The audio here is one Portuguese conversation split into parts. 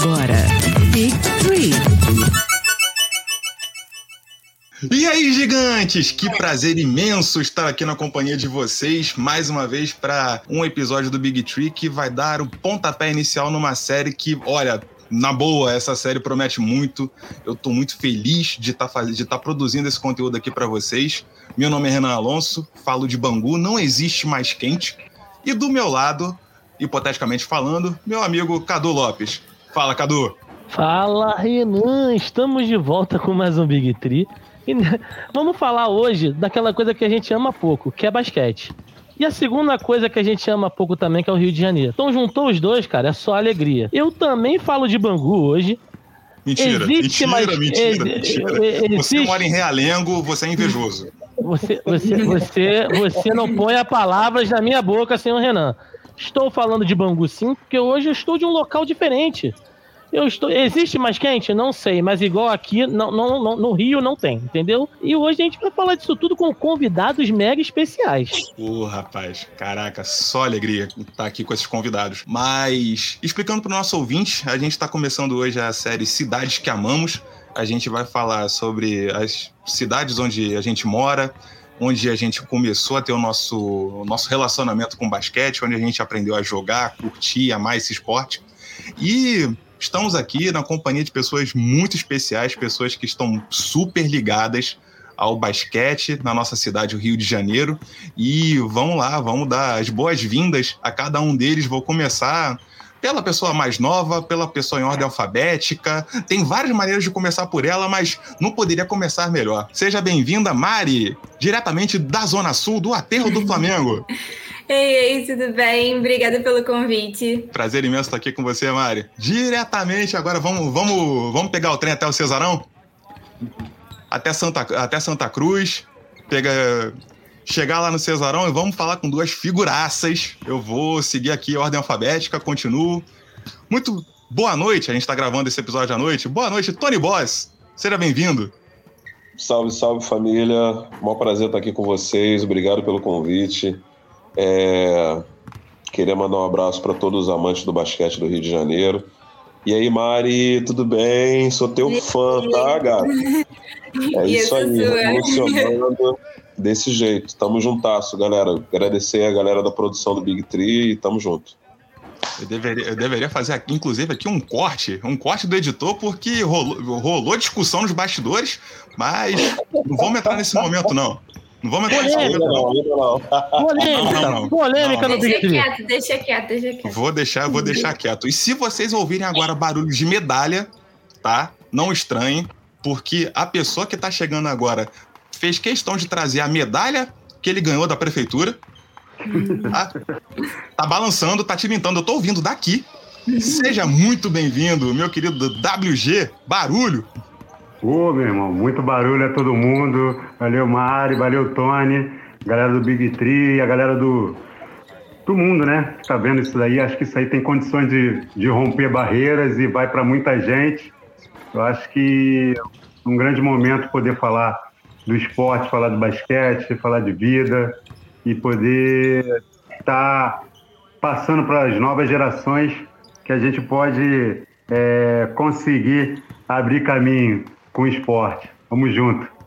agora Big Three. E aí, gigantes! Que prazer imenso estar aqui na companhia de vocês mais uma vez para um episódio do Big Tree que vai dar o pontapé inicial numa série que, olha, na boa, essa série promete muito. Eu tô muito feliz de estar tá, de tá produzindo esse conteúdo aqui para vocês. Meu nome é Renan Alonso, falo de Bangu, não existe mais quente. E do meu lado, hipoteticamente falando, meu amigo Cadu Lopes. Fala, Cadu! Fala, Renan! Estamos de volta com mais um Big Tree. E vamos falar hoje daquela coisa que a gente ama pouco, que é basquete. E a segunda coisa que a gente ama pouco também, que é o Rio de Janeiro. Então juntou os dois, cara, é só alegria. Eu também falo de Bangu hoje. Mentira, existe mentira, mentira, mentira. Existe... Você mora em Realengo, você é invejoso. Você, você, você, você não põe a palavras na minha boca, senhor Renan. Estou falando de Bangu sim, porque hoje eu estou de um local diferente. Eu estou. Existe mais quente? Não sei, mas igual aqui, não, não, não, no Rio não tem, entendeu? E hoje a gente vai falar disso tudo com convidados mega especiais. Ô, oh, rapaz, caraca, só alegria estar aqui com esses convidados. Mas, explicando para o nosso ouvinte, a gente está começando hoje a série Cidades que Amamos. A gente vai falar sobre as cidades onde a gente mora, onde a gente começou a ter o nosso, o nosso relacionamento com basquete, onde a gente aprendeu a jogar, curtir, amar esse esporte. E Estamos aqui na companhia de pessoas muito especiais, pessoas que estão super ligadas ao basquete na nossa cidade, o Rio de Janeiro. E vamos lá, vamos dar as boas-vindas a cada um deles. Vou começar pela pessoa mais nova, pela pessoa em ordem alfabética. Tem várias maneiras de começar por ela, mas não poderia começar melhor. Seja bem-vinda, Mari, diretamente da Zona Sul, do Aterro do Flamengo. Ei, ei, tudo bem? Obrigada pelo convite. Prazer imenso estar aqui com você, Mari. Diretamente, agora vamos, vamos, vamos pegar o trem até o Cesarão? Até Santa, até Santa Cruz. Pega, chegar lá no Cesarão e vamos falar com duas figuraças. Eu vou seguir aqui a ordem alfabética, continuo. Muito boa noite, a gente está gravando esse episódio à noite. Boa noite, Tony Boss. Seja bem-vindo. Salve, salve família. Mó prazer estar aqui com vocês. Obrigado pelo convite. É... Queria mandar um abraço para todos os amantes do basquete do Rio de Janeiro. E aí, Mari, tudo bem? Sou teu fã, tá, gata? É isso aí, emocionando desse jeito. Tamo juntasso, galera. Agradecer a galera da produção do Big Tree e tamo junto. Eu deveria, eu deveria fazer, aqui, inclusive, aqui um corte, um corte do editor, porque rolou, rolou discussão nos bastidores, mas não vamos entrar nesse momento, não. Não vamos entrar nesse momento, não. Polêmica, não, não, polêmica no Big Deixa quieto, deixa quieto, deixa quieto. Vou deixar, vou deixar quieto. E se vocês ouvirem agora barulho de medalha, tá? Não estranhem, porque a pessoa que tá chegando agora fez questão de trazer a medalha que ele ganhou da prefeitura. Tá, tá balançando, tá timentando. Eu tô ouvindo daqui. Seja muito bem-vindo, meu querido WG Barulho. Ô, meu irmão, muito barulho a todo mundo. Valeu, Mari, valeu, Tony, galera do Big Tree, a galera do, do mundo, né? Que tá vendo isso daí. Acho que isso aí tem condições de, de romper barreiras e vai para muita gente. Eu acho que é um grande momento poder falar do esporte, falar do basquete, falar de vida e poder estar tá passando para as novas gerações que a gente pode é, conseguir abrir caminho com o esporte. Vamos junto.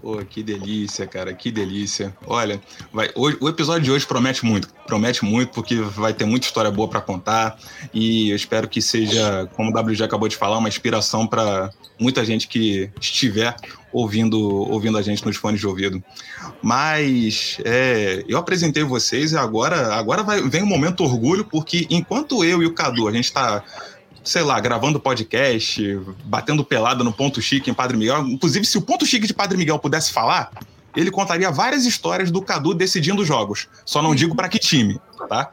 Pô, que delícia, cara, que delícia. Olha, vai, hoje, o episódio de hoje promete muito, promete muito, porque vai ter muita história boa para contar e eu espero que seja, como o WG acabou de falar, uma inspiração para muita gente que estiver ouvindo, ouvindo a gente nos fones de ouvido. Mas é, eu apresentei vocês e agora, agora vai, vem um momento orgulho, porque enquanto eu e o Cadu, a gente está sei lá, gravando podcast, batendo pelada no Ponto Chique em Padre Miguel. Inclusive, se o Ponto Chique de Padre Miguel pudesse falar, ele contaria várias histórias do Cadu decidindo jogos. Só não digo para que time, tá?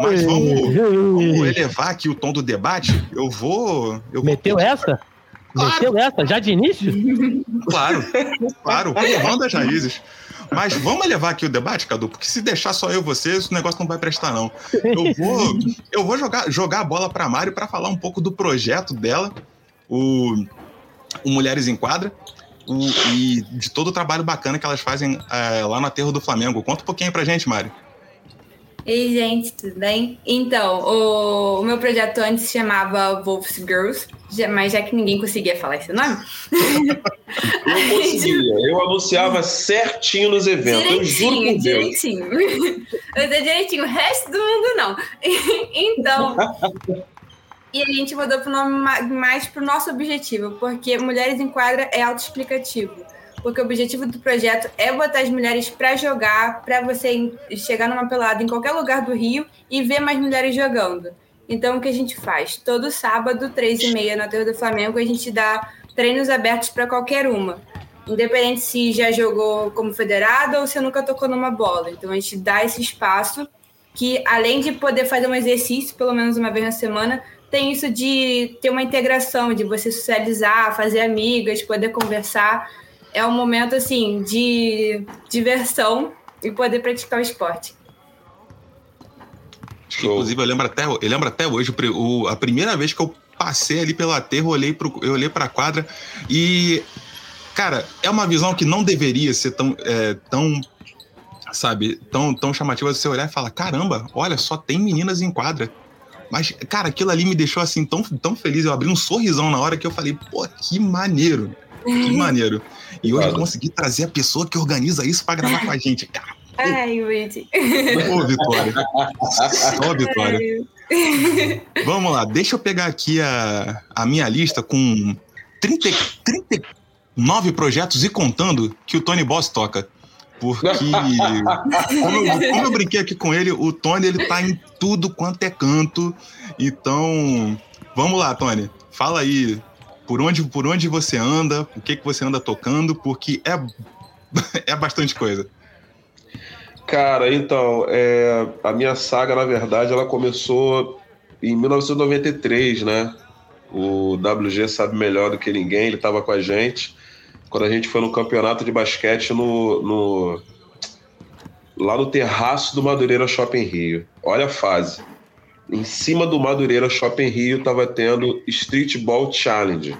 Mas vamos, vamos, elevar aqui o tom do debate. Eu vou. Eu Meteu vou... essa? Claro. Meteu essa? Já de início? Claro, claro, provando as raízes. Mas vamos levar aqui o debate, Cadu, porque se deixar só eu e você, esse negócio não vai prestar, não. Eu vou, eu vou jogar, jogar a bola para a Mari para falar um pouco do projeto dela, o, o Mulheres em Quadra, o, e de todo o trabalho bacana que elas fazem é, lá no Aterro do Flamengo. Conta um pouquinho pra gente, Mari. Ei, gente, tudo bem? Então, o, o meu projeto antes se chamava Wolves Girls, mas já que ninguém conseguia falar esse nome. eu conseguia, eu anunciava certinho nos eventos, eu juro por Deus. Direitinho. Eu dei direitinho, o resto do mundo não. Então. e a gente mudou para o nome mais para o nosso objetivo, porque Mulheres em Quadra é autoexplicativo porque o objetivo do projeto é botar as mulheres para jogar, para você chegar numa pelada em qualquer lugar do Rio e ver mais mulheres jogando. Então, o que a gente faz? Todo sábado, três e meia, na Terra do Flamengo, a gente dá treinos abertos para qualquer uma. Independente se já jogou como federada ou se nunca tocou numa bola. Então, a gente dá esse espaço que, além de poder fazer um exercício, pelo menos uma vez na semana, tem isso de ter uma integração, de você socializar, fazer amigas, poder conversar é um momento assim de diversão e poder praticar o esporte. Inclusive, eu lembro até, eu lembro até hoje, o, a primeira vez que eu passei ali pelo aterro, eu olhei, pro, eu olhei pra quadra e. Cara, é uma visão que não deveria ser tão, é, tão sabe, tão, tão chamativa você olhar e falar: caramba, olha, só tem meninas em quadra. Mas, cara, aquilo ali me deixou assim tão, tão feliz. Eu abri um sorrisão na hora que eu falei: pô, que maneiro. Que maneiro. E hoje eu consegui trazer a pessoa que organiza isso para gravar com a gente, cara. Ai, Luigi. Ô, Vitória. Ô, Vitória. Vamos lá, deixa eu pegar aqui a, a minha lista com 30, 39 projetos e contando que o Tony Boss toca. Porque, como eu, como eu, brinquei aqui com ele, o Tony ele tá em tudo quanto é canto. Então, vamos lá, Tony. Fala aí por onde, por onde você anda, o que, que você anda tocando, porque é, é bastante coisa. Cara, então, é, a minha saga, na verdade, ela começou em 1993, né? O WG sabe melhor do que ninguém, ele estava com a gente. Quando a gente foi no campeonato de basquete no, no lá no terraço do Madureira Shopping Rio. Olha a fase em cima do Madureira Shopping Rio estava tendo Street Ball Challenge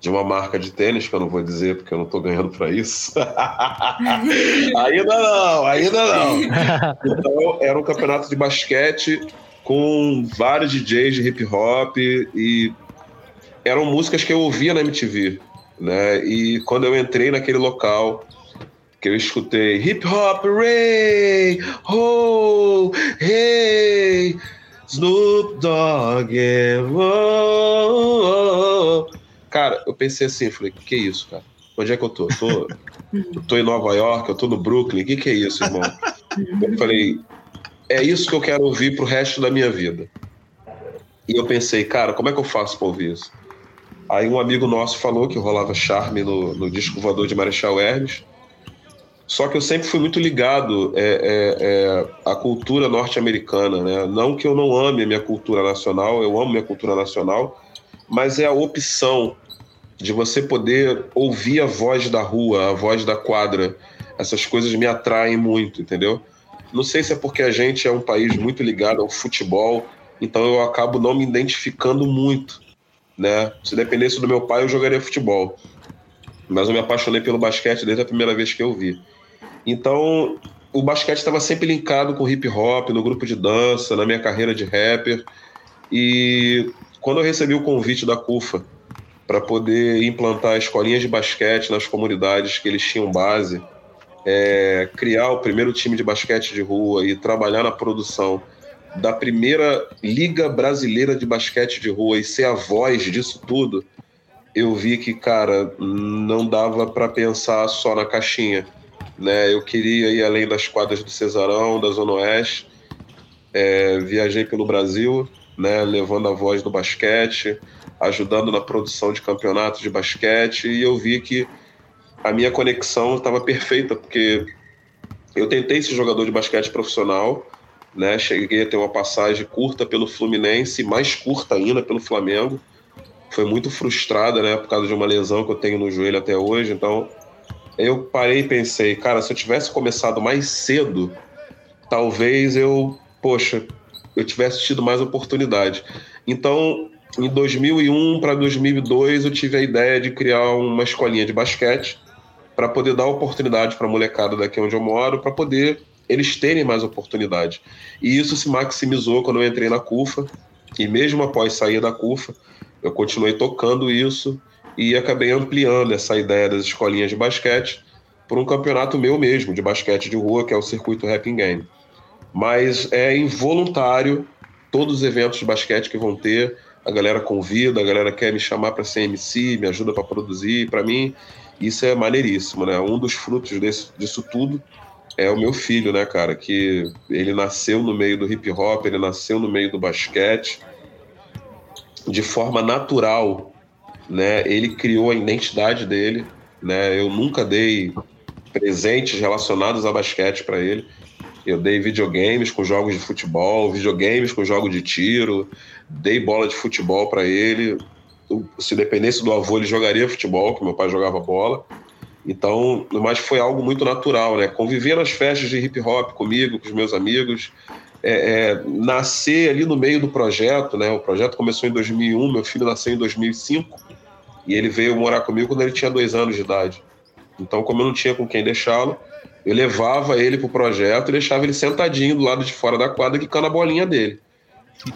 de uma marca de tênis que eu não vou dizer porque eu não estou ganhando para isso. ainda não, ainda não. Então era um campeonato de basquete com vários DJs de hip hop e eram músicas que eu ouvia na MTV, né? E quando eu entrei naquele local que eu escutei hip hop, Ray, oh, hey, Snoop Dogg. Oh, oh. Cara, eu pensei assim, falei, que isso, cara? Onde é que eu tô? Eu tô, eu tô em Nova York, eu tô no Brooklyn, o que, que é isso, irmão? Eu falei, é isso que eu quero ouvir pro resto da minha vida. E eu pensei, cara, como é que eu faço pra ouvir isso? Aí um amigo nosso falou que rolava charme no, no disco voador de Marechal Hermes. Só que eu sempre fui muito ligado é, é, é, à cultura norte-americana, né? Não que eu não ame a minha cultura nacional, eu amo minha cultura nacional, mas é a opção de você poder ouvir a voz da rua, a voz da quadra. Essas coisas me atraem muito, entendeu? Não sei se é porque a gente é um país muito ligado ao futebol, então eu acabo não me identificando muito, né? Se dependesse do meu pai, eu jogaria futebol. Mas eu me apaixonei pelo basquete desde a primeira vez que eu vi. Então, o basquete estava sempre linkado com hip hop, no grupo de dança, na minha carreira de rapper. E quando eu recebi o convite da CUFA para poder implantar escolinhas de basquete nas comunidades que eles tinham base, é, criar o primeiro time de basquete de rua e trabalhar na produção da primeira Liga Brasileira de Basquete de Rua e ser a voz disso tudo, eu vi que, cara, não dava para pensar só na caixinha né? Eu queria ir além das quadras do Cesarão, da Zona Oeste. É, viajei pelo Brasil, né, levando a voz do basquete, ajudando na produção de campeonatos de basquete, e eu vi que a minha conexão estava perfeita, porque eu tentei ser jogador de basquete profissional, né, cheguei a ter uma passagem curta pelo Fluminense, mais curta ainda pelo Flamengo. Foi muito frustrada, né, por causa de uma lesão que eu tenho no joelho até hoje, então eu parei e pensei, cara, se eu tivesse começado mais cedo, talvez eu, poxa, eu tivesse tido mais oportunidade. Então, em 2001 para 2002, eu tive a ideia de criar uma escolinha de basquete para poder dar oportunidade para a molecada daqui onde eu moro, para poder eles terem mais oportunidade. E isso se maximizou quando eu entrei na CUFA, e mesmo após sair da CUFA, eu continuei tocando isso e acabei ampliando essa ideia das escolinhas de basquete por um campeonato meu mesmo, de basquete de rua, que é o Circuito Rapping Game. Mas é involuntário todos os eventos de basquete que vão ter, a galera convida, a galera quer me chamar para ser MC, me ajuda para produzir, para mim isso é maneiríssimo, né? Um dos frutos desse, disso tudo é o meu filho, né, cara? Que ele nasceu no meio do hip hop, ele nasceu no meio do basquete, de forma natural, né? Ele criou a identidade dele, né? Eu nunca dei presentes relacionados a basquete para ele. Eu dei videogames com jogos de futebol, videogames com jogos de tiro, dei bola de futebol para ele. Se dependesse do avô, ele jogaria futebol, que meu pai jogava bola. Então, mas foi algo muito natural, né? Conviver nas festas de hip hop comigo, com os meus amigos, é, é, nascer ali no meio do projeto, né? O projeto começou em 2001, meu filho nasceu em 2005 e ele veio morar comigo quando ele tinha dois anos de idade. Então, como eu não tinha com quem deixá-lo, eu levava ele pro projeto e deixava ele sentadinho do lado de fora da quadra, quicando a bolinha dele.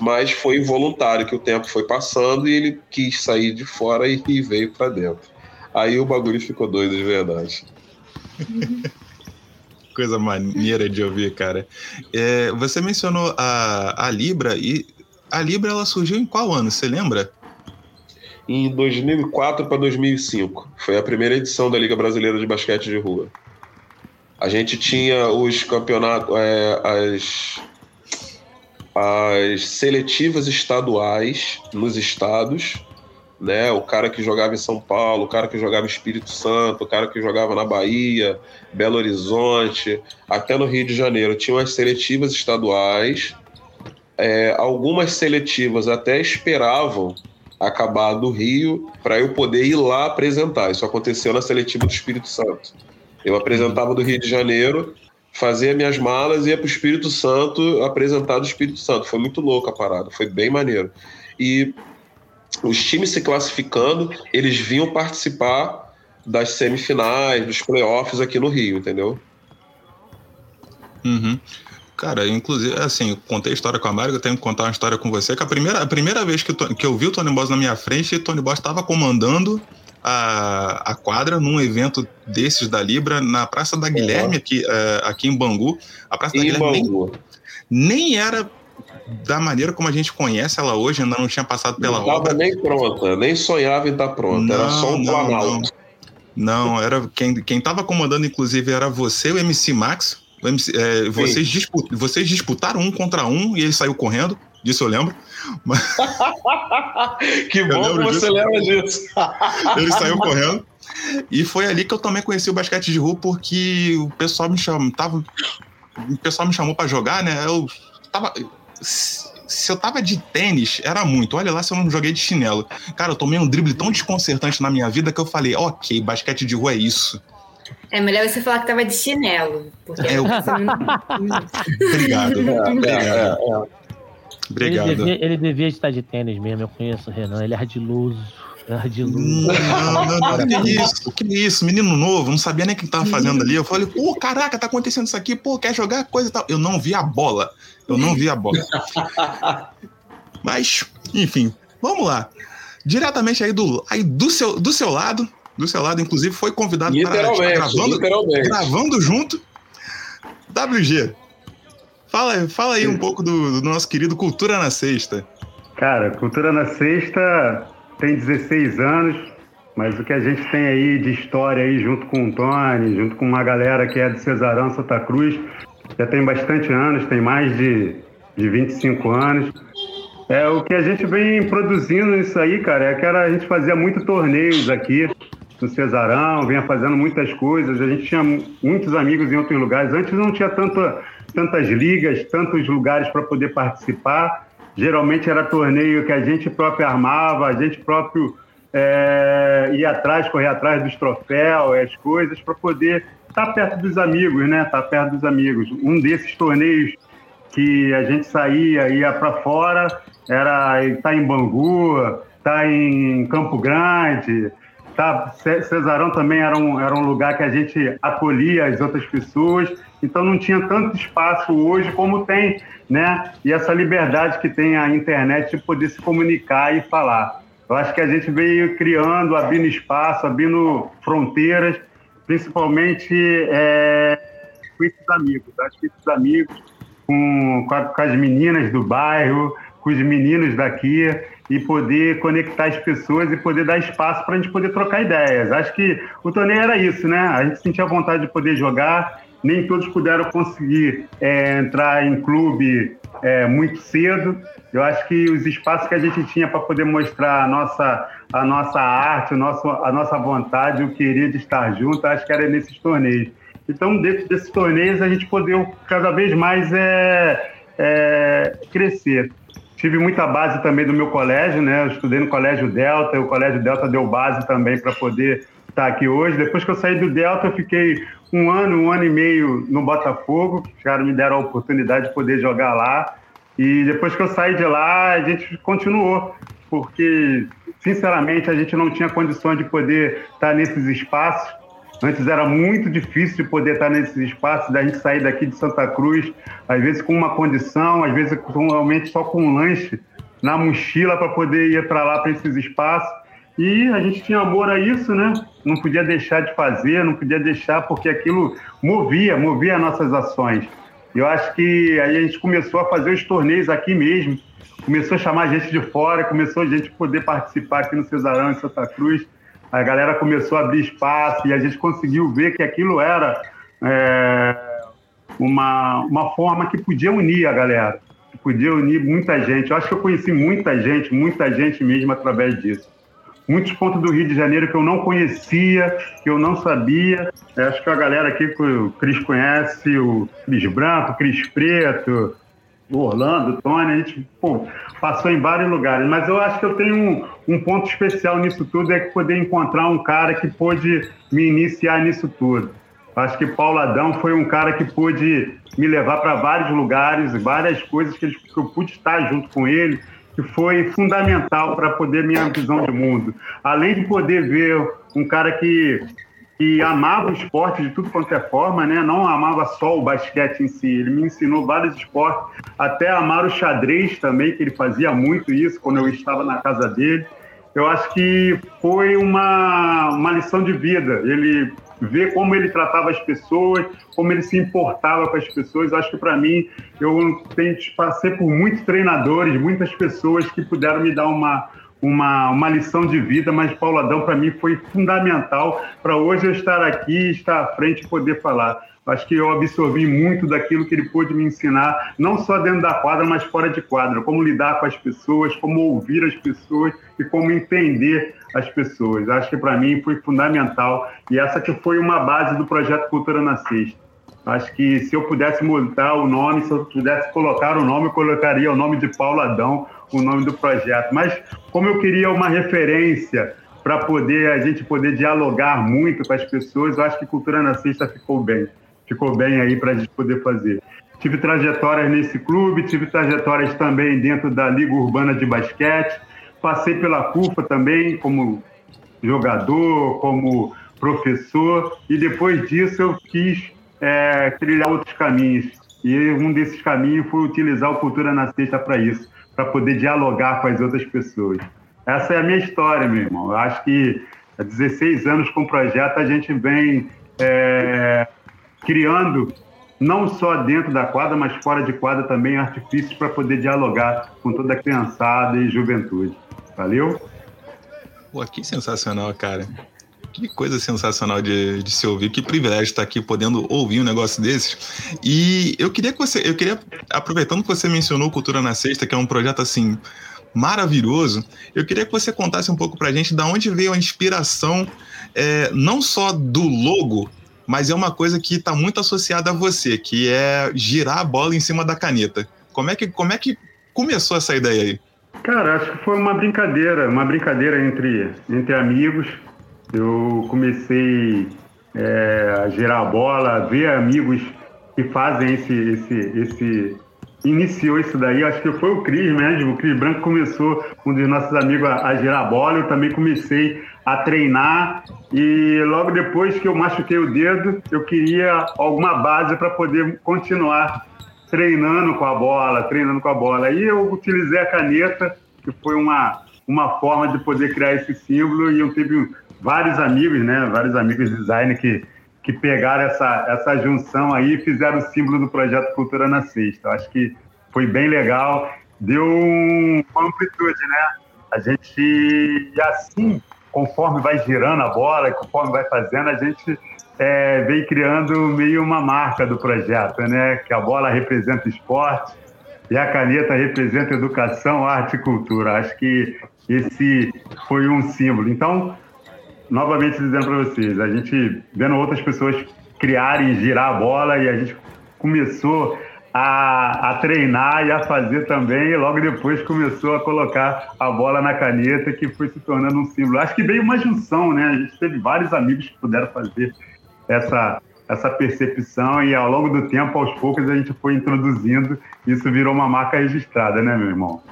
Mas foi involuntário que o tempo foi passando e ele quis sair de fora e, e veio para dentro. Aí o bagulho ficou doido de verdade. Coisa maneira de ouvir, cara. É, você mencionou a, a Libra e a Libra ela surgiu em qual ano? Você lembra? Em 2004 para 2005. Foi a primeira edição da Liga Brasileira de Basquete de Rua. A gente tinha os campeonatos, é, as, as seletivas estaduais nos estados né? O cara que jogava em São Paulo, o cara que jogava em Espírito Santo, o cara que jogava na Bahia, Belo Horizonte, até no Rio de Janeiro. Tinham as seletivas estaduais, é, algumas seletivas até esperavam acabar do Rio para eu poder ir lá apresentar. Isso aconteceu na seletiva do Espírito Santo. Eu apresentava do Rio de Janeiro, fazia minhas malas e ia para o Espírito Santo apresentar do Espírito Santo. Foi muito louco a parada, foi bem maneiro. E os times se classificando, eles vinham participar das semifinais, dos playoffs aqui no Rio, entendeu? Uhum. Cara, inclusive, assim, contei a história com a Mário, eu tenho que contar uma história com você, que a primeira, a primeira vez que, que eu vi o Tony Boss na minha frente, o Tony Boss estava comandando a, a quadra num evento desses da Libra na Praça da Guilherme, aqui, uh, aqui em Bangu. A Praça da Guilherme nem, nem era da maneira como a gente conhece ela hoje, ainda não tinha passado pela não obra. nem pronta, nem sonhava em estar pronta, não, era só um planalto. Não, não, era quem quem estava comandando inclusive era você o MC Max. MC, é, vocês, disput, vocês disputaram um contra um e ele saiu correndo. Disso eu lembro. Mas... que bom que você disso. lembra disso. ele saiu correndo. E foi ali que eu também conheci o basquete de rua, porque o pessoal me chamou, tava, o pessoal me chamou para jogar, né? Eu tava, se eu tava de tênis, era muito. Olha lá se eu não joguei de chinelo. Cara, eu tomei um drible tão desconcertante na minha vida que eu falei, ok, basquete de rua é isso. É melhor você falar que tava de chinelo. Porque é, eu... Obrigado. Obrigado. É, é, Obrigado. Ele devia, ele devia, estar de tênis mesmo. Eu conheço o Renan, ele é ardiloso. Ardiloso. Não, não, não, que isso, que isso, menino novo, não sabia nem o que tava fazendo ali. Eu falei, pô, caraca, tá acontecendo isso aqui, pô, quer jogar coisa e tal. Eu não vi a bola. Eu não vi a bola. Mas, enfim, vamos lá. Diretamente aí do, aí do, seu, do seu lado, lado, inclusive, foi convidado para gravando, gravando junto. WG, fala, fala aí um pouco do, do nosso querido Cultura na Sexta. Cara, Cultura na Sexta tem 16 anos, mas o que a gente tem aí de história aí junto com o Tony, junto com uma galera que é de Cesarão, Santa Cruz, já tem bastante anos, tem mais de, de 25 anos. É, o que a gente vem produzindo nisso aí, cara, é que era, a gente fazia muito torneios aqui no Cesarão, vinha fazendo muitas coisas, a gente tinha muitos amigos em outros lugares. Antes não tinha tantas ligas, tantos lugares para poder participar. Geralmente era torneio que a gente próprio armava, a gente próprio é, ia atrás, correr atrás dos troféus, as coisas, para poder estar tá perto dos amigos, né? Estar tá perto dos amigos. Um desses torneios que a gente saía, ia para fora, era estar tá em Bangu, estar tá em Campo Grande, Tá, Cesarão também era um, era um lugar que a gente acolhia as outras pessoas, então não tinha tanto espaço hoje como tem, né? E essa liberdade que tem a internet de poder se comunicar e falar. Eu acho que a gente veio criando, abrindo espaço, abrindo fronteiras, principalmente é, com esses amigos. Acho que esses amigos, com, com, as meninas do bairro, com os meninos daqui, e poder conectar as pessoas e poder dar espaço para a gente poder trocar ideias. Acho que o torneio era isso, né? A gente sentia vontade de poder jogar, nem todos puderam conseguir é, entrar em clube é, muito cedo. Eu acho que os espaços que a gente tinha para poder mostrar a nossa, a nossa arte, o nosso, a nossa vontade, o querer de estar junto, acho que era nesses torneios. Então, dentro desses torneios, a gente poder cada vez mais é, é, crescer. Tive muita base também do meu colégio, né? Eu estudei no Colégio Delta, o Colégio Delta deu base também para poder estar aqui hoje. Depois que eu saí do Delta, eu fiquei um ano, um ano e meio no Botafogo. Os caras me deram a oportunidade de poder jogar lá. E depois que eu saí de lá, a gente continuou, porque, sinceramente, a gente não tinha condições de poder estar nesses espaços. Antes era muito difícil de poder estar nesses espaços, da gente sair daqui de Santa Cruz, às vezes com uma condição, às vezes realmente só com um lanche na mochila para poder ir para lá, para esses espaços. E a gente tinha amor a isso, né? Não podia deixar de fazer, não podia deixar, porque aquilo movia, movia nossas ações. Eu acho que aí a gente começou a fazer os torneios aqui mesmo, começou a chamar gente de fora, começou a gente poder participar aqui no Cesarão, em Santa Cruz a galera começou a abrir espaço e a gente conseguiu ver que aquilo era é, uma, uma forma que podia unir a galera, que podia unir muita gente. Eu acho que eu conheci muita gente, muita gente mesmo através disso. Muitos pontos do Rio de Janeiro que eu não conhecia, que eu não sabia. Eu acho que a galera aqui o Cris conhece, o Cris Branco, o Cris Preto, Orlando, Tony, a gente passou em vários lugares. Mas eu acho que eu tenho um, um ponto especial nisso tudo, é que poder encontrar um cara que pôde me iniciar nisso tudo. Acho que Paulo Adão foi um cara que pôde me levar para vários lugares, várias coisas que, que eu pude estar junto com ele, que foi fundamental para poder minha visão de mundo. Além de poder ver um cara que que amava o esporte de tudo quanto é forma, né? Não amava só o basquete em si. Ele me ensinou vários esportes, até amar o xadrez também, que ele fazia muito isso quando eu estava na casa dele. Eu acho que foi uma, uma lição de vida. Ele ver como ele tratava as pessoas, como ele se importava com as pessoas. Acho que para mim, eu tenho, passei por muitos treinadores, muitas pessoas que puderam me dar uma uma, uma lição de vida, mas Paulo Adão para mim foi fundamental para hoje eu estar aqui, estar à frente e poder falar. Acho que eu absorvi muito daquilo que ele pôde me ensinar, não só dentro da quadra, mas fora de quadra, como lidar com as pessoas, como ouvir as pessoas e como entender as pessoas. Acho que para mim foi fundamental e essa que foi uma base do projeto Cultura na Sexta. Acho que se eu pudesse mudar o nome, se eu pudesse colocar o nome, eu colocaria o nome de Paulo Adão, o nome do projeto. Mas como eu queria uma referência para poder a gente poder dialogar muito com as pessoas, eu acho que Cultura na Sexta ficou bem. Ficou bem aí para a gente poder fazer. Tive trajetórias nesse clube, tive trajetórias também dentro da Liga Urbana de Basquete, passei pela CUFA também como jogador, como professor, e depois disso eu quis é, trilhar outros caminhos. E um desses caminhos foi utilizar o Cultura na Sexta para isso, para poder dialogar com as outras pessoas. Essa é a minha história, meu irmão. Eu acho que há 16 anos com o projeto a gente vem é, criando, não só dentro da quadra, mas fora de quadra também, artifícios para poder dialogar com toda a criançada e juventude. Valeu? Pô, que sensacional, cara. Que coisa sensacional de, de se ouvir, que privilégio estar aqui podendo ouvir um negócio desses. E eu queria que você, eu queria, aproveitando que você mencionou Cultura na Sexta, que é um projeto assim maravilhoso, eu queria que você contasse um pouco pra gente da onde veio a inspiração, é, não só do logo, mas é uma coisa que está muito associada a você, que é girar a bola em cima da caneta. Como é que, como é que começou essa ideia aí? Cara, acho que foi uma brincadeira, uma brincadeira entre, entre amigos eu comecei é, a girar a bola, ver amigos que fazem esse, esse, esse, iniciou isso daí, acho que foi o Cris mesmo. O Cris Branco começou, um dos nossos amigos, a, a a bola. Eu também comecei a treinar e logo depois que eu machuquei o dedo, eu queria alguma base para poder continuar treinando com a bola, treinando com a bola. Aí eu utilizei a caneta, que foi uma, uma forma de poder criar esse símbolo e eu tive vários amigos, né, vários amigos de design que que pegaram essa, essa junção aí e fizeram o símbolo do projeto Cultura na Sexta. Acho que foi bem legal, deu uma amplitude, né? A gente, assim, conforme vai girando a bola, conforme vai fazendo, a gente é, vem criando meio uma marca do projeto, né? Que a bola representa esporte e a caneta representa educação, arte e cultura. Acho que esse foi um símbolo. Então, novamente dizendo para vocês, a gente vendo outras pessoas criarem, girar a bola e a gente começou a, a, treinar e a fazer também, e logo depois começou a colocar a bola na caneta, que foi se tornando um símbolo. Acho que veio uma junção, né? A gente teve vários amigos que puderam fazer essa, essa percepção, e ao longo do tempo, aos poucos, a gente foi introduzindo, e isso virou uma marca registrada, né, meu irmão?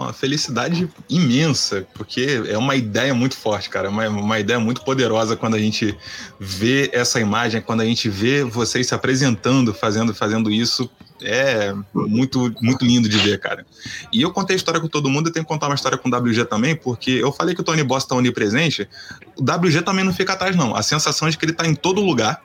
Uma felicidade imensa, porque é uma ideia muito forte, cara. É uma, uma ideia muito poderosa quando a gente vê essa imagem, quando a gente vê vocês se apresentando, fazendo, fazendo isso. É muito, muito lindo de ver, cara. E eu contei a história com todo mundo, eu tenho que contar uma história com o WG também, porque eu falei que o Tony Boss tá onipresente. O WG também não fica atrás, não. A sensação é de que ele tá em todo lugar.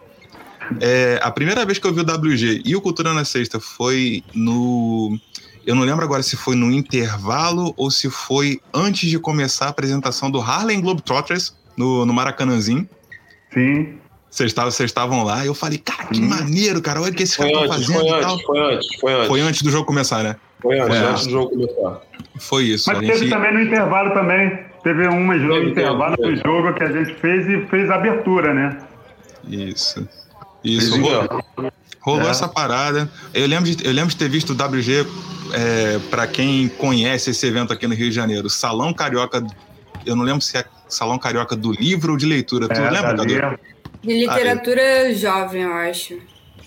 É, a primeira vez que eu vi o WG e o Cultura na Sexta foi no eu não lembro agora se foi no intervalo ou se foi antes de começar a apresentação do Harlem Globetrotters no, no Maracanãzinho. Sim. Vocês estavam lá e eu falei, cara, que hum. maneiro, cara. Olha o que esse cara tá fazendo foi e antes, tal. Foi antes, foi antes. Foi antes do jogo começar, né? Foi antes, é. antes do jogo começar. Foi isso. Mas teve gente... também no intervalo também. Teve uma jogo no intervalo do jogo que a gente fez e fez a abertura, né? Isso. Isso. Rolou, rolou é. essa parada. Eu lembro, de, eu lembro de ter visto o WG é, para quem conhece esse evento aqui no Rio de Janeiro, Salão Carioca, eu não lembro se é Salão Carioca do livro ou de leitura. Tu é, lembra, Cadu? De literatura jovem, eu acho.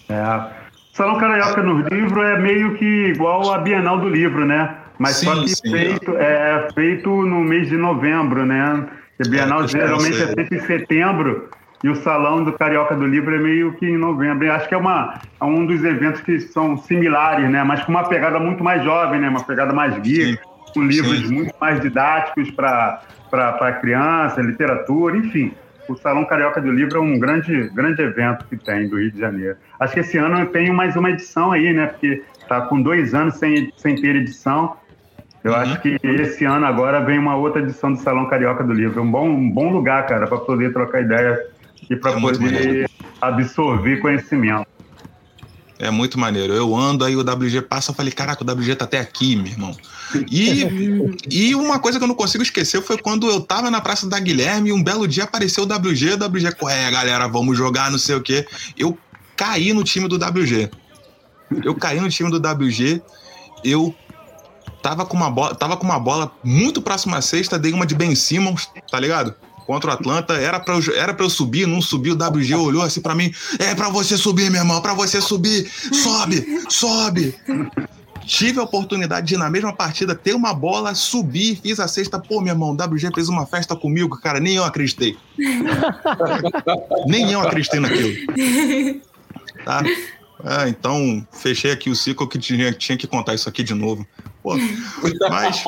É. Salão Carioca no livro é meio que igual a Bienal do Livro, né? Mas sim, só que sim, feito, é. é feito no mês de novembro, né? A Bienal é, geralmente é sempre em setembro e o Salão do Carioca do Livro é meio que em novembro. Eu acho que é, uma, é um dos eventos que são similares, né? Mas com uma pegada muito mais jovem, né? Uma pegada mais geek, com livros Sim. muito mais didáticos para criança, literatura, enfim. O Salão Carioca do Livro é um grande, grande evento que tem do Rio de Janeiro. Acho que esse ano eu tenho mais uma edição aí, né? Porque tá com dois anos sem, sem ter edição. Eu uhum. acho que esse ano agora vem uma outra edição do Salão Carioca do Livro. Um bom, um bom lugar, cara, para poder trocar ideia e para é poder absorver conhecimento. É muito maneiro. Eu ando, aí o WG passa, eu falei, caraca, o WG tá até aqui, meu irmão. E, e uma coisa que eu não consigo esquecer foi quando eu tava na Praça da Guilherme e um belo dia apareceu o WG, o WG, é, galera, vamos jogar, não sei o quê. Eu caí no time do WG. Eu caí no time do WG, eu tava com uma bola, tava com uma bola muito próxima à sexta, dei uma de Ben Simmons, tá ligado? Contra o Atlanta. Era pra, eu, era pra eu subir, não subi. O WG olhou assim pra mim: É pra você subir, meu irmão, pra você subir. Sobe, sobe. Tive a oportunidade de, na mesma partida, ter uma bola, subir, fiz a sexta. Pô, meu irmão, o WG fez uma festa comigo, cara, nem eu acreditei. nem eu acreditei naquilo. Tá? Ah, então fechei aqui o ciclo que tinha, tinha que contar isso aqui de novo. Pô, mas.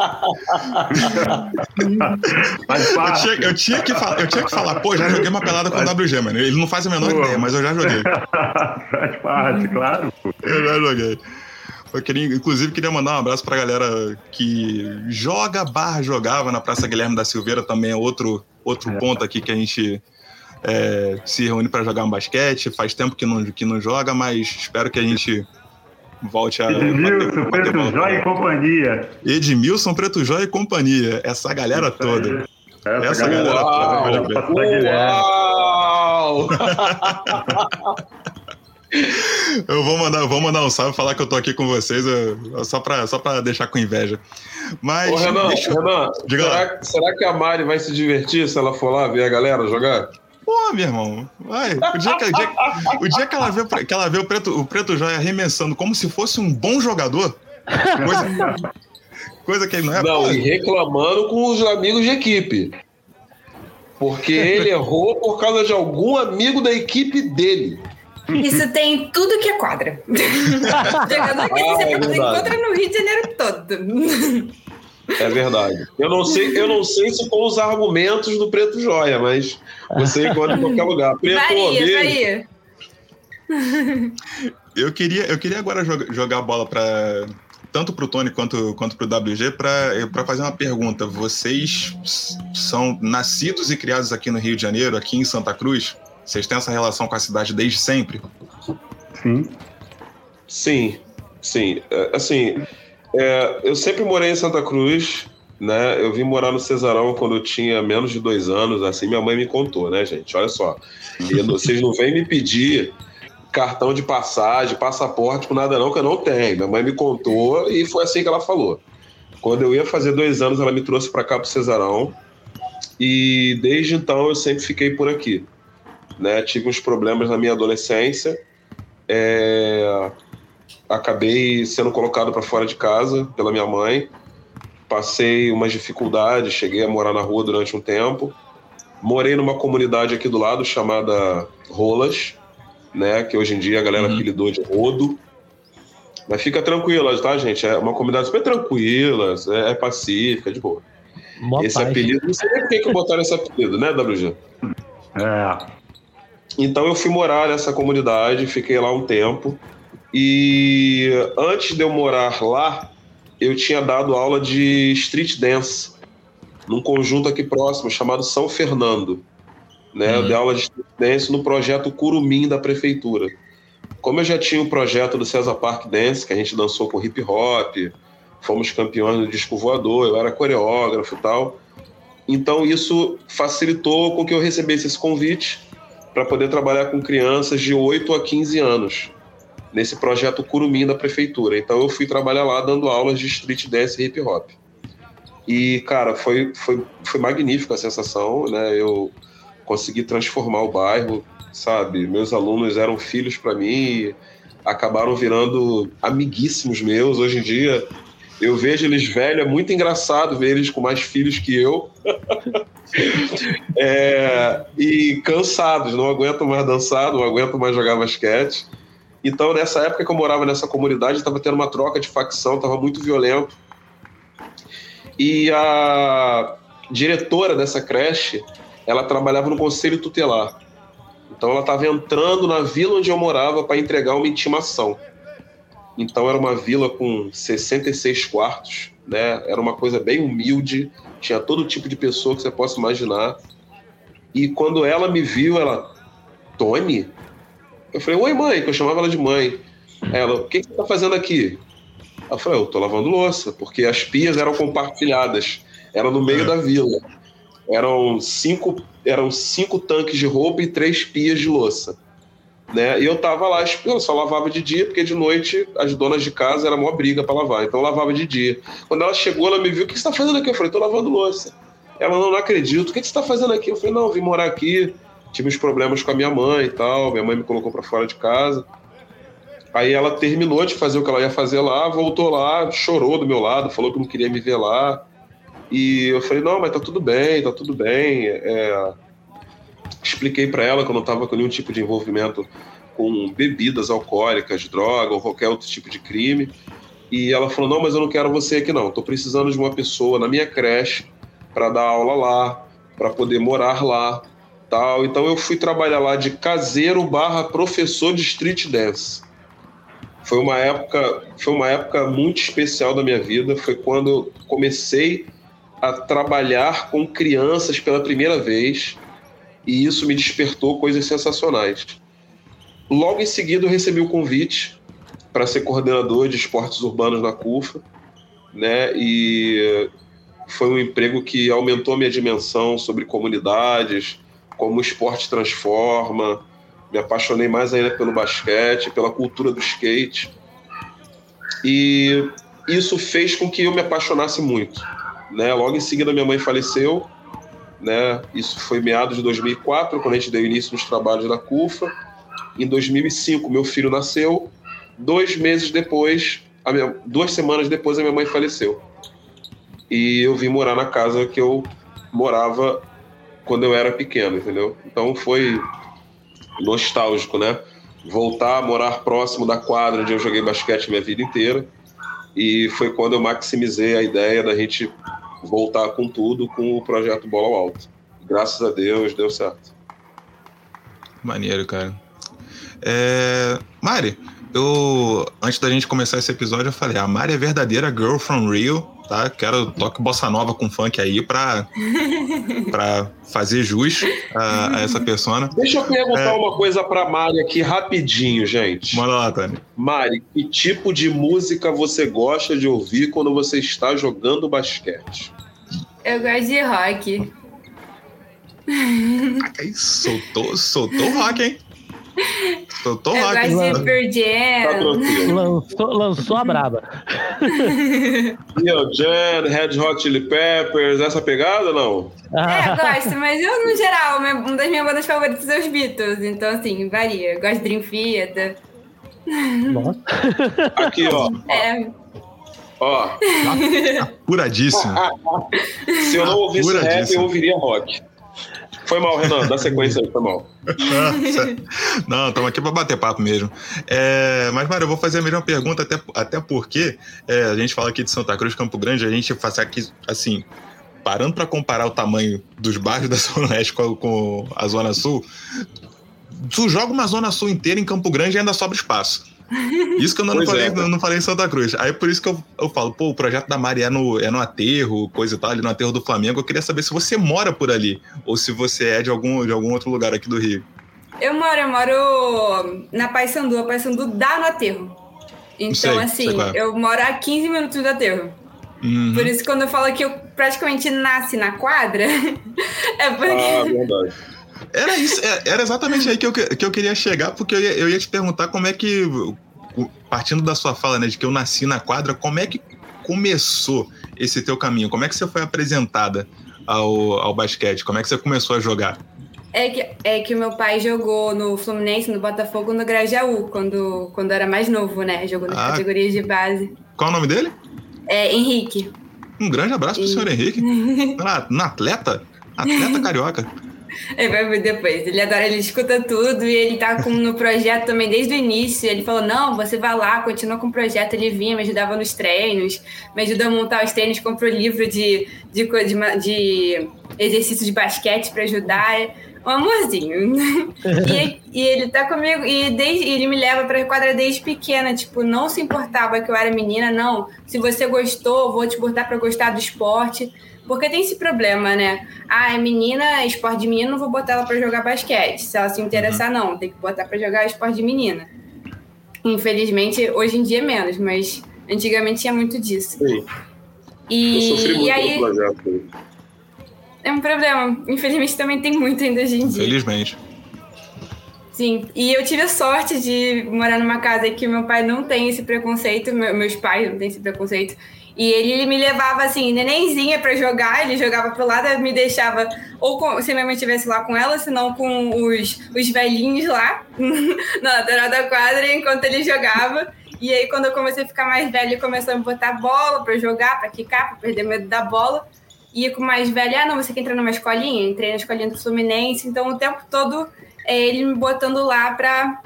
eu, tinha, eu, tinha que falar, eu tinha que falar, pô, já joguei uma pelada com o WG, mano. Ele não faz a menor pô. ideia, mas eu já joguei. Faz parte, claro. Eu já joguei. Eu queria, inclusive, queria mandar um abraço pra galera que joga barra jogava na Praça Guilherme da Silveira também, é outro, outro é. ponto aqui que a gente é, se reúne para jogar um basquete. Faz tempo que não, que não joga, mas espero que a gente volte a. Edmilson, Preto Jóia e companhia. Edmilson, Preto Jóia e companhia. Essa galera Isso toda. Essa, Essa galera, galera toda. Uau! eu vou mandar, vou mandar um salve falar que eu tô aqui com vocês, eu, só, pra, só pra deixar com inveja. Mas. Ô, Renan, deixa... Renan será, será, que a Mari vai se divertir se ela for lá ver a galera jogar? Pô, meu irmão, vai. O dia que, o dia, o dia que ela vê, que ela vê o, preto, o Preto Joia arremessando como se fosse um bom jogador, coisa, coisa que ele não é. Não, pô, e reclamando com os amigos de equipe. Porque ele errou por causa de algum amigo da equipe dele. Isso tem tudo que é quadra. Jogador que Ah, você é encontra no Rio de Janeiro todo. É verdade. Eu não sei, eu não sei se com os argumentos do Preto Joia, mas você encontra em qualquer lugar. Preto, Varia, eu, queria, eu queria agora joga- jogar a bola para tanto pro Tony quanto, quanto pro WG para fazer uma pergunta. Vocês são nascidos e criados aqui no Rio de Janeiro, aqui em Santa Cruz? Vocês têm essa relação com a cidade desde sempre? Sim. Sim, sim. É, Assim, é, eu sempre morei em Santa Cruz, né? Eu vim morar no Cesarão quando eu tinha menos de dois anos, assim minha mãe me contou, né, gente? Olha só. E vocês não vêm me pedir cartão de passagem, passaporte, por nada não, que eu não tenho. Minha mãe me contou e foi assim que ela falou. Quando eu ia fazer dois anos, ela me trouxe para cá pro Cesarão. E desde então eu sempre fiquei por aqui. Né? Tive uns problemas na minha adolescência. É, acabei sendo colocado para fora de casa pela minha mãe. Passei umas dificuldades, cheguei a morar na rua durante um tempo. Morei numa comunidade aqui do lado chamada Rolas, né? Que hoje em dia a galera Uhum. apelidou de Rodo. Mas fica tranquila, tá, gente? É uma comunidade super tranquila, é, é pacífica, de boa. Mó esse paz. apelido, não sei nem por que que botaram esse apelido, né, WG? É. Então eu fui morar nessa comunidade, fiquei lá um tempo. E antes de eu morar lá, eu tinha dado aula de street dance num conjunto aqui próximo chamado São Fernando. Né? Eu Uhum. dei aula de street dance no projeto Curumim da prefeitura. Como eu já tinha o projeto do César Park Dance, que a gente dançou com hip hop, fomos campeões no disco voador, eu era coreógrafo e tal. Então isso facilitou com que eu recebesse esse convite para poder trabalhar com crianças de 8 a 15 anos nesse projeto Curumim da prefeitura. Então eu fui trabalhar lá dando aulas de street dance e hip hop. E cara, foi foi foi magnífica a sensação, né? Eu consegui transformar o bairro, sabe? Meus alunos eram filhos para mim, acabaram virando amiguíssimos meus hoje em dia. Eu vejo eles velhos, é muito engraçado ver eles com mais filhos que eu. É, e cansados, não aguentam mais dançar, não aguentam mais jogar basquete. Então, nessa época que eu morava nessa comunidade, estava tendo uma troca de facção, estava muito violento. E a diretora dessa creche, ela trabalhava no conselho tutelar. Então, ela estava entrando na vila onde eu morava para entregar uma intimação. Então, era uma vila com 66 quartos, né? Era uma coisa bem humilde, tinha todo tipo de pessoa que você possa imaginar. E quando ela me viu, ela, Tony? Eu falei, oi mãe, que eu chamava ela de mãe. Ela, o que, que você tá fazendo aqui? Eu falei, eu tô lavando louça, porque as pias eram compartilhadas, era no meio É. da vila. Eram cinco, eram cinco tanques de roupa e três pias de louça. Né? E eu tava lá, eu só lavava de dia, porque de noite as donas de casa era mó briga para lavar, então eu lavava de dia. Quando ela chegou, ela me viu, o que você tá fazendo aqui? Eu falei, tô lavando louça. Ela, não, não acredito, o que você tá fazendo aqui? Eu falei, não, eu vim morar aqui, tive uns problemas com a minha mãe e tal, minha mãe me colocou para fora de casa. Aí ela terminou de fazer o que ela ia fazer lá, voltou lá, chorou do meu lado, falou que não queria me ver lá. E eu falei, não, mas tá tudo bem, tá tudo bem. É... Expliquei para ela que eu não tava com nenhum tipo de envolvimento com bebidas alcoólicas, droga ou qualquer outro tipo de crime. E ela falou, não, mas eu não quero você aqui não, tô precisando de uma pessoa na minha creche para dar aula lá, para poder morar lá, tal. Então eu fui trabalhar lá de caseiro barra professor de street dance. Foi uma época, foi uma época muito especial da minha vida. Foi quando eu comecei a trabalhar com crianças pela primeira vez e isso me despertou coisas sensacionais. Logo em seguida eu recebi o convite para ser coordenador de esportes urbanos na CUFA, né? E foi um emprego que aumentou a minha dimensão sobre comunidades, como o esporte transforma. Me apaixonei mais ainda pelo basquete, pela cultura do skate. E isso fez com que eu me apaixonasse muito. Né? Logo em seguida, minha mãe faleceu né? Isso foi meados de 2004, quando a gente deu início nos trabalhos da CUFA. Em 2005, meu filho nasceu. Dois meses depois, minha, duas semanas depois, a minha mãe faleceu. E eu vim morar na casa que eu morava quando eu era pequeno, entendeu? Então foi nostálgico, né? Voltar a morar próximo da quadra onde eu joguei basquete minha vida inteira. E foi quando eu maximizei a ideia da gente voltar com tudo com o projeto Bola Alto. Graças a Deus deu certo. Maneiro, cara. É... Mari, eu antes da gente começar esse episódio, eu falei: a Mari é verdadeira girl from Rio, tá? Quero toque bossa nova com funk aí pra, pra fazer jus a, a essa persona. Deixa eu perguntar é... uma coisa pra Mari aqui rapidinho, gente. Manda lá, Tânia. Mari, que tipo de música você gosta de ouvir quando você está jogando basquete? Eu gosto de rock. Aí, soltou, soltou rock, hein? Rock. gosto de Pearl Jam. Lançou, lançou a braba. Pearl Jam, Red Hot Chili Peppers, essa pegada não? É, gosto, mas eu, no geral, uma das minhas bandas favoritas é os Beatles, então, assim, varia. Eu gosto de Dream Theater. Nossa. Aqui, ó. É, Ó, Apuradíssimo. se eu não ouvisse rap, eu ouviria rock. Foi mal, Renan. Dá sequência aí, foi mal. Não, estamos aqui para bater papo mesmo. É, mas, Mário, eu vou fazer a mesma pergunta, até, até porque é, a gente fala aqui de Santa Cruz, Campo Grande, a gente faz aqui, assim, parando para comparar o tamanho dos bairros da Zona Oeste com, com a Zona Sul, tu joga uma Zona Sul inteira em Campo Grande e ainda sobra espaço. Isso que eu não, falei, é. eu não falei em Santa Cruz. Aí por isso que eu, eu falo, pô, o projeto da Mari é no, é no aterro, coisa e tal, ali no aterro do Flamengo. Eu queria saber se você mora por ali ou se você é de algum, de algum outro lugar aqui do Rio. Eu moro, eu moro na Paysandu. A Paysandu dá no aterro. Então, Sei, assim, sei é. eu moro a 15 minutos do aterro. Uhum. Por isso, quando eu falo que eu praticamente nasci na quadra, é porque. Ah, verdade. Era isso, é- era exatamente aí que eu, que eu queria chegar, porque eu ia, eu ia te perguntar como é que, partindo da sua fala, né, de que eu nasci na quadra, como é que começou esse teu caminho? Como é que você foi apresentada ao, ao basquete? Como é que você começou a jogar? É que, é que o meu pai jogou no Fluminense, no Botafogo, no Grajaú, quando, quando era mais novo, né? Jogou nas Ah. categorias de base. Qual é o nome dele? É, Henrique. Um grande abraço pro senhor Henrique. Ah, um atleta? Atleta carioca. Ele vai ver depois. Ele adora, ele escuta tudo e ele tá com, no projeto também desde o início. Ele falou: não, você vai lá, continua com o projeto. Ele vinha, me ajudava nos treinos, me ajudou a montar os treinos, comprou livro de, de, de, de exercício de basquete para ajudar. É Um amorzinho. e, e ele tá comigo, e desde, ele me leva pra quadra desde pequena. Tipo, não se importava que eu era menina, não. Se você gostou, vou te botar pra gostar do esporte. Porque tem esse problema, né? Ah, é menina, esporte de menino, não vou botar ela pra jogar basquete. Se ela se interessar, não. Tem que botar pra jogar esporte de menina. Infelizmente, hoje em dia é menos, mas antigamente tinha muito disso. Sim, eu E, sofri muito e aí, projeto. É um problema. Infelizmente também tem muito ainda hoje em dia. Felizmente. Sim, e eu tive a sorte de morar numa casa que meu pai não tem esse preconceito, meu- meus pais não têm esse preconceito. E ele, me levava assim, nenenzinha pra jogar, ele jogava pro lado, me deixava, ou com- se minha mãe estivesse lá com ela, senão com os, os velhinhos lá, na lateral da quadra, enquanto ele jogava. E aí, quando eu comecei a ficar mais velha, ele começou a me botar bola pra eu jogar, pra quicar, pra perder medo da bola. E com mais velha, ah, não, você quer entrar numa escolinha? Entrei na escolinha do Fluminense, então o tempo todo é ele me botando lá pra,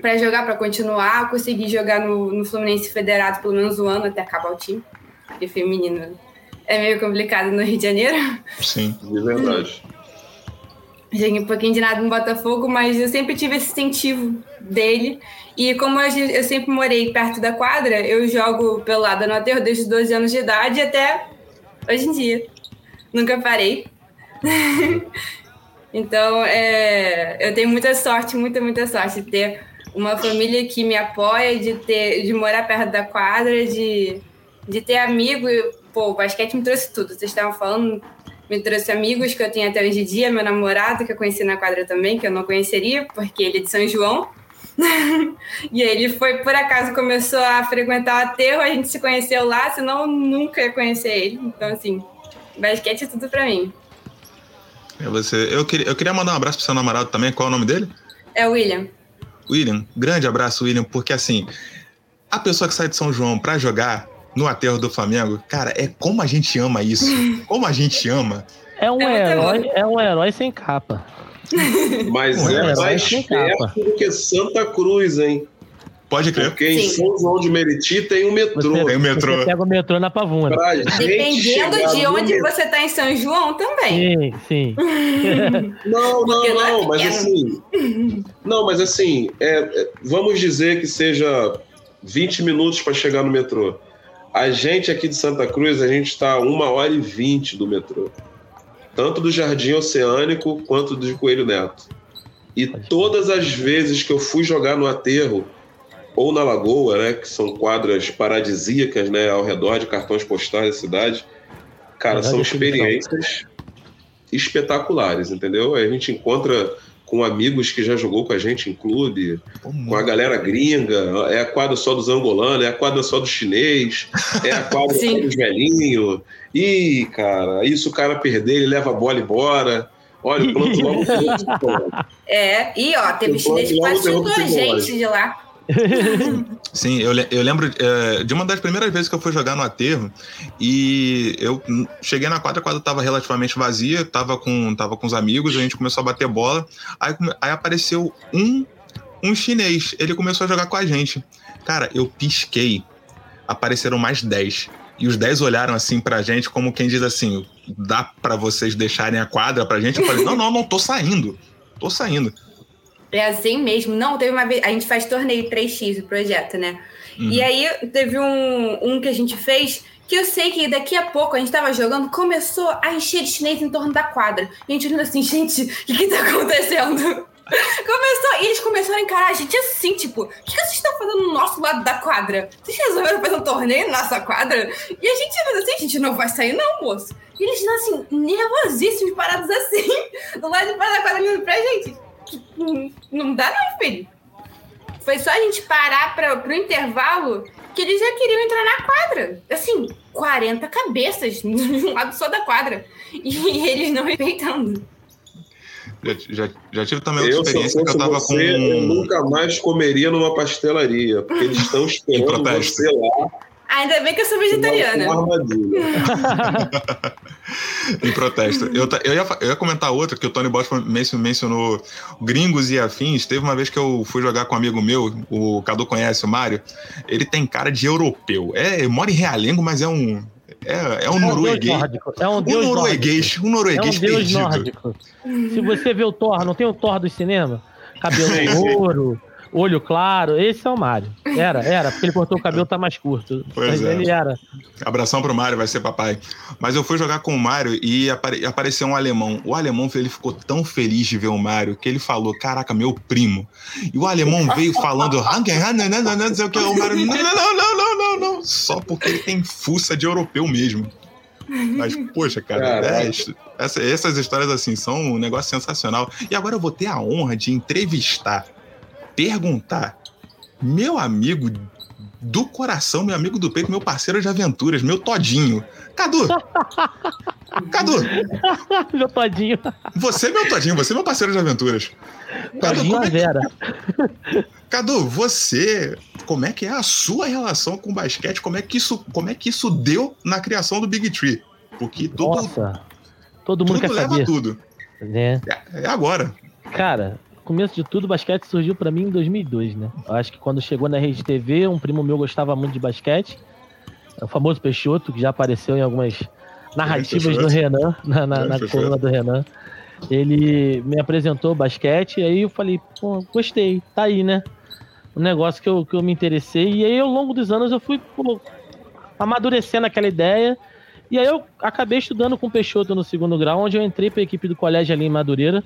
pra jogar, pra continuar. Consegui jogar no, no Fluminense Federado pelo menos um ano até acabar o time. Porque feminino é meio complicado no Rio de Janeiro. Sim. De verdade. Joguei um pouquinho de nada no Botafogo, mas eu sempre tive esse incentivo dele. E como eu, eu sempre morei perto da quadra, eu jogo pelo lado no aterro desde os 12 anos de idade até hoje em dia. Nunca parei. então, é, eu tenho muita sorte, muita, muita sorte de ter uma família que me apoia, de, ter, de morar perto da quadra, de, de ter amigo. Pô, o basquete me trouxe tudo. Vocês estavam falando, me trouxe amigos que eu tenho até hoje em dia, meu namorado, que eu conheci na quadra também, que eu não conheceria, porque ele é de São João. e ele foi, por acaso, começou a frequentar o aterro, a gente se conheceu lá, senão eu nunca ia conhecer ele. Então, assim, basquete é tudo pra mim. É você. Eu queria, eu queria mandar um abraço pro seu namorado também. Qual é o nome dele? É o William. William. Grande abraço, William, porque assim, a pessoa que sai de São João pra jogar no aterro do Flamengo, cara, é como a gente ama isso. Como a gente ama. É um É herói, bom. é um herói sem capa. Mas Não, é é, mais perto do que Santa Cruz, hein? Pode crer. Porque em Sim. São João de Meriti tem um metrô. Você, Tem o metrô. você pega o metrô na pavuna. Dependendo de onde metrô- você tá em São João também. Sim, sim. Não, não, é não, mas assim. Não, mas assim, é, é, vamos dizer que seja 20 minutos para chegar no metrô. A gente aqui de Santa Cruz, a gente está a uma hora e vinte do metrô. Tanto do Jardim Oceânico quanto do Coelho Neto. E todas as vezes que eu fui jogar no aterro ou na Lagoa, né, que são quadras paradisíacas, né, ao redor de cartões postais da cidade, cara, Melhor são experiências espetaculares, entendeu? A gente encontra com amigos que já jogou com a gente em clube, Pô, com a galera gringa, é a quadra só dos angolanos, é a quadra só do chinês, é a quadra só dos velhinhos. Ih, cara, se o cara perder, ele leva a bola embora. Olha, o planto logo pô. É, e ó, teve chinês que logo chutou a gente de lá. Sim, eu, eu lembro é, de uma das primeiras vezes que eu fui jogar no aterro e eu cheguei na quadra, a quadra tava relativamente vazia, tava com, tava com os amigos, a gente começou a bater bola, aí, aí apareceu um, um chinês, ele começou a jogar com a gente. Cara, eu pisquei, apareceram mais 10. E os 10 olharam assim pra gente, como quem diz assim: dá pra vocês deixarem a quadra pra gente? Eu falei: não, não, não, tô saindo. Tô saindo. É assim mesmo. Não, teve uma vez. A gente faz torneio 3x, o projeto, né? Uhum. E aí teve um, um que a gente fez que eu sei que daqui a pouco a gente tava jogando, começou a encher de chinês em torno da quadra. E a gente olhando assim, gente, o que que tá acontecendo? Começou, e eles começaram a encarar a gente assim, tipo, o que, que vocês estão fazendo no nosso lado da quadra? Vocês resolveram fazer um torneio na nossa quadra? E a gente olhando assim, a gente não vai sair não, moço. E eles assim, nervosíssimos, parados assim, do lado de fora da quadra, olhando pra gente. Não- Não dá não, filho. Foi só a gente parar pra, pro intervalo que eles já queriam entrar na quadra. Assim, 40 cabeças de um lado só da quadra. E eles não respeitando. Já, já, já tive também outra Eu, eu experiência que eu tava você, eu com. nunca mais comeria numa pastelaria, porque eles estão esperando você lá Ainda bem que eu sou vegetariana. em protesto. Eu, eu, ia, eu ia comentar outra, que o Tony Bosch mencionou, gringos e afins. Teve uma vez que eu fui jogar com um amigo meu, o Cadu conhece, o Mário. Ele tem cara de europeu. É, ele mora em Realengo, mas é um. É, é um É um deus norueguês. É um Um deus norueguês. Um nórdico. É norueguês um deus perdido. nórdico. Se você vê o Thor, não tem o Thor do cinema? Cabelo ouro, olho claro. Esse é o Mário. Era, era, porque ele cortou o cabelo, tá mais curto. Pois Mas é. ele era. Abração pro Mário, vai ser papai. Mas eu fui jogar com o Mário e apare- apareceu um alemão. O alemão ele ficou tão feliz de ver o Mário que ele falou: Caraca, meu primo. E o alemão veio falando: "Ah, não, não, não, não, não sei o que. O Mário: Não, não, não, não, não, não, não. Só porque ele tem fuça de europeu mesmo. Mas, poxa, cara, é, essa- essas histórias assim são um negócio sensacional. E agora eu vou ter a honra de entrevistar, perguntar, meu amigo do coração, meu amigo do peito, meu parceiro de aventuras, meu Todinho. Cadu! Cadu, Meu todinho. você é meu Todinho, você é meu parceiro de aventuras. Cadu, Todinho como a é que-. Cadu, você, como é que é a sua relação com o basquete? Como é que isso, como é que isso deu na criação do Big Tree? Porque tudo, Nossa. Todo mundo tudo quer leva saber. tudo. É, é agora. Cara, começo de tudo, o basquete surgiu pra mim em 2002, né? Eu acho que quando chegou na Rede TV, um primo meu gostava muito de basquete. É o famoso Peixoto, que já apareceu em algumas narrativas do. Renan, na, na, na coluna do Renan. Ele me apresentou basquete, e aí eu falei, pô, gostei, tá aí, né? Um negócio que eu, que eu me interessei. E aí, ao longo dos anos, eu fui pô, amadurecendo aquela ideia. E aí eu acabei estudando com o Peixoto no segundo grau, onde eu entrei pra equipe do colégio ali em Madureira.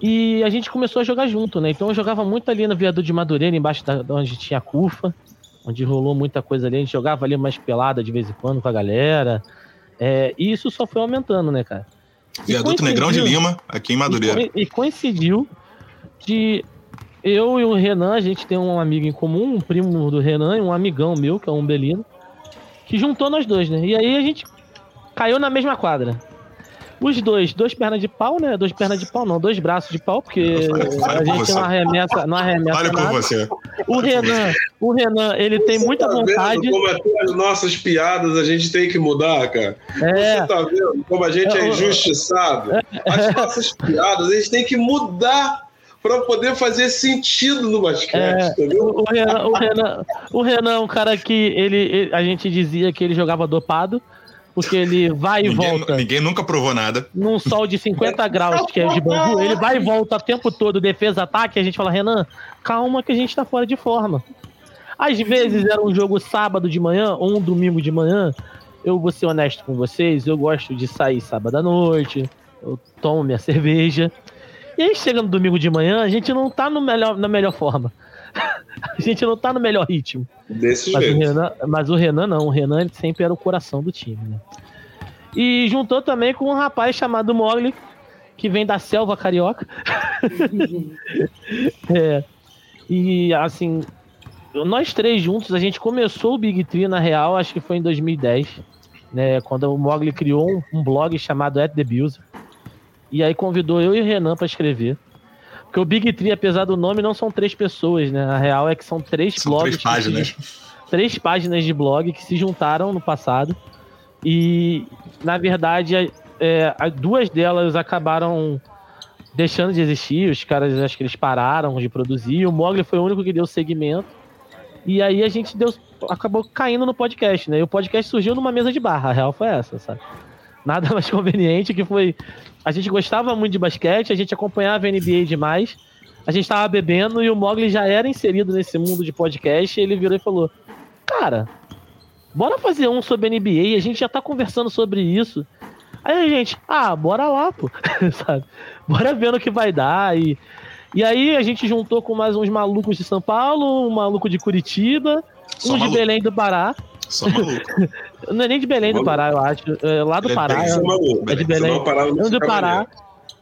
E a gente começou a jogar junto, né? Então eu jogava muito ali no viaduto de Madureira, embaixo da onde tinha a CUFA, onde rolou muita coisa ali. A gente jogava ali mais pelada de vez em quando com a galera. É, e isso só foi aumentando, né, cara? Viaduto Negrão de Lima, aqui em Madureira. E, co- coincidiu de eu e o Renan, a gente tem um amigo em comum, um primo do Renan e um amigão meu, que é um Belino, que juntou nós dois, né? E aí a gente caiu na mesma quadra. Os dois, dois pernas de pau, né? Dois pernas de pau, não, dois braços de pau, porque a gente não arremessa, não arremessa Olha por nada. você. O Renan, o Renan, ele tem muita tá vontade. Vendo como até as nossas piadas a gente tem que mudar, cara? É, Você tá vendo como a gente é Eu- injustiçado? As nossas piadas a gente tem que mudar para poder fazer sentido no basquete, É, entendeu? o, o Renan, o, Renan, o Renan é um cara que ele, ele- a gente dizia que ele jogava dopado, porque ele vai e Ninguém, volta ninguém nunca provou nada. num sol de 50 graus, que é de bambu, ele vai e volta o tempo todo, defesa, ataque, a gente fala, Renan, calma que a gente tá fora de forma. Às vezes era um jogo sábado de manhã ou um domingo de manhã. Eu vou ser honesto com vocês, eu gosto de sair sábado à noite, eu tomo minha cerveja. E aí chega no domingo de manhã, a gente não tá no melhor, na melhor forma. A gente não tá no melhor ritmo. Desse Mas o, jeito. Renan, mas o Renan não, o Renan sempre era o coração do time, né? E juntou também com um rapaz chamado Mogli, que vem da selva carioca. É, e assim, nós três juntos, a gente começou o Big Tree na real, acho que foi em 2010, né? Quando o Mogli criou um, um blog chamado At The Builder. E aí convidou eu e o Renan para escrever. Porque o Big Tree, apesar do nome, não são três pessoas, né? A real é que são três São blogs. três páginas. se- três páginas de blog que se juntaram no passado. E, na verdade, é, as duas delas acabaram deixando de existir. Os caras, acho que eles pararam de produzir. O Mogli foi o único que deu segmento. E aí a gente deu, acabou caindo no podcast, né? E o podcast surgiu numa mesa de barra. A real foi essa, sabe? Nada mais conveniente que foi. A gente gostava muito de basquete, a gente acompanhava a NBA demais. A gente tava bebendo e o Mogli já era inserido nesse mundo de podcast. E ele virou e falou: Cara, bora fazer um sobre NBA. A gente já tá conversando sobre isso. Aí a gente, ah, bora lá, pô. Sabe? Bora ver no que vai dar. E, e aí a gente juntou com mais uns malucos de São Paulo, um maluco de Curitiba, Só um de maluco. Belém do Pará. Só maluco. Não é nem de Belém do Maluco. Pará, eu acho. É lá do é Pará. é- é maluco. é de Belém. Parava de é do Pará.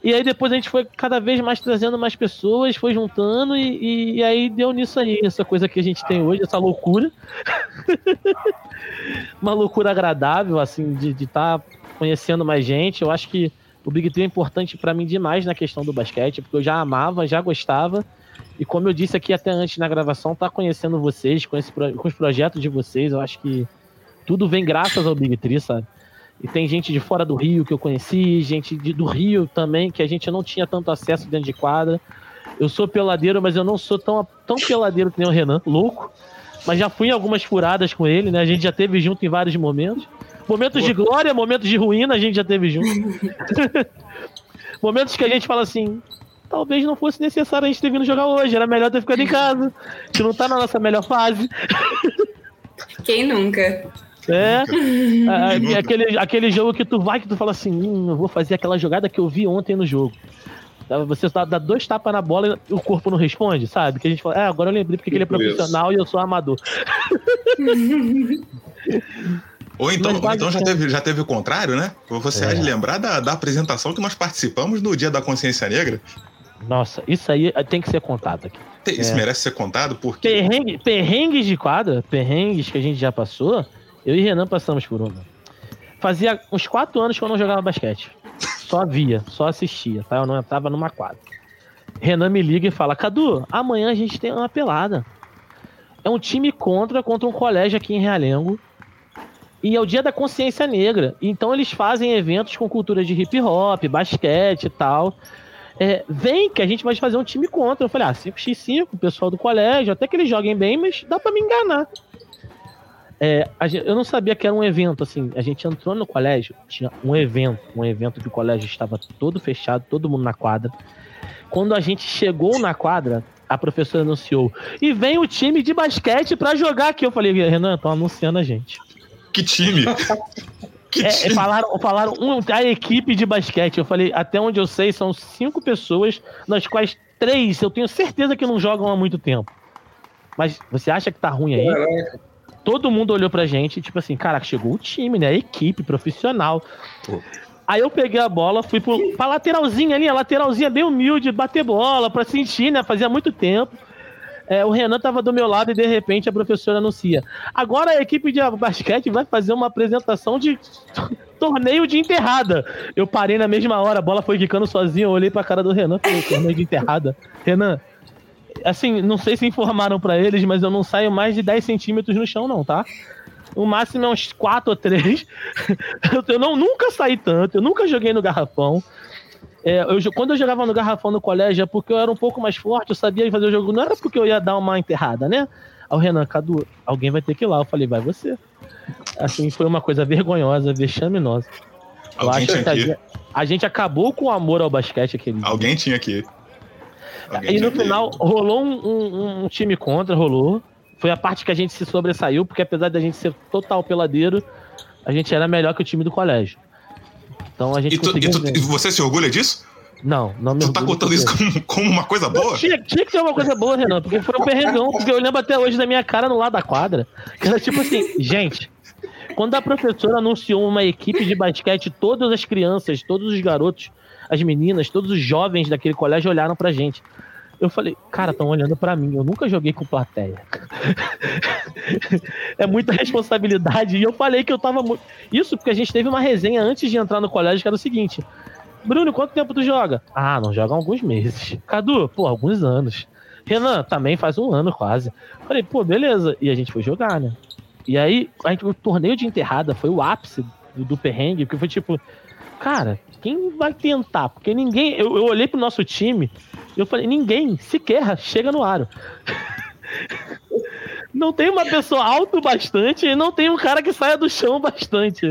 E aí depois a gente foi cada vez mais trazendo mais pessoas, foi juntando e, e- aí deu nisso aí, essa coisa que a gente tem hoje, essa loucura. Uma loucura agradável, assim, de estar conhecendo mais gente. Eu acho que o Big Three é importante pra mim demais na questão do basquete, porque eu já amava, já gostava. E como eu disse aqui até antes na gravação, tá conhecendo vocês, com, esse com os projetos de vocês, eu acho que tudo vem graças ao Big Tree, sabe? E tem gente de fora do Rio que eu conheci, gente de- do Rio também, que a gente não tinha tanto acesso dentro de quadra. Eu sou peladeiro, mas eu não sou tão, tão peladeiro que nem o Renan, louco. Mas já fui em algumas furadas com ele, né? A gente já teve junto em vários momentos. Momentos de glória, momentos de ruína, a gente já teve junto. momentos que a gente fala assim, talvez não fosse necessário a gente ter vindo jogar hoje, era melhor ter ficado em casa. A gente não tá na nossa melhor fase. Quem nunca? É. Ah, Nunca. aquele, aquele jogo que tu vai que tu fala assim, hum, eu vou fazer aquela jogada que eu vi ontem no jogo. Tá, Você dá, dá dois tapas na bola e o corpo não responde, sabe? Que a gente fala, é, agora eu lembrei porque que ele é Tipo isso. profissional e eu sou amador. Ou então, Mas ou então já, teve, já teve o contrário, né? Você É. há de lembrar da, da apresentação que nós participamos no Dia da Consciência Negra. Nossa, isso aí tem que ser contado aqui. Isso É. merece ser contado porque Perrengue, perrengues de quadra, perrengues que a gente já passou, eu e Renan passamos por uma. Fazia uns quatro anos que eu não jogava basquete. Só via, só assistia, tá? Eu não entrava numa quadra. Renan me liga e fala: Cadu, amanhã a gente tem uma pelada. É um time contra contra um colégio aqui em Realengo. E é o dia da consciência negra. Então eles fazem eventos com cultura de hip hop, basquete e tal. É, vem que a gente vai fazer um time contra. Eu falei, ah, 5x5, o pessoal do colégio, até que eles joguem bem, mas dá pra me enganar. É, a gente- eu não sabia que era um evento, assim. A gente entrou no colégio, tinha um evento, um evento que o colégio estava todo fechado, todo mundo na quadra. Quando a gente chegou na quadra, a professora anunciou: e vem o time de basquete pra jogar aqui. Eu falei, Renan, estão anunciando a gente. que time? É, falaram falaram um, a equipe de basquete. Eu falei, até onde eu sei, são cinco pessoas, nas quais três eu tenho certeza que não jogam há muito tempo. Mas você acha que tá ruim aí? Caraca. Todo mundo olhou pra gente, tipo assim, caraca, chegou o time, né? A equipe profissional. Pô. Aí eu peguei a bola, fui pro, pra lateralzinha ali, a lateralzinha bem humilde, bater bola pra sentir, né? Fazia muito tempo. É, o Renan tava do meu lado e de repente a professora anuncia. Agora a equipe de basquete vai fazer uma apresentação de torneio de enterrada. Eu parei na mesma hora, a bola foi quicando sozinha, eu olhei pra cara do Renan e falei, torneio de enterrada. Renan, assim, não sei se informaram para eles, mas eu não saio mais de 10 centímetros no chão, não, tá? O máximo é uns 4 ou 3. eu não, nunca saí tanto, eu nunca joguei no garrafão. É, eu, quando eu jogava no garrafão no colégio é porque eu era um pouco mais forte, eu sabia fazer o jogo. Não era porque eu ia dar uma enterrada, né? Ao Renan, Cadu, alguém vai ter que ir lá. Eu falei, vai você. Assim, foi uma coisa vergonhosa, vexaminosa. Eu Alguém acho tinha que a ir. gente, a gente acabou com o amor ao basquete aquele dia. Alguém tinha que ir. Alguém E no que ir. final rolou um, um- um time contra, rolou. Foi a parte que a gente se sobressaiu, porque apesar da gente ser total peladeiro, a gente era melhor que o time do colégio. Então a gente E, tu- e tu- e você se orgulha disso? Não, não me Tu tá contando isso como, como uma coisa boa? Tinha, tinha que ter uma coisa boa, Renan, porque foi um perregão, porque eu lembro até hoje da minha cara no lado da quadra. Que era tipo assim, gente, quando a professora anunciou uma equipe de basquete, todas as crianças, todos os garotos, as meninas, todos os jovens daquele colégio olharam pra gente. Eu falei, cara, estão olhando pra mim, eu nunca joguei com plateia. é muita responsabilidade. E eu falei que eu tava muito. Isso porque a gente teve uma resenha antes de entrar no colégio que era o seguinte: Bruno, quanto tempo tu joga? Ah, não joga há alguns meses. Cadu, pô, alguns anos. Renan, também faz um ano quase. Falei, pô, beleza. E a gente foi jogar, né? E aí, a gente, o torneio de enterrada foi o ápice do, do perrengue, porque foi tipo, cara, quem vai tentar? Porque ninguém. Eu, eu olhei pro nosso time eu falei, ninguém sequer chega no aro. Não tem uma pessoa alto bastante e não tem um cara que saia do chão bastante.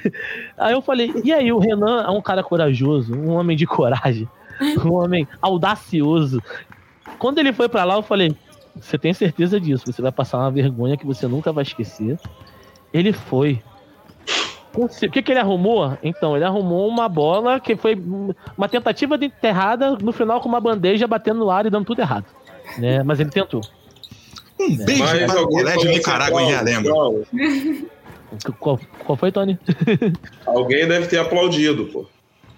Aí eu falei, e aí, o Renan é um cara corajoso, um homem de coragem, um homem audacioso. Quando ele foi pra lá, eu falei, você tem certeza disso, você vai passar uma vergonha que você nunca vai esquecer. Ele foi. O que, que ele arrumou? Então, ele arrumou uma bola que foi uma tentativa de enterrada, no final com uma bandeja batendo no ar e dando tudo errado. Né? Mas ele tentou. Um beijo Mas para o alguém Colégio falou Nicarágua em assim, Realengo. Qual, qual foi, Tony? Alguém deve ter aplaudido, pô.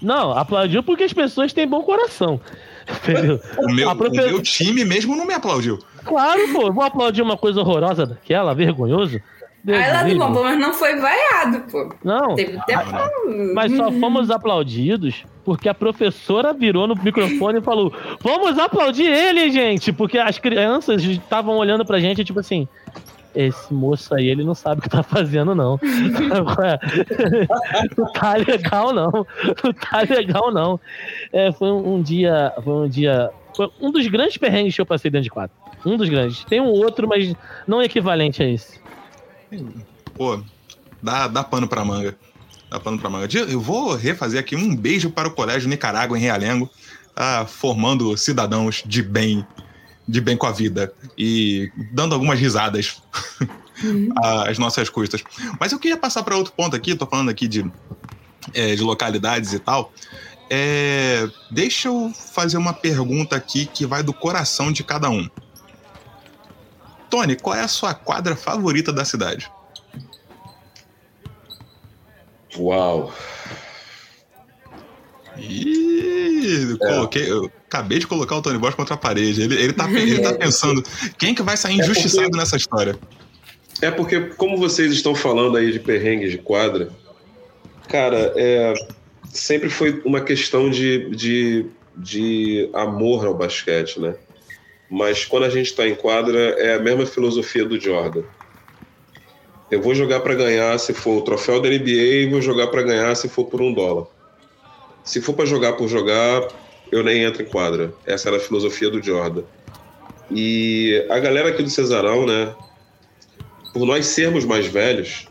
Não, aplaudiu porque as pessoas têm bom coração. Entendeu? O meu, A o profe- meu time mesmo não me aplaudiu. Claro, pô. Vou aplaudir uma coisa horrorosa daquela, vergonhoso. Deus Aí lá me do livre. bom, mas não foi vaiado, pô. Não, Teve até Ah, mas só fomos aplaudidos porque a professora virou no microfone e falou: Vamos aplaudir ele, gente! Porque as crianças estavam olhando pra gente, tipo assim. Esse moço aí, ele não sabe o que tá fazendo, não. Não tá legal, não. Não tá legal, não. É, foi um, um dia. Foi um dia. Foi um dos grandes perrengues que eu passei dentro de quadro. Um dos grandes. Tem um outro, mas não equivalente a esse. Pô, dá, dá pano pra manga. Dá pano pra manga. Eu vou refazer aqui um beijo para o Colégio Nicarágua em Realengo, tá formando cidadãos de bem, de bem com a vida e dando algumas risadas às nossas custas. Mas eu queria passar para outro ponto aqui, tô falando aqui de, é, de localidades e tal. É, deixa eu fazer uma pergunta aqui que vai do coração de cada um. Tony, qual é a sua quadra favorita da cidade? Uau. Ih, coloquei, eu acabei de colocar o Tony Bosch contra a parede. Ele, ele, tá, ele tá pensando, quem que vai sair É injustiçado porque- nessa história? É porque, como vocês estão falando aí de perrengues de quadra, cara, é, sempre foi uma questão de, de, de amor ao basquete, né? Mas quando a gente está em quadra, é a mesma filosofia do Jordan. Eu vou jogar para ganhar se for o troféu da NBA e vou jogar para ganhar se for por um dólar. Se for para jogar por jogar, eu nem entro em quadra. Essa era a filosofia do Jordan. E a galera aqui do Cesarão, né? por nós sermos mais velhos,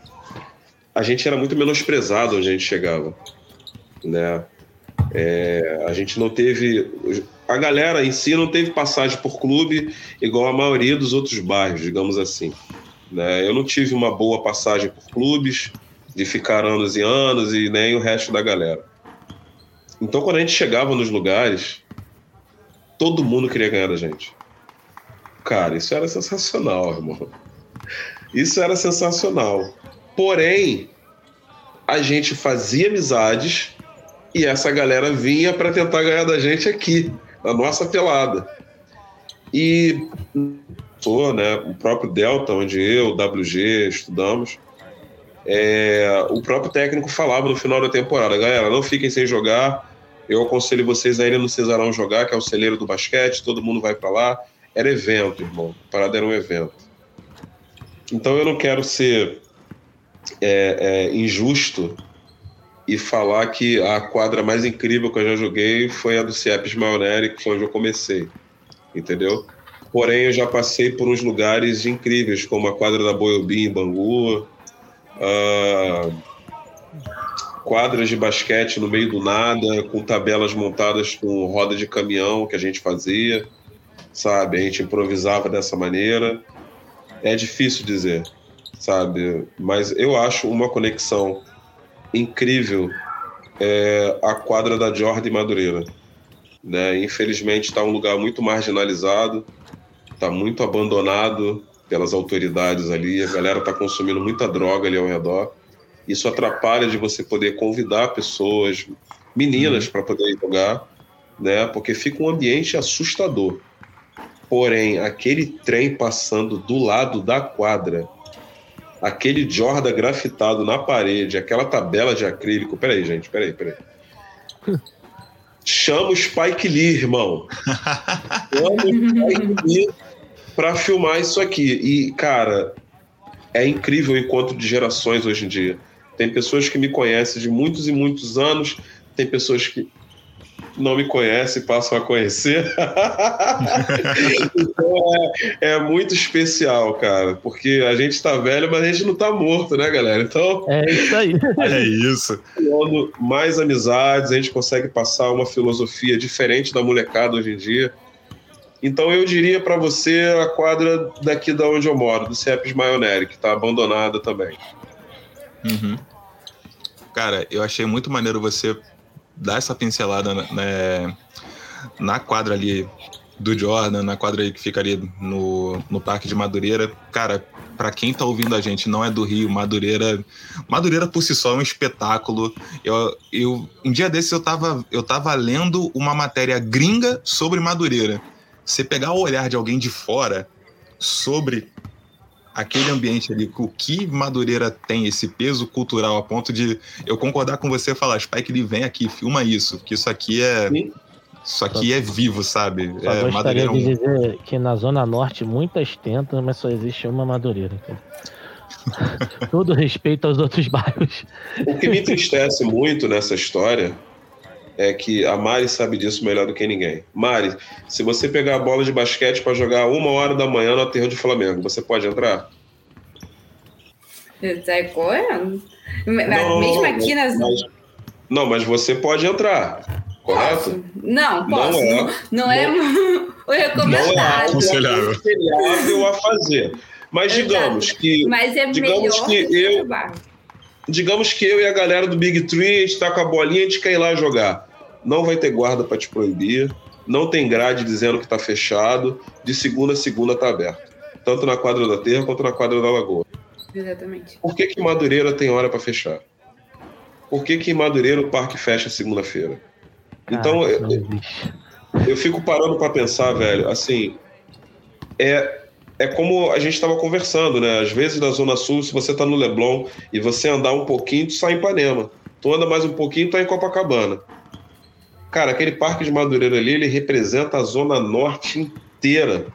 a gente era muito menosprezado onde a gente chegava, né? É, a gente não teve, a galera em si não teve passagem por clube igual a maioria dos outros bairros, digamos assim. Né? Eu não tive uma boa passagem por clubes, de ficar anos e anos e nem o resto da galera. Então, quando a gente chegava nos lugares, todo mundo queria ganhar da gente. Cara, isso era sensacional, irmão. Isso era sensacional. Porém, a gente fazia amizades e essa galera vinha para tentar ganhar da gente aqui, na nossa pelada. E né, o próprio Delta, onde eu, WG, estudamos, é, o próprio técnico falava no final da temporada, galera, não fiquem sem jogar, eu aconselho vocês a irem no Cesarão jogar, que é o celeiro do basquete, todo mundo vai para lá. Era evento, irmão. A parada era um evento. Então eu não quero ser é, é, injusto e falar que a quadra mais incrível que eu já joguei foi a do CIEPS Maioneri, que foi onde eu comecei. Entendeu? Porém, eu já passei por uns lugares incríveis, como a quadra da Boiobim em Bangu, uh, quadras de basquete no meio do nada, com tabelas montadas com roda de caminhão que a gente fazia, sabe? A gente improvisava dessa maneira. É difícil dizer, sabe? Mas eu acho uma conexão incrível é, a quadra da Jordan Madureira. Né? Infelizmente está um lugar muito marginalizado, está muito abandonado pelas autoridades ali, a galera está consumindo muita droga ali ao redor. Isso atrapalha de você poder convidar pessoas, meninas, uhum. para poder jogar, né? Porque fica um ambiente assustador. Porém, aquele trem passando do lado da quadra, aquele Jordan grafitado na parede, aquela tabela de acrílico. Peraí, gente, peraí, peraí. Chama o Spike Lee, irmão. Chama o Spike Lee para filmar isso aqui. E, cara, é incrível o encontro de gerações hoje em dia. Tem pessoas que me conhecem de muitos e muitos anos, tem pessoas que não me conhecem e passam a conhecer. então é, é, muito especial, cara, porque a gente está velho, mas a gente não está morto, né, galera? Então. É isso aí. é isso. Mais amizades, a gente consegue passar uma filosofia diferente da molecada hoje em dia. Então eu diria para você a quadra daqui da onde eu moro, do CEPS Maioneri, que está abandonada também. Uhum. Cara, eu achei muito maneiro você dar essa pincelada né, na quadra ali do Jordan, na quadra que fica ali no, no Parque de Madureira. Cara, para quem tá ouvindo a gente não é do Rio, Madureira, Madureira por si só é um espetáculo. Eu, eu um dia desses eu tava, eu tava lendo uma matéria gringa sobre Madureira. Você pegar o olhar de alguém de fora sobre aquele ambiente ali, o que Madureira tem esse peso cultural a ponto de eu concordar com você e falar, Spike ele vem aqui, filma isso, que isso aqui é Sim. isso aqui é vivo, sabe? Só é, gostaria Madureira de dizer que na zona norte muitas tentam, mas só existe uma Madureira. Todo respeito aos outros bairros. O que me entristece muito nessa história é que a Mari sabe disso melhor do que ninguém. Mari, se você pegar a bola de basquete para jogar uma hora da manhã no aterro de Flamengo, você pode entrar? Eu saio correndo. Não, Mesmo aqui nas. Mas, não, mas você pode entrar. Correto? Posso? Não, posso. Não é, não, não é o recomendado. Não é aconselhável a fazer. Mas Exato. digamos que. Mas é digamos que eu. Digamos que eu e a galera do Big Tree, a gente tá com a bolinha, a gente quer ir lá jogar. Não vai ter guarda para te proibir, não tem grade dizendo que tá fechado, de segunda a segunda tá aberto. Tanto na quadra da Terra quanto na quadra da Lagoa. Exatamente. Por que, que Madureira tem hora para fechar? Por que, que em Madureira o parque fecha segunda-feira? Então, ah, eu, eu fico parando para pensar, velho, assim, é é como a gente estava conversando, né? Às vezes na Zona Sul, se você está no Leblon e você andar um pouquinho, tu sai em Ipanema. Tu anda mais um pouquinho, tu tá em Copacabana. Cara, aquele Parque de Madureira ali, ele representa a Zona Norte inteira.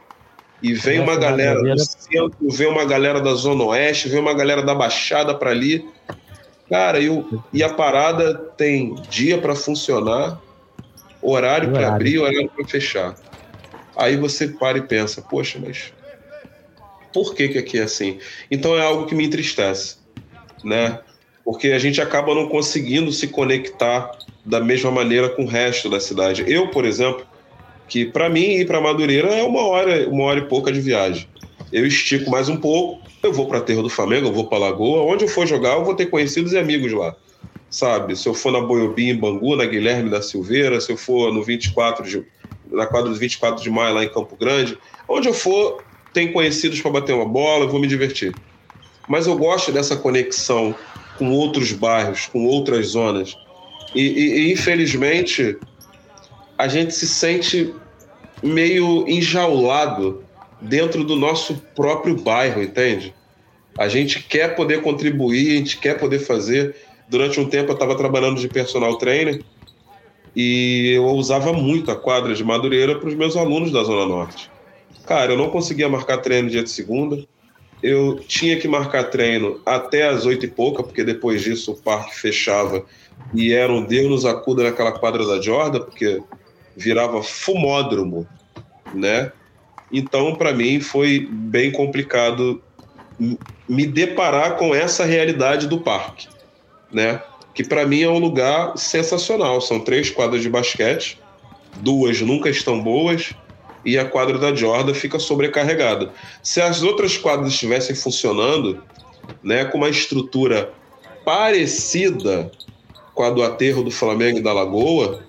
E vem uma galera do centro, vem uma galera da Zona Oeste, vem uma galera da Baixada para ali. Cara, e, o, e a parada tem dia para funcionar, horário para abrir, horário para fechar. Aí você para e pensa, poxa, mas por que, que aqui é assim? Então é algo que me entristece, né? Porque a gente acaba não conseguindo se conectar da mesma maneira com o resto da cidade. Eu, por exemplo, que para mim ir para Madureira é uma hora, uma hora e pouca de viagem. Eu estico mais um pouco, eu vou para Terra do Flamengo, eu vou para Lagoa, onde eu for jogar, eu vou ter conhecidos e amigos lá. Sabe? Se eu for na Boiobim, em Bangu, na Guilherme da Silveira, se eu for no 24 de na quadra dos 24 de maio lá em Campo Grande, onde eu for, tem conhecidos para bater uma bola, eu vou me divertir. Mas eu gosto dessa conexão com outros bairros, com outras zonas. E, e, e infelizmente, a gente se sente meio enjaulado dentro do nosso próprio bairro, entende? A gente quer poder contribuir, a gente quer poder fazer. Durante um tempo eu estava trabalhando de personal trainer e eu usava muito a quadra de Madureira para os meus alunos da Zona Norte. Cara, eu não conseguia marcar treino dia de segunda. Eu tinha que marcar treino até as oito e pouca, porque depois disso o parque fechava e era um Deus nos acuda naquela quadra da Jordan, porque virava fumódromo, né? Então, para mim, foi bem complicado me deparar com essa realidade do parque, né? Que para mim é um lugar sensacional. São três quadras de basquete, duas nunca estão boas e a quadra da Jordan fica sobrecarregada. Se as outras quadras estivessem funcionando, né, com uma estrutura parecida com a do aterro do Flamengo e da Lagoa,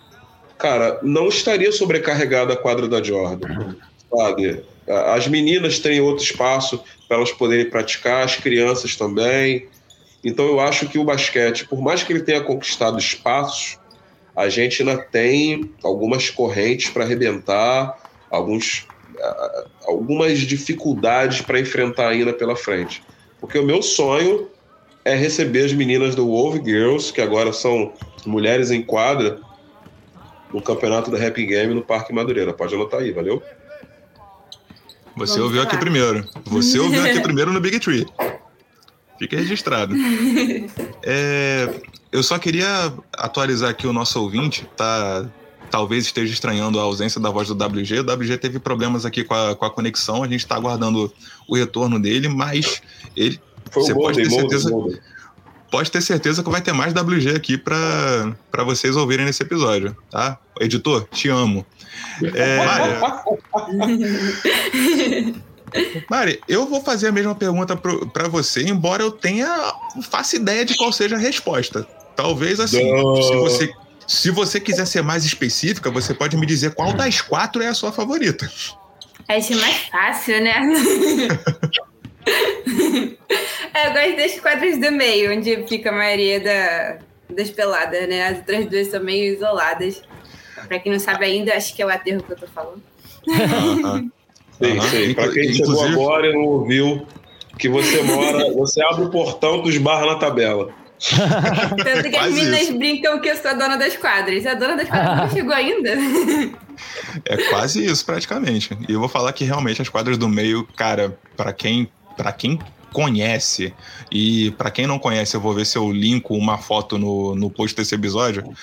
cara, não estaria sobrecarregada a quadra da Jordan, sabe? As meninas têm outro espaço para elas poderem praticar, as crianças também. Então eu acho que o basquete, por mais que ele tenha conquistado espaços, a gente ainda tem algumas correntes para arrebentar, alguns, algumas dificuldades para enfrentar ainda pela frente. Porque o meu sonho é receber as meninas do Wolf Girls, que agora são mulheres em quadra, no campeonato da Happy Game no Parque Madureira. Pode anotar aí, valeu? Você Vamos ouviu falar. aqui primeiro. Você ouviu aqui primeiro no Big Tree. Fica registrado. É, eu só queria atualizar aqui o nosso ouvinte, tá? Talvez esteja estranhando a ausência da voz do WG. O WG teve problemas aqui com a, com a conexão, a gente está aguardando o retorno dele, mas ele. Foi você pode ter certeza. Pode ter certeza que vai ter mais WG aqui para vocês ouvirem nesse episódio, tá? Editor, te amo. É... Mari, eu vou fazer a mesma pergunta para você, embora eu tenha faça ideia de qual seja a resposta. Talvez assim, se você, se você quiser ser mais específica, você pode me dizer qual das quatro é a sua favorita. É ser mais fácil, né? é, eu gosto das quadras do meio, onde fica a maioria da, das peladas, né? As outras duas são meio isoladas. Pra quem não sabe ainda, acho que é o aterro que eu tô falando. Sim, uhum. sim. Para quem Inclusive... chegou agora e não ouviu, que você mora, você abre o portão, tu esbarra na tabela. Tanto que as meninas isso. brincam que eu sou a dona das quadras. A dona das quadras não chegou ainda. É quase isso, praticamente. E eu vou falar que realmente as quadras do meio, cara, para quem, para quem conhece e para quem não conhece, eu vou ver se eu linko uma foto no, no post desse episódio.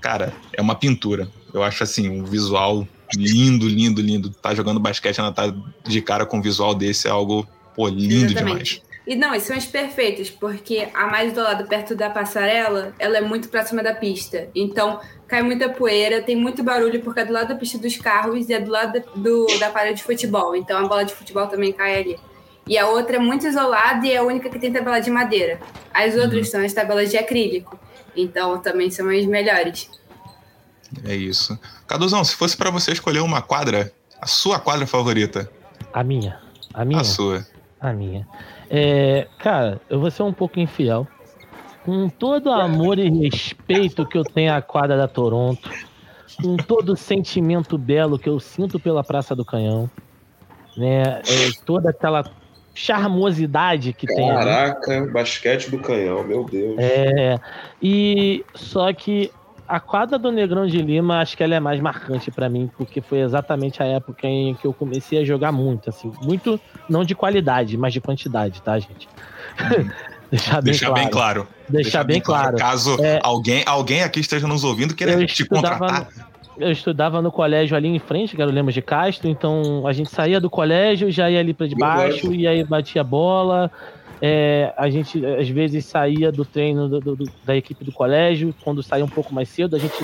Cara, é uma pintura. Eu acho assim, um visual lindo, lindo, lindo. Tá jogando basquete, ela tá de cara com um visual desse, é algo, pô, lindo Exatamente. demais. E não, e são as perfeitas, porque a mais do lado, perto da passarela, ela é muito próxima da pista. Então, cai muita poeira, tem muito barulho, porque é do lado da pista dos carros e é do lado do, da quadra de futebol. Então, a bola de futebol também cai ali. E a outra é muito isolada e é a única que tem tabela de madeira. As outras uhum. são as tabelas de acrílico. Então, também são as melhores. É isso. Caduzão, se fosse para você escolher uma quadra, a sua quadra favorita? A minha. A minha? A sua. A minha. É, cara, eu vou ser um pouco infiel. Com todo o amor e respeito que eu tenho à quadra da Toronto, com todo o sentimento belo que eu sinto pela Praça do Canhão, né? É, toda aquela charmosidade que Caraca, tem. Caraca, basquete do canhão, meu Deus. É, e só que a quadra do Negrão de Lima, acho que ela é mais marcante para mim, porque foi exatamente a época em que eu comecei a jogar muito, assim, muito não de qualidade, mas de quantidade, tá, gente? Deixar, bem, Deixar claro. bem claro. Deixar, Deixar bem, claro. Caso é, alguém, alguém aqui esteja nos ouvindo queira te contratar. eu estudava no colégio ali em frente, que era o Lemos de Castro, então a gente saía do colégio, já ia ali para debaixo, e aí batia bola, é, a gente às vezes saía do treino do, do, da equipe do colégio, quando saía um pouco mais cedo, a gente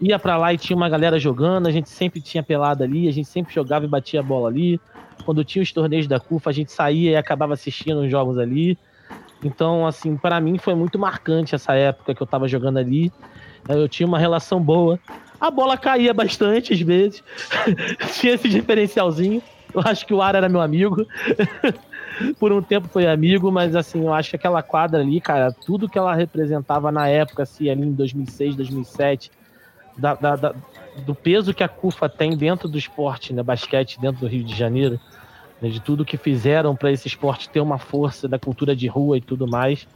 ia para lá e tinha uma galera jogando, a gente sempre tinha pelada ali, a gente sempre jogava e batia a bola ali. Quando tinha os torneios da CUFA, a gente saía e acabava assistindo os jogos ali. Então, assim, para mim foi muito marcante essa época que eu tava jogando ali. Eu tinha uma relação boa. A bola caía bastante às vezes. tinha esse diferencialzinho. Eu acho que o Ara era meu amigo. por um tempo foi amigo, mas assim, eu acho que aquela quadra ali, cara, tudo que ela representava na época, assim, ali em 2006, 2007, da, da, da, do peso que a CUFA tem dentro do esporte, né, basquete dentro do Rio de Janeiro, né, de tudo que fizeram para esse esporte ter uma força da cultura de rua e tudo mais.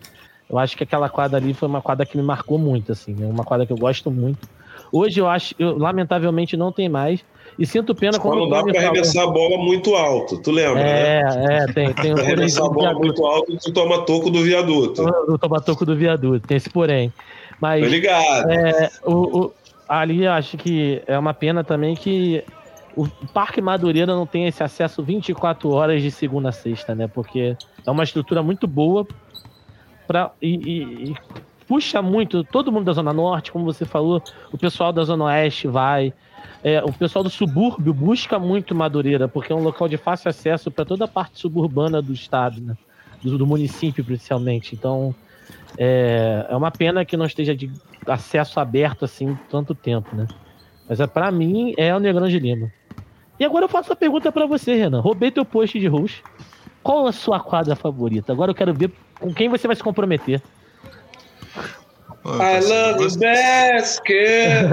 Eu acho que aquela quadra ali foi uma quadra que me marcou muito, assim, é uma quadra que eu gosto muito. Hoje eu acho, eu, lamentavelmente não tem mais. E sinto pena Só quando. não dá para arremessar a bola muito alto, tu lembra? É, né? é, tem. tem um arremessar a bola muito alto, tu toma toco do viaduto. Tu toma toco do viaduto, tem esse porém. Mas. Tô ligado. É, o, o, ali acho que é uma pena também que o Parque Madureira não tem esse acesso 24 horas de segunda a sexta, né? Porque é uma estrutura muito boa pra, e, e, e puxa muito todo mundo da Zona Norte, como você falou, o pessoal da Zona Oeste vai. É, o pessoal do subúrbio busca muito Madureira, porque é um local de fácil acesso para toda a parte suburbana do estado, né? do, do município, principalmente. Então, é, é uma pena que não esteja de acesso aberto assim tanto tempo, né? Mas é, para mim é o Negrão de Lima. E agora eu faço a pergunta para você, Renan. Roubei teu post de host. Qual a sua quadra favorita? Agora eu quero ver com quem você vai se comprometer. I love basket.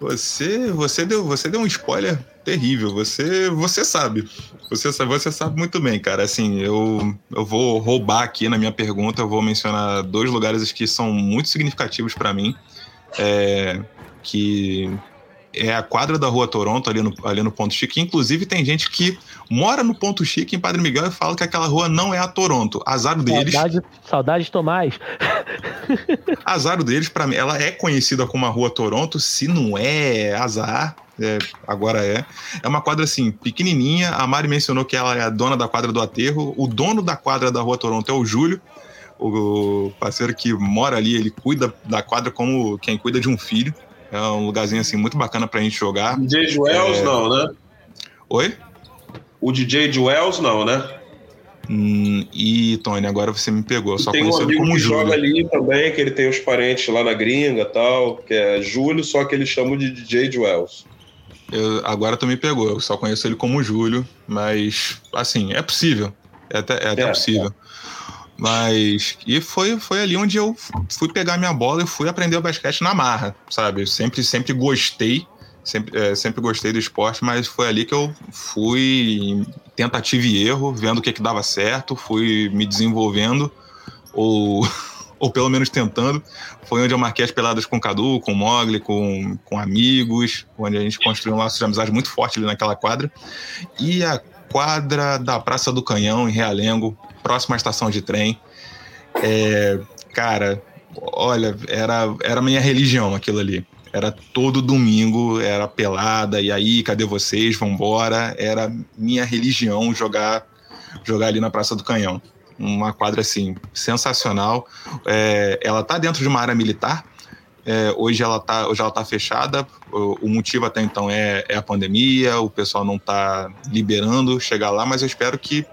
Você, você deu, você deu um spoiler terrível. Você, você sabe. Você, você sabe muito bem, cara. Assim, eu, eu vou roubar aqui na minha pergunta. Eu vou mencionar dois lugares que são muito significativos para mim. É, que é a quadra da Rua Toronto, ali no, ali no Ponto Chique. Inclusive, tem gente que mora no Ponto Chique, em Padre Miguel, e fala que aquela rua não é a Toronto. Azar deles. Saudade, saudade Tomás. azar deles, para mim, ela é conhecida como a Rua Toronto. Se não é azar, é, agora é. É uma quadra assim, pequenininha. A Mari mencionou que ela é a dona da quadra do aterro. O dono da quadra da Rua Toronto é o Júlio. O parceiro que mora ali, ele cuida da quadra como quem cuida de um filho. É um lugarzinho assim muito bacana pra gente jogar. DJ Joels é... não, né? Oi? O DJ Joels não, né? Hum, e Tony, agora você me pegou. Só tem um amigo como que Júlio. joga ali também, que ele tem os parentes lá na gringa tal, que é Júlio, só que eles chamam de DJ Joels. Eu, agora tu me pegou, eu só conheço ele como Júlio, mas assim, é possível. É até, é até é, possível. É. Mas. E foi, foi ali onde eu fui pegar minha bola e fui aprender o basquete na marra, sabe? Sempre, sempre gostei, sempre, é, sempre gostei do esporte, mas foi ali que eu fui tentativa e erro, vendo o que, que dava certo, fui me desenvolvendo, ou, ou pelo menos tentando. Foi onde eu marquei as peladas com o Cadu, com o Mogli, com, com amigos, onde a gente construiu um laço de amizade muito forte ali naquela quadra. E a quadra da Praça do Canhão, em Realengo, próxima estação de trem. É, cara, olha, era, era minha religião aquilo ali. Era todo domingo, era pelada, e aí, cadê vocês? Vambora. Era minha religião jogar, jogar ali na Praça do Canhão. Uma quadra, assim, sensacional. É, ela tá dentro de uma área militar, é, hoje ela está hoje ela tá fechada. O, o, motivo até então é, é, a pandemia, o pessoal não está liberando chegar lá, mas eu espero que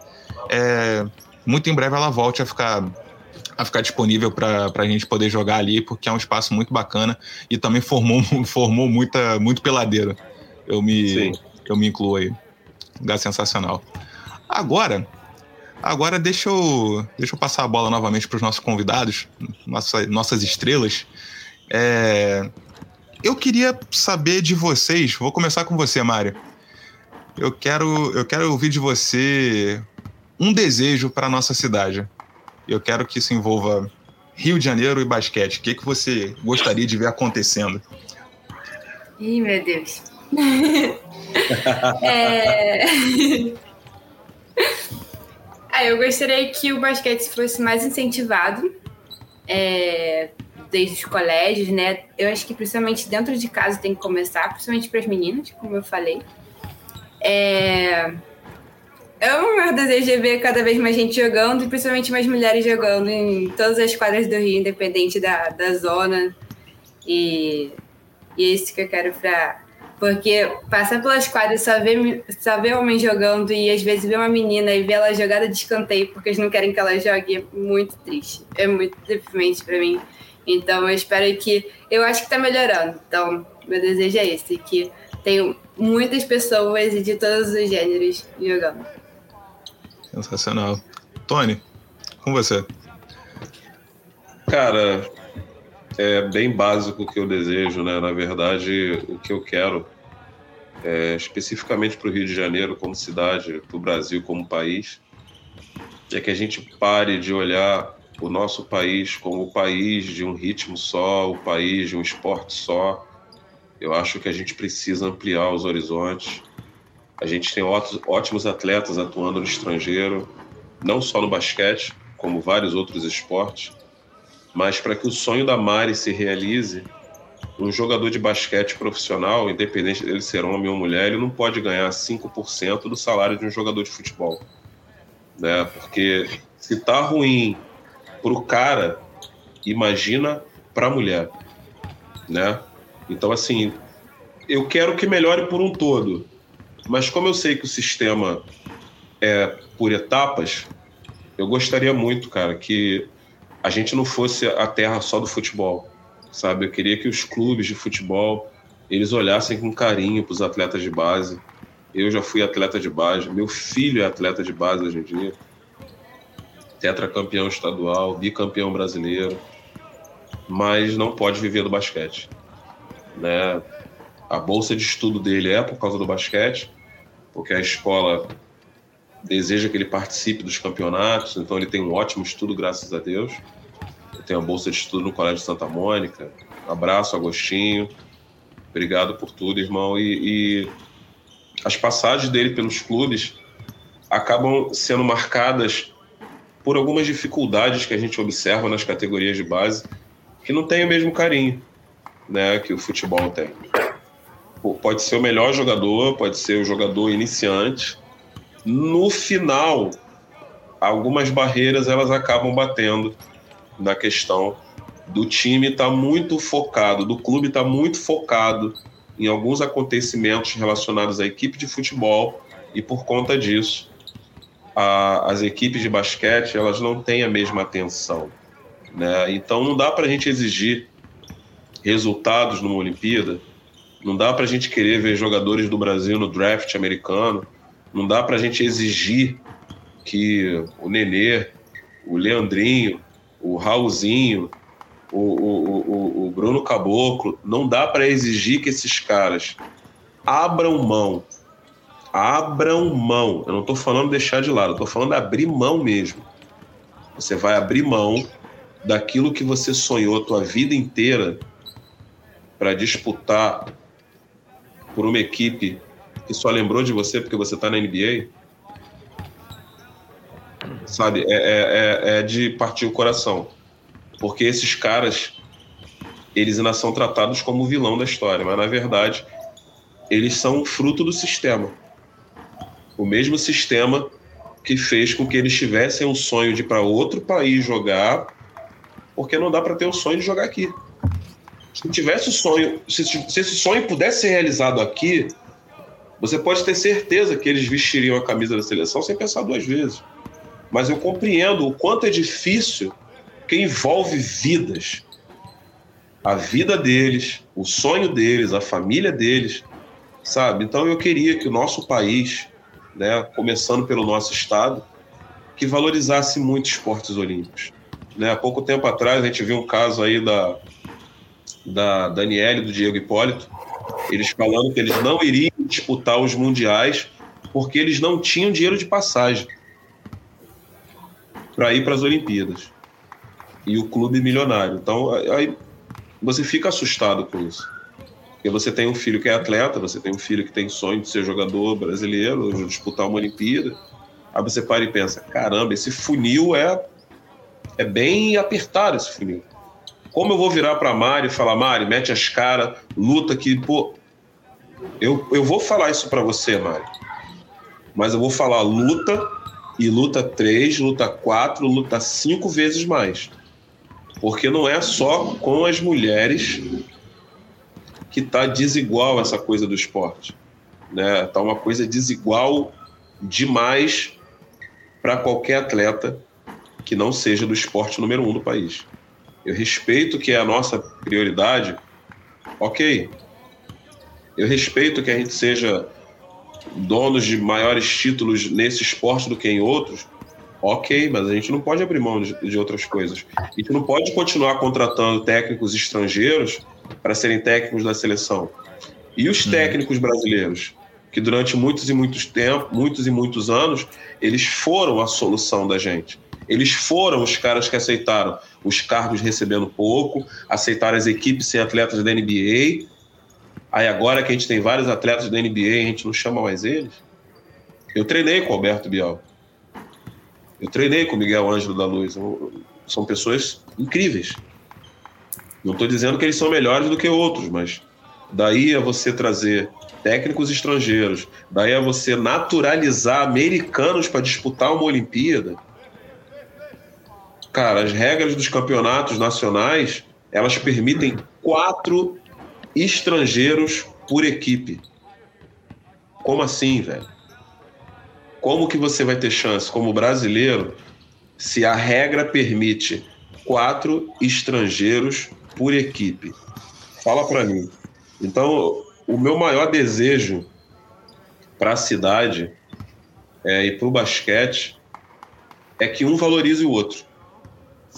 é, muito em breve ela volte a ficar a ficar disponível para a gente poder jogar ali, porque é um espaço muito bacana e também formou, formou muita, muito peladeiro. Eu me, eu me incluo aí. Lugar sensacional. Agora, agora deixa eu, deixa eu passar a bola novamente para os nossos convidados, nossa, nossas estrelas. É, eu queria saber de vocês, vou começar com você, Mário. Eu quero, eu quero ouvir de você um desejo para nossa cidade. Eu quero que isso envolva Rio de Janeiro e basquete. O que, que você gostaria de ver acontecendo? Ih, meu Deus. é... ah, eu gostaria que o basquete fosse mais incentivado é... desde os colégios, né? Eu acho que principalmente dentro de casa tem que começar, principalmente para as meninas, como eu falei. É... É o meu desejo é ver cada vez mais gente jogando, e principalmente mais mulheres jogando em todas as quadras do Rio, independente da, da zona. E, e é isso que eu quero pra. Porque passar pelas quadras, só ver, só ver homem jogando e às vezes ver uma menina e ver ela jogada de escanteio porque eles não querem que ela jogue é muito triste. É muito deprimente para mim. Então eu espero que. Eu acho que tá melhorando. Então, meu desejo é esse: que tenham muitas pessoas de todos os gêneros jogando. Sensacional. Tony, com você. Cara, é bem básico o que eu desejo, né? Na verdade, o que eu quero, é, especificamente para o Rio de Janeiro como cidade, para o Brasil como país, é que a gente pare de olhar o nosso país como o país de um ritmo só, o país de um esporte só. Eu acho que a gente precisa ampliar os horizontes. A gente tem ótimos atletas atuando no estrangeiro, não só no basquete, como vários outros esportes. Mas para que o sonho da Mari se realize, um jogador de basquete profissional, independente dele ser homem ou mulher, ele não pode ganhar 5% do salário de um jogador de futebol. Né? Porque se tá ruim pro cara, imagina pra mulher, né? Então, assim, eu quero que melhore por um todo, mas como eu sei que o sistema é por etapas, eu gostaria muito, cara, que a gente não fosse a terra só do futebol, sabe? Eu queria que os clubes de futebol eles olhassem com carinho para os atletas de base. Eu já fui atleta de base, meu filho é atleta de base hoje em dia. Tetracampeão estadual, bicampeão brasileiro, mas não pode viver do basquete. Né? A bolsa de estudo dele é por causa do basquete, porque a escola deseja que ele participe dos campeonatos, então ele tem um ótimo estudo, graças a Deus tem a bolsa de estudo no Colégio Santa Mônica. Abraço, Agostinho. Obrigado por tudo, irmão. E, e as passagens dele pelos clubes acabam sendo marcadas por algumas dificuldades que a gente observa nas categorias de base, que não tem o mesmo carinho né, que o futebol tem. Pode ser o melhor jogador, pode ser o jogador iniciante. No final, algumas barreiras elas acabam batendo na questão do time estar tá muito focado, do clube estar tá muito focado em alguns acontecimentos relacionados à equipe de futebol e por conta disso a, as equipes de basquete elas não têm a mesma atenção, né? Então não dá para a gente exigir resultados numa Olimpíada, não dá para a gente querer ver jogadores do Brasil no draft americano, não dá para a gente exigir que o Nenê, o Leandrinho o Raulzinho, o, o, o, o Bruno Caboclo, não dá para exigir que esses caras abram mão. Abram mão. Eu não estou falando deixar de lado, eu falando abrir mão mesmo. Você vai abrir mão daquilo que você sonhou a tua vida inteira para disputar por uma equipe que só lembrou de você porque você está na NBA sabe? É, é, é, é de partir o coração. Porque esses caras, eles ainda são tratados como vilão da história, mas na verdade, eles são fruto do sistema. O mesmo sistema que fez com que eles tivessem um sonho de ir para outro país jogar, porque não dá para ter o sonho de jogar aqui. Se tivesse o sonho, se, se esse sonho pudesse ser realizado aqui, você pode ter certeza que eles vestiriam a camisa da seleção sem pensar duas vezes mas eu compreendo o quanto é difícil que envolve vidas. A vida deles, o sonho deles, a família deles, sabe? Então eu queria que o nosso país, né, começando pelo nosso estado, que valorizasse muito esportes olímpicos. Né? Há pouco tempo atrás a gente viu um caso aí da, da Daniele, do Diego Hipólito, eles falando que eles não iriam disputar os mundiais porque eles não tinham dinheiro de passagem para ir para as Olimpíadas. E o clube milionário. Então, aí você fica assustado com isso. Porque você tem um filho que é atleta, você tem um filho que tem sonho de ser jogador brasileiro, de disputar uma Olimpíada. Aí você para e pensa: caramba, esse funil é, é bem apertado esse funil. Como eu vou virar para Mari e falar: Mari, mete as caras, luta que, pô. Eu, eu vou falar isso para você, Mari. Mas eu vou falar: luta e luta três, luta quatro, luta cinco vezes mais. Porque não é só com as mulheres que tá desigual essa coisa do esporte, né? Tá uma coisa desigual demais para qualquer atleta que não seja do esporte número um do país. Eu respeito que é a nossa prioridade, ok. Eu respeito que a gente seja donos de maiores títulos nesse esporte do que em outros, Ok, mas a gente não pode abrir mão de, de outras coisas. A gente não pode continuar contratando técnicos estrangeiros para serem técnicos da seleção. E os técnicos brasileiros, que durante muitos e muitos tempos, muitos e muitos anos, eles foram a solução da gente. Eles foram os caras que aceitaram os cargos recebendo pouco, aceitaram as equipes sem atletas da NBA. Aí agora que a gente tem vários atletas da NBA, a gente não chama mais eles. Eu treinei com o Alberto Bial. Eu treinei com o Miguel Ângelo da Luz. São pessoas incríveis. Não estou dizendo que eles são melhores do que outros, mas daí a você trazer técnicos estrangeiros, daí a você naturalizar americanos para disputar uma Olimpíada. Cara, as regras dos campeonatos nacionais elas permitem quatro estrangeiros por equipe. Como assim, velho? Como que você vai ter chance como brasileiro se a regra permite quatro estrangeiros por equipe? Fala para mim. Então, o meu maior desejo para a cidade é, e para o basquete é que um valorize o outro,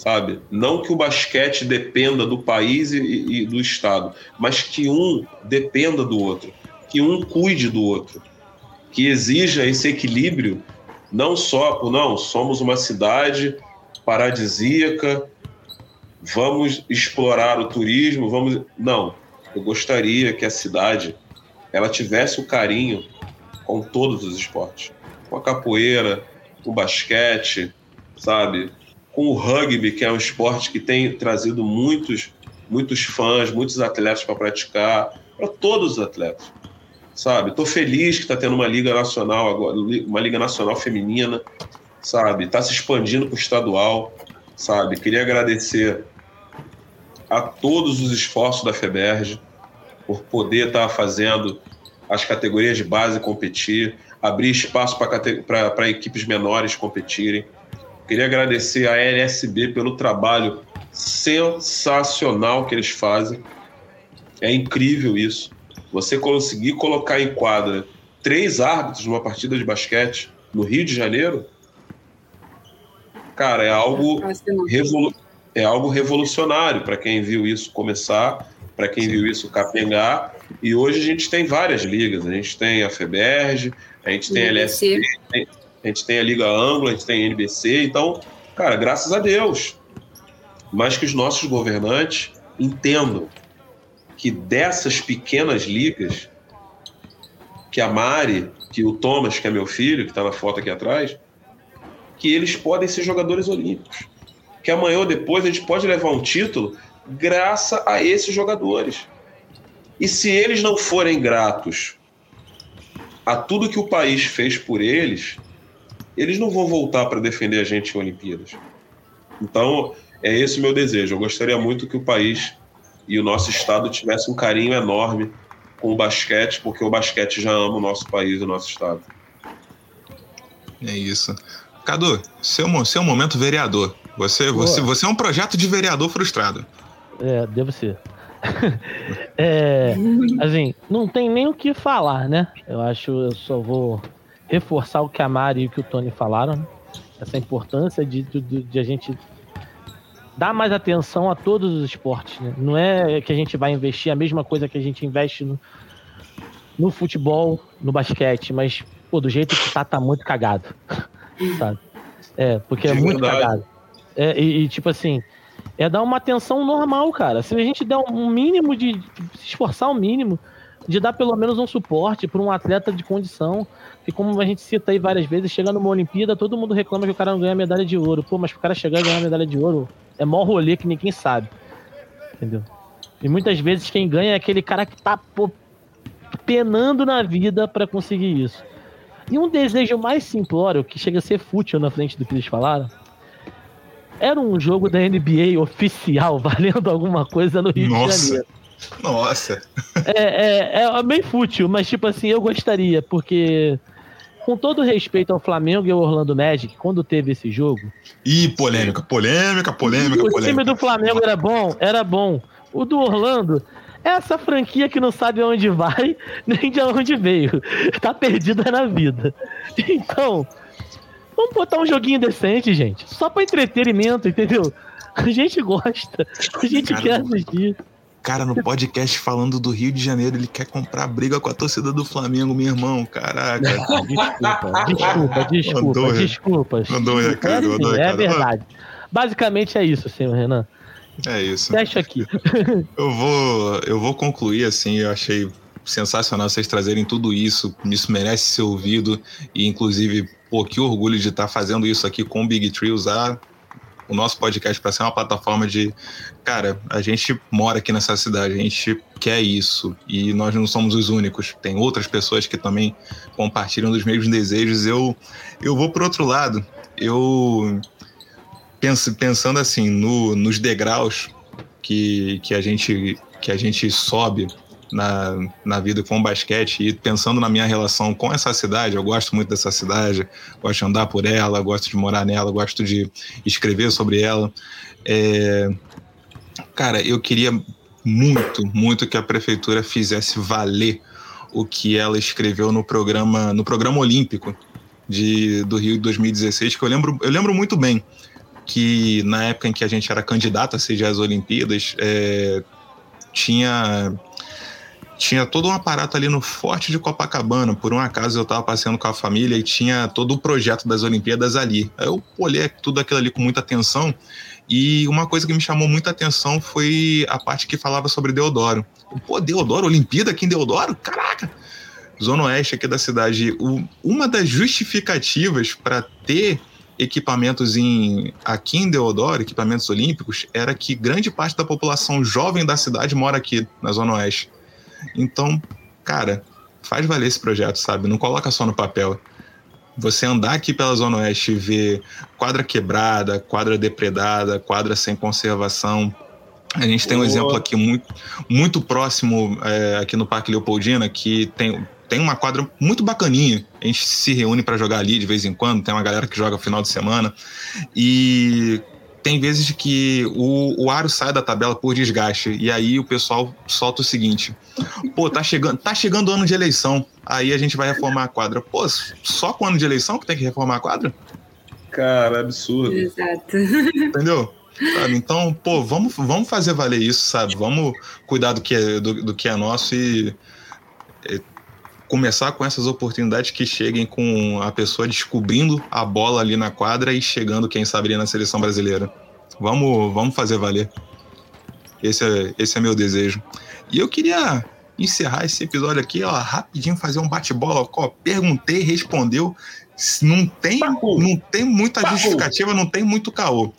sabe? Não que o basquete dependa do país e, e do estado, mas que um dependa do outro, que um cuide do outro que exija esse equilíbrio, não só por não, somos uma cidade paradisíaca, vamos explorar o turismo, vamos. Não, eu gostaria que a cidade ela tivesse o carinho com todos os esportes, com a capoeira, com o basquete, sabe, com o rugby, que é um esporte que tem trazido muitos, muitos fãs, muitos atletas para praticar, para todos os atletas sabe? Tô feliz que está tendo uma liga nacional agora, uma liga nacional feminina, sabe? Está se expandindo para o estadual, sabe? Queria agradecer a todos os esforços da FEBERG por poder estar tá fazendo as categorias de base competir, abrir espaço para equipes menores competirem. Queria agradecer a NSB pelo trabalho sensacional que eles fazem. É incrível isso. Você conseguir colocar em quadra três árbitros numa partida de basquete no Rio de Janeiro, cara, é algo, revolu é algo revolucionário para quem viu isso começar, para quem viu isso capengar. E hoje a gente tem várias ligas. A gente tem a FEBERG, a gente tem a LSP, a gente tem a Liga Anglo, a gente tem a NBC. Então, cara, graças a Deus. Mas que os nossos governantes entendam que dessas pequenas ligas, que a Mari, que o Thomas, que é meu filho, que está na foto aqui atrás, que eles podem ser jogadores olímpicos. Que amanhã ou depois a gente pode levar um título graças a esses jogadores. E se eles não forem gratos a tudo que o país fez por eles, eles não vão voltar para defender a gente em Olimpíadas. Então, é esse o meu desejo. Eu gostaria muito que o país e o nosso estado tivesse um carinho enorme com o basquete, porque o basquete já ama o nosso país e o nosso estado. É isso. Cadu, seu, seu momento vereador. Você, você, você é um projeto de vereador frustrado. É, devo ser. é, assim, não tem nem o que falar, né? Eu acho, eu só vou reforçar o que a Mari e o que o Tony falaram, né? essa importância de, de, de a gente dar mais atenção a todos os esportes. Né? Não é que a gente vai investir a mesma coisa que a gente investe no, no futebol, no basquete, mas pô, do jeito que tá, tá muito cagado. Sabe? É, porque é muito verdade. cagado. É, e, e, tipo assim, é dar uma atenção normal, cara. Se a gente der um mínimo de. se esforçar o um mínimo de dar pelo menos um suporte para um atleta de condição. E como a gente cita aí várias vezes, chegando numa Olimpíada, todo mundo reclama que o cara não ganha medalha de ouro. Pô, mas o cara chegar e ganhar medalha de ouro é mó rolê que ninguém sabe. Entendeu? E muitas vezes quem ganha é aquele cara que tá pô, penando na vida para conseguir isso. E um desejo mais simplório, que chega a ser fútil na frente do que eles falaram, era um jogo da NBA oficial valendo alguma coisa no Rio Nossa. de Janeiro. Nossa! É, é, é bem fútil, mas tipo assim, eu gostaria, porque com todo respeito ao Flamengo e ao Orlando Magic, quando teve esse jogo. Ih, polêmica, polêmica, polêmica, o polêmica. time do Flamengo era bom, era bom. O do Orlando é essa franquia que não sabe aonde vai, nem de onde veio. Tá perdida na vida. Então, Vamos botar um joguinho decente, gente. Só pra entretenimento, entendeu? A gente gosta. A gente Cara, quer assistir. Cara, no podcast falando do Rio de Janeiro, ele quer comprar briga com a torcida do Flamengo, meu irmão. Caraca. Desculpa, desculpa, desculpa, Mandou, desculpa. mandou um recado, É, mandou um é recado. verdade. Basicamente é isso, senhor Renan. É isso. Fecha aqui. Eu vou, eu vou concluir assim. Eu achei sensacional vocês trazerem tudo isso. Isso merece ser ouvido. E, inclusive, pô, que orgulho de estar fazendo isso aqui com o Big Tree, usar o nosso podcast para ser uma plataforma de. Cara, a gente mora aqui nessa cidade, a gente quer isso. E nós não somos os únicos. Tem outras pessoas que também compartilham dos mesmos desejos. Eu, eu vou por outro lado. Eu. Penso, pensando assim, no, nos degraus que, que, a gente, que a gente sobe na, na vida com o basquete e pensando na minha relação com essa cidade, eu gosto muito dessa cidade, gosto de andar por ela, gosto de morar nela, gosto de escrever sobre ela. É, cara, eu queria muito, muito que a prefeitura fizesse valer o que ela escreveu no programa, no programa olímpico de, do Rio de 2016, que eu lembro, eu lembro muito bem que na época em que a gente era candidato a sediar as Olimpíadas, é, tinha tinha todo um aparato ali no Forte de Copacabana. Por um acaso eu estava passeando com a família e tinha todo o projeto das Olimpíadas ali. Eu olhei tudo aquilo ali com muita atenção e uma coisa que me chamou muita atenção foi a parte que falava sobre Deodoro. Pô, Deodoro, Olimpíada aqui em Deodoro? Caraca! Zona Oeste aqui da cidade. Uma das justificativas para ter equipamentos em, aqui em Deodoro, equipamentos olímpicos, era que grande parte da população jovem da cidade mora aqui, na Zona Oeste. Então, cara, faz valer esse projeto, sabe? Não coloca só no papel. Você andar aqui pela Zona Oeste e ver quadra quebrada, quadra depredada, quadra sem conservação. A gente tem um Boa. exemplo aqui muito, muito próximo é, aqui no Parque Leopoldina, que tem, tem uma quadra muito bacaninha. A gente se reúne para jogar ali de vez em quando, tem uma galera que joga final de semana. E tem vezes que o, o aro sai da tabela por desgaste. E aí o pessoal solta o seguinte: pô, tá chegando, tá chegando o ano de eleição. Aí a gente vai reformar a quadra. Pô, só com o ano de eleição que tem que reformar a quadra? Cara, absurdo. Exato. Entendeu? Sabe? Então, pô, vamos, vamos fazer valer isso, sabe? Vamos cuidar do que é, do, do que é nosso e, e começar com essas oportunidades que cheguem com a pessoa descobrindo a bola ali na quadra e chegando, quem sabe, ali na seleção brasileira. Vamos, vamos fazer valer. Esse é, esse é meu desejo. E eu queria encerrar esse episódio aqui, ó, rapidinho, fazer um bate-bola. Perguntei, respondeu. Não tem, não tem muita justificativa, não tem muito caô.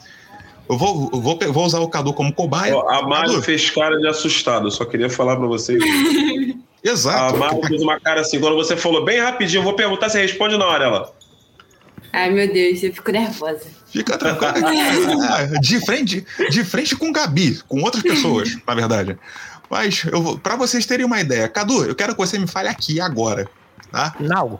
Eu vou, eu vou, vou usar o Cadu como cobaia. Ó, a Mário fez cara de assustado. Eu só queria falar pra vocês. A Exato. Mário fez uma cara assim. Quando você falou bem rapidinho, eu vou perguntar, você responde na hora. Ela. Ai, meu Deus, eu fico nervosa. Fica tranquilo. É, de frente, de frente com o Gabi, com outras pessoas, na verdade. Mas eu vou, para vocês terem uma ideia, Cadu, eu quero que você me fale aqui agora, tá? Não.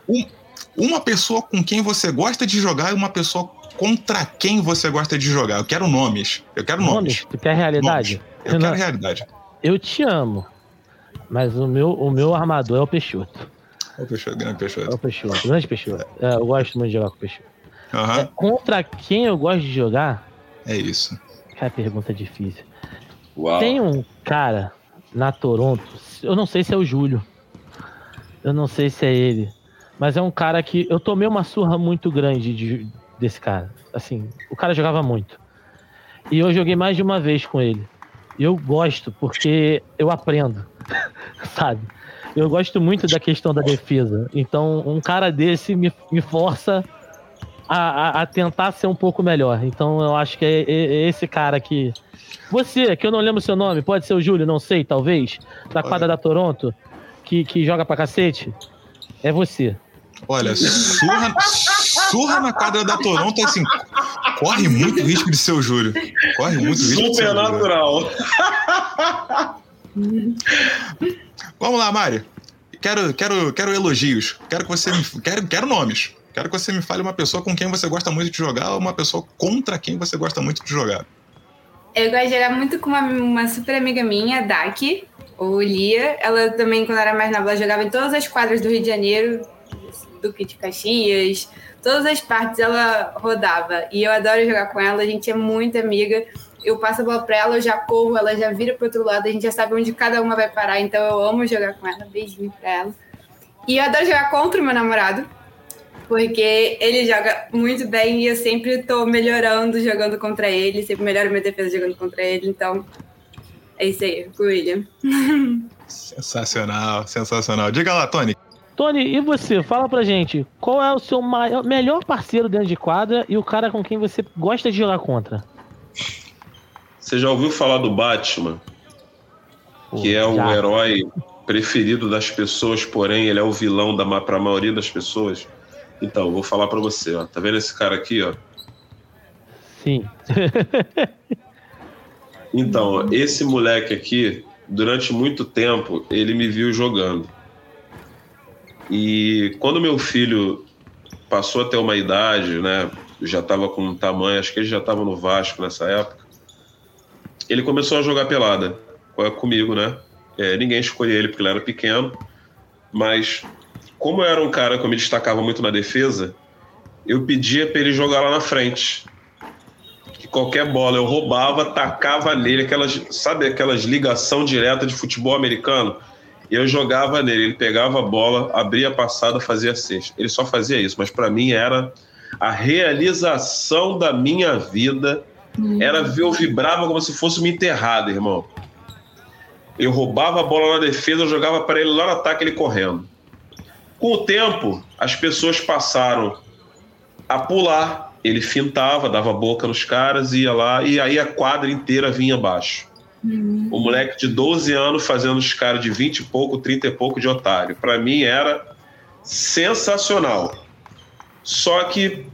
Uma pessoa com quem você gosta de jogar e uma pessoa contra quem você gosta de jogar. Eu quero nomes. Eu quero nomes. Nomes? Tu quer realidade? Eu Renan, quero realidade. eu te amo. Mas o meu, o meu armador é o Peixoto. Ô, Peixoto, grande É Peixoto. o Peixoto, grande Peixoto. É, eu gosto muito de jogar com o Peixoto. Aham, É, contra quem eu gosto de jogar? é isso. Cara, pergunta difícil. Uau. Tem um cara na Toronto, eu não sei se é o Júlio. Eu não sei se é ele. Mas é um cara que eu tomei uma surra muito grande de- desse cara. Assim, o cara jogava muito. E eu joguei mais de uma vez com ele. Eu gosto, porque eu aprendo. Sabe? Eu gosto muito da questão da defesa. Então, um cara desse me, me força a, a- a tentar ser um pouco melhor. Então, eu acho que é, é- é esse cara que. Você, que eu não lembro seu nome, pode ser o Júlio, não sei, talvez, da quadra da Toronto, que, que joga pra cacete. É você. Olha, surra, surra na quadra da Toronto, assim, corre muito risco de ser o Júlio. Corre muito risco de ser o Júlio. Supernatural. Vamos lá, Mari. Quero, quero, quero elogios. Quero que você me, quero, quero nomes. Quero que você me fale uma pessoa com quem você gosta muito de jogar ou uma pessoa contra quem você gosta muito de jogar. Eu gosto de jogar muito com uma, uma super amiga minha, a Daki, ou Lia. Ela também, quando era mais nova, ela jogava em todas as quadras do Rio de Janeiro. Duque de Caxias, todas as partes ela rodava. E eu adoro jogar com ela, a gente é muito amiga. Eu passo a bola pra ela, eu já corro, ela já vira pro outro lado, a gente já sabe onde cada uma vai parar, então eu amo jogar com ela. Beijinho pra ela. E eu adoro jogar contra o meu namorado, porque ele joga muito bem e eu sempre tô melhorando jogando contra ele, sempre melhoro minha defesa jogando contra ele, então é isso aí, com o William. Sensacional, sensacional. Diga lá, Tony. Tony, e você? Fala pra gente, qual é o seu maior, melhor parceiro dentro de quadra e o cara com quem você gosta de jogar contra? Você já ouviu falar do Batman? que é o herói preferido das pessoas, porém ele é o vilão da para a maioria das pessoas. Então, vou falar pra você, ó. Tá vendo esse cara aqui, ó? Sim. Então, esse moleque aqui, durante muito tempo, ele me viu jogando. E quando meu filho passou a ter uma idade, né? Já estava com um tamanho, acho que ele já estava no Vasco nessa época. Ele começou a jogar pelada co- comigo, né? É, ninguém escolheu ele porque ele era pequeno, mas como eu era um cara que eu me destacava muito na defesa, eu pedia para ele jogar lá na frente que qualquer bola eu roubava, tacava nele, aquelas, sabe aquelas ligação direta de futebol americano? Eu jogava nele, ele pegava a bola, abria a passada, fazia a cesta. Ele só fazia isso, mas para mim era a realização da minha vida. Era ver, eu vibrava como se fosse uma enterrada, irmão. Eu roubava a bola na defesa, eu jogava para ele lá no ataque, ele correndo. Com o tempo, as pessoas passaram a pular. Ele fintava, dava boca nos caras, ia lá, e aí a quadra inteira vinha abaixo. O moleque de 12 anos fazendo os caras de 20 e pouco, 30 e pouco de otário. Para mim era sensacional. Só que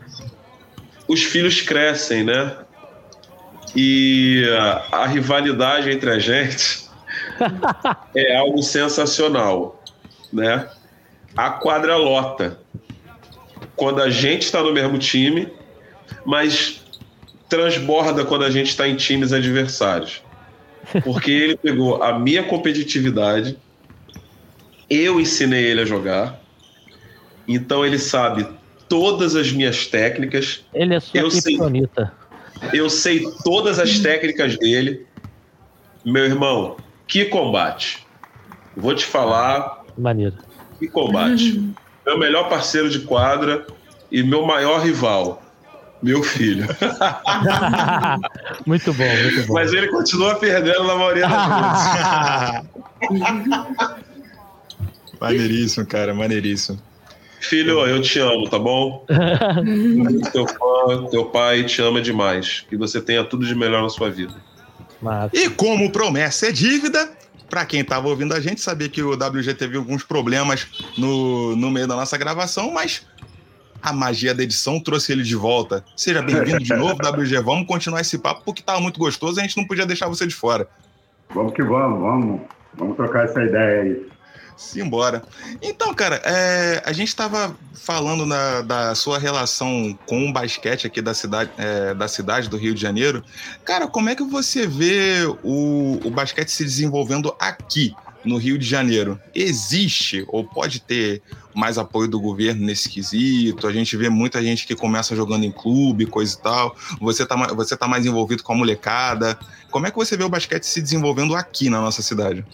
os filhos crescem, né? E a, a rivalidade entre a gente é algo sensacional, né? A quadra lota. Quando a gente está no mesmo time, mas transborda quando a gente está em times adversários. Porque ele pegou a minha competitividade, eu ensinei ele a jogar, então ele sabe todas as minhas técnicas, Ele é sua Eu sei. criptonita. eu sei todas as técnicas dele. Meu irmão, que combate! Vou te falar, Maneiro. que combate. Meu melhor parceiro de quadra e meu maior rival, meu filho. muito bom, muito bom. Mas ele continua perdendo na maioria das vezes. maneiríssimo, cara, maneiríssimo. Filho, eu te amo, tá bom? teu fã, teu pai te ama demais. Que você tenha tudo de melhor na sua vida. E como promessa é dívida, pra quem tava ouvindo a gente, sabia que o WG teve alguns problemas no, no meio da nossa gravação, mas a magia da edição trouxe ele de volta. Seja bem-vindo de novo, WG. Vamos continuar esse papo porque tava muito gostoso e a gente não podia deixar você de fora. Vamos que vamos, vamos. Vamos trocar essa ideia aí. Simbora. Então, cara, é, a gente estava falando na- da sua relação com o basquete aqui da cidade, é, da cidade do Rio de Janeiro. Cara, como é que você vê o, o basquete se desenvolvendo aqui no Rio de Janeiro? Existe ou pode ter mais apoio do governo nesse quesito? A gente vê muita gente que começa jogando em clube, coisa e tal. Você tá, você tá mais envolvido com a molecada. Como é que você vê o basquete se desenvolvendo aqui na nossa cidade?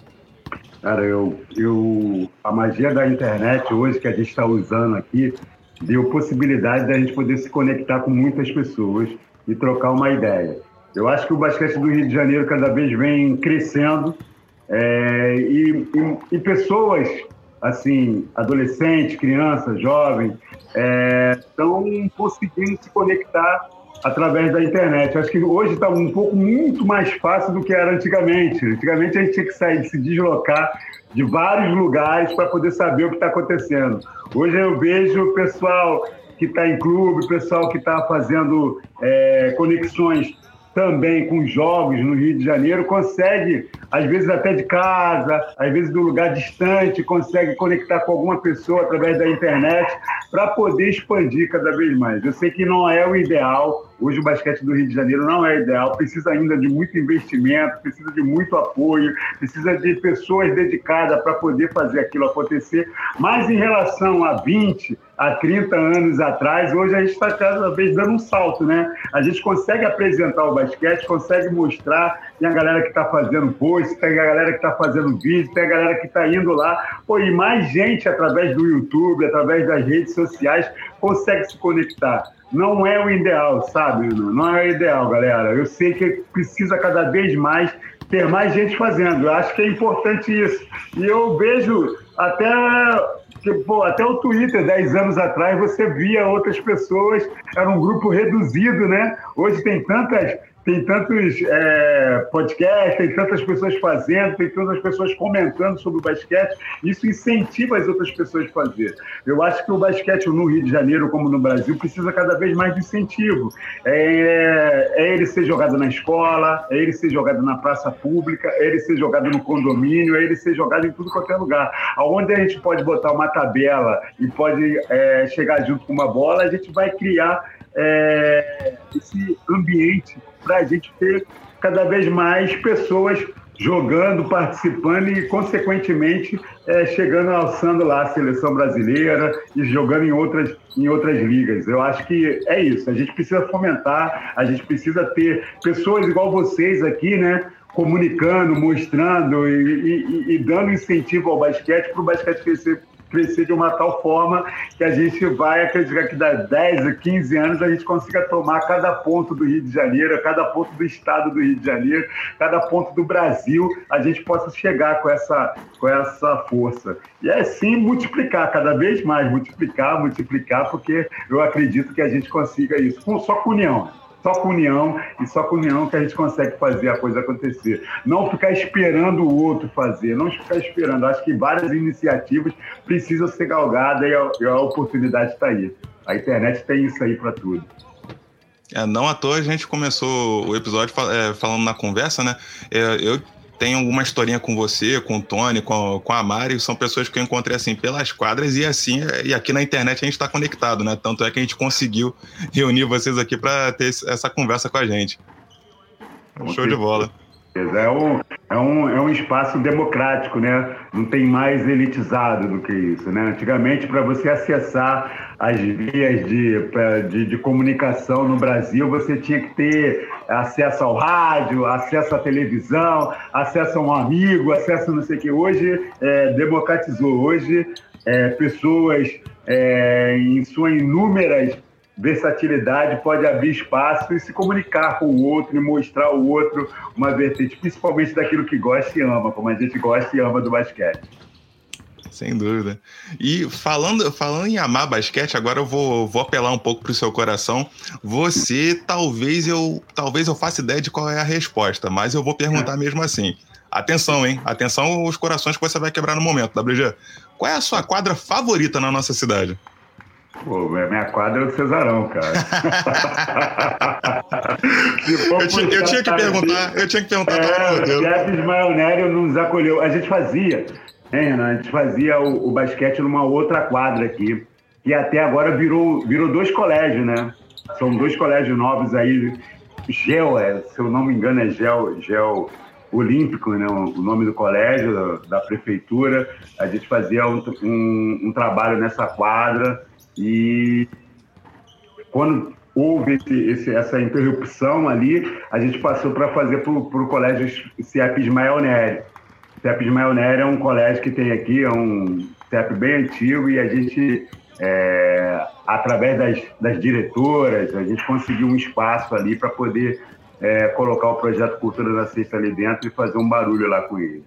Cara, eu, eu, a magia da internet hoje que a gente está usando aqui deu possibilidade da gente poder se conectar com muitas pessoas e trocar uma ideia. Eu acho que o basquete do Rio de Janeiro cada vez vem crescendo é, e, e- e pessoas, assim, adolescentes, crianças, jovens, estão conseguindo se conectar através da internet. Acho que hoje está um pouco muito mais fácil do que era antigamente. Antigamente a gente tinha que sair, se deslocar de vários lugares para poder saber o que está acontecendo. Hoje eu vejo o pessoal que está em clube, o pessoal que está fazendo é, conexões também com jogos no Rio de Janeiro, consegue, às vezes até de casa, às vezes do lugar distante, consegue conectar com alguma pessoa através da internet para poder expandir cada vez mais. Eu sei que não é o ideal, hoje o basquete do Rio de Janeiro não é ideal, precisa ainda de muito investimento, precisa de muito apoio, precisa de pessoas dedicadas para poder fazer aquilo acontecer, mas em relação a 20, há 30 anos atrás, hoje a gente está cada vez dando um salto, né? A gente consegue apresentar o basquete, consegue mostrar, tem a galera que está fazendo post, tem a galera que está fazendo vídeo, tem a galera que está indo lá. Pô, e mais gente através do YouTube, através das redes sociais, consegue se conectar. Não é o ideal, sabe? Não é o ideal, galera. Eu sei que precisa cada vez mais ter mais gente fazendo. Eu acho que é importante isso. E eu vejo até até o Twitter, 10 anos atrás, você via outras pessoas, era um grupo reduzido, né? Hoje tem tantas tem tantos é, podcasts, tem tantas pessoas fazendo, tem tantas pessoas comentando sobre o basquete, isso incentiva as outras pessoas a fazer. Eu acho que o basquete no Rio de Janeiro, como no Brasil, precisa cada vez mais de incentivo. É, é ele ser jogado na escola, é ele ser jogado na praça pública, é ele ser jogado no condomínio, é ele ser jogado em tudo qualquer lugar. Onde a gente pode botar uma tabela e pode é, chegar junto com uma bola, a gente vai criar é, esse ambiente para a gente ter cada vez mais pessoas jogando, participando e, consequentemente, é, chegando, alçando lá a seleção brasileira e jogando em outras, em outras ligas. Eu acho que é isso. A gente precisa fomentar, a gente precisa ter pessoas igual vocês aqui, né? Comunicando, mostrando e, e, e dando incentivo ao basquete para o basquete crescer crescer de uma tal forma que a gente vai acreditar que das 10 a 15 anos a gente consiga tomar cada ponto do Rio de Janeiro, cada ponto do estado do Rio de Janeiro, cada ponto do Brasil, a gente possa chegar com essa, com essa força. E é sim multiplicar, cada vez mais, multiplicar, multiplicar, porque eu acredito que a gente consiga isso, só com união. Só com união e só com união que a gente consegue fazer a coisa acontecer. Não ficar esperando o outro fazer, não ficar esperando. Acho que várias iniciativas precisam ser galgadas e a, e a oportunidade está aí. A internet tem isso aí para tudo. É, não à toa a gente começou o episódio é, falando na conversa, né? É, eu tenho alguma historinha com você, com o Tony, com, com a Mari, são pessoas que eu encontrei assim pelas quadras e assim, e aqui na internet a gente está conectado, né? Tanto é que a gente conseguiu reunir vocês aqui para ter essa conversa com a gente. Show de bola. É um, é, um, é um espaço democrático, né? Não tem mais elitizado do que isso, né? Antigamente, para você acessar as vias de, de, de, comunicação no Brasil, você tinha que ter acesso ao rádio, acesso à televisão, acesso a um amigo, acesso a não sei o que. Hoje, é, democratizou. Hoje, é, pessoas é, em suas inúmeras versatilidade pode abrir espaço e se comunicar com o outro e mostrar ao outro uma vertente, principalmente daquilo que gosta e ama, como a gente gosta e ama do basquete. Sem dúvida. E falando, falando em amar basquete, agora eu vou, vou apelar um pouco para o seu coração. Você, talvez eu, talvez eu faça ideia de qual é a resposta, mas eu vou perguntar é. mesmo assim. Atenção, hein? Atenção os corações que você vai quebrar no momento, WG. Qual é a sua quadra favorita na nossa cidade? Pô, minha quadra é o Cesarão, cara. eu, tinha, eu, tinha, que perguntar, eu tinha que perguntar. É, o Jeff Ismael nos acolheu. A gente fazia, hein, Renan? A gente fazia o, o, basquete numa outra quadra aqui, que até agora virou, virou dois colégios, né? São dois colégios novos aí. Gel, é, se eu não me engano, é Gel, Gel Olímpico, né? O nome do colégio, da, da prefeitura. A gente fazia um, um, um trabalho nessa quadra e quando houve esse, esse, essa interrupção ali, a gente passou para fazer para o colégio CEP Ismael Nery. CEP Ismael Nery é um colégio que tem aqui, é um CEP bem antigo e a gente, é, através das, das diretoras, a gente conseguiu um espaço ali para poder é, colocar o projeto Cultura da Sexta ali dentro e fazer um barulho lá com ele.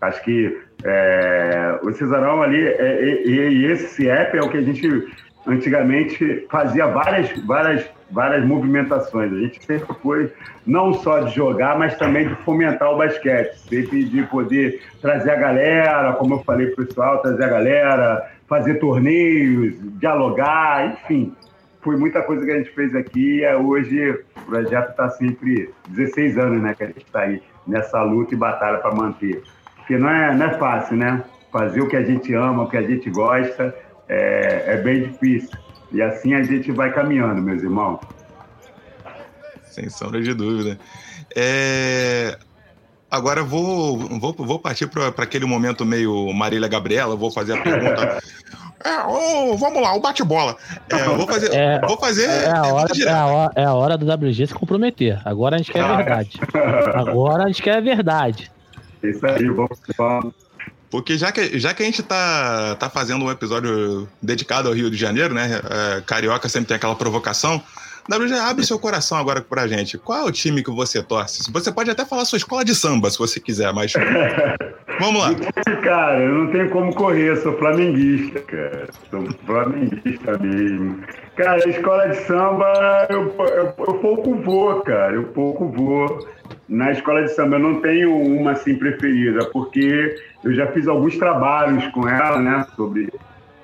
Acho que é, o Cesarão ali, é, e, e, esse CIEP é o que a gente antigamente fazia várias, várias, várias movimentações. A gente sempre foi não só de jogar, mas também de fomentar o basquete, sempre de poder trazer a galera, como eu falei para o pessoal, trazer a galera, fazer torneios, dialogar, enfim. Foi muita coisa que a gente fez aqui. Hoje o projeto está sempre 16 anos né, que a gente está aí nessa luta e batalha para manter. Porque não é, não é fácil, né? Fazer o que a gente ama, o que a gente gosta, é, é bem difícil. E assim a gente vai caminhando, meus irmãos. Sem sombra de dúvida. É... Agora vou, vou, vou partir para aquele momento meio Marília Gabriela, vou fazer a pergunta. É, ô, vamos lá, o bate-bola. É, vou fazer. É, vou fazer. É a, hora, é, a hora, é a hora do WG se comprometer. Agora a gente quer a verdade. Agora a gente quer a verdade. Isso aí, vamos, vamos. Porque já que, já que a gente tá, tá fazendo um episódio dedicado ao Rio de Janeiro, né? é, Carioca sempre tem aquela provocação. WG, abre seu coração agora pra gente. Qual é o time que você torce? Você pode até falar sua escola de samba, se você quiser, mas. Vamos lá. Cara, eu não tenho como correr, sou flamenguista, cara. Sou flamenguista mesmo. Cara, a escola de samba, eu, eu, eu pouco vou, cara. Eu pouco vou. Na escola de samba eu não tenho uma assim preferida, porque eu já fiz alguns trabalhos com ela, né? Sobre,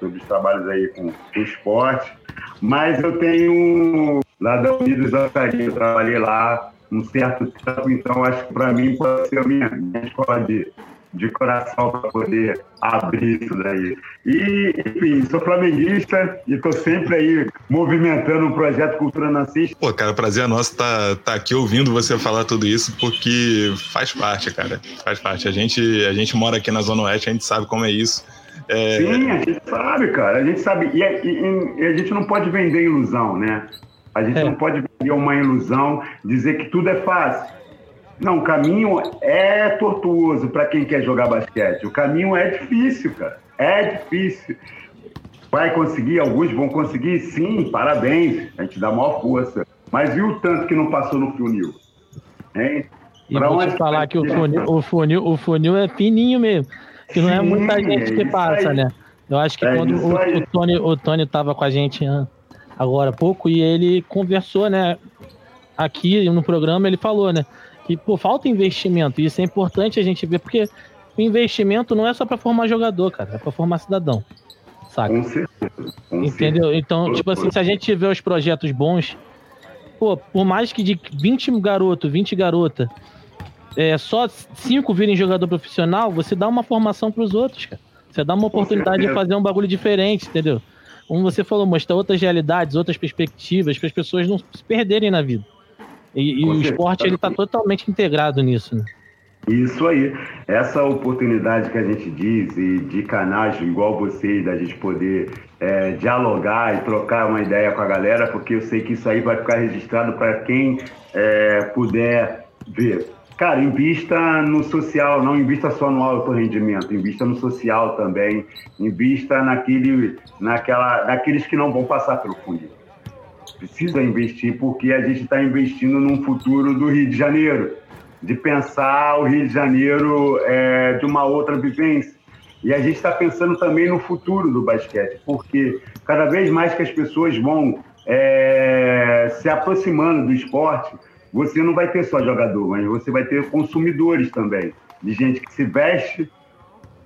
sobre os trabalhos aí com o esporte. Mas eu tenho lá da Unidos da eu trabalhei lá um certo tempo, então acho que para mim pode ser a minha, minha escola de, de coração para poder abrir isso daí. E, enfim, sou flamenguista e estou sempre aí movimentando um projeto Cultura Nancista. Pô, cara, prazer é nosso estar tá, aqui ouvindo você falar tudo isso, porque faz parte, cara. Faz parte. A gente, a gente mora aqui na Zona Oeste, a gente sabe como é isso. É... Sim, a gente sabe, cara. A gente sabe. E, e, e a gente não pode vender ilusão, né? A gente É. não pode vender uma ilusão, dizer que tudo é fácil. Não, o caminho é tortuoso para quem quer jogar basquete. O caminho é difícil, cara. É difícil. Vai conseguir, alguns vão conseguir, sim, parabéns. A gente dá maior força. Mas viu o tanto que não passou no funil? Hein? E Pra vou te falar que o funil, o, funil, o funil é fininho mesmo. Que não é Sim, muita gente é que passa, aí. né? Eu acho que É quando o, o Tony, o Tony tava com a gente ah, agora há pouco e ele conversou, né? Aqui no programa ele falou, né? Que pô, falta investimento. E isso é importante a gente ver, porque o investimento não é só para formar jogador, cara, é para formar cidadão. Saca? Com certeza. com Entendeu? Então, tipo assim, se a gente tiver os projetos bons, pô, por mais que de 20 garoto, 20 garota, é, só 5 virem jogador profissional, você dá uma formação pros outros, cara. Você dá uma oportunidade de fazer um bagulho diferente, entendeu? Como você falou, mostrar outras realidades, outras perspectivas, para as pessoas não se perderem na vida. E, e o esporte, ele tá totalmente integrado nisso, né? Isso aí. Essa oportunidade que a gente diz, e de canais igual vocês, da gente poder é, dialogar e trocar uma ideia com a galera, porque eu sei que isso aí vai ficar registrado para quem é, puder ver. Cara, invista no social, não invista só no alto rendimento, invista no social também, invista naquele, naquela, naqueles que não vão passar pelo funil. Precisa investir porque a gente está investindo num futuro do Rio de Janeiro de pensar o Rio de Janeiro é, de uma outra vivência. E a gente está pensando também no futuro do basquete, porque cada vez mais que as pessoas vão é, se aproximando do esporte, você não vai ter só jogador, mas você vai ter consumidores também, de gente que se veste,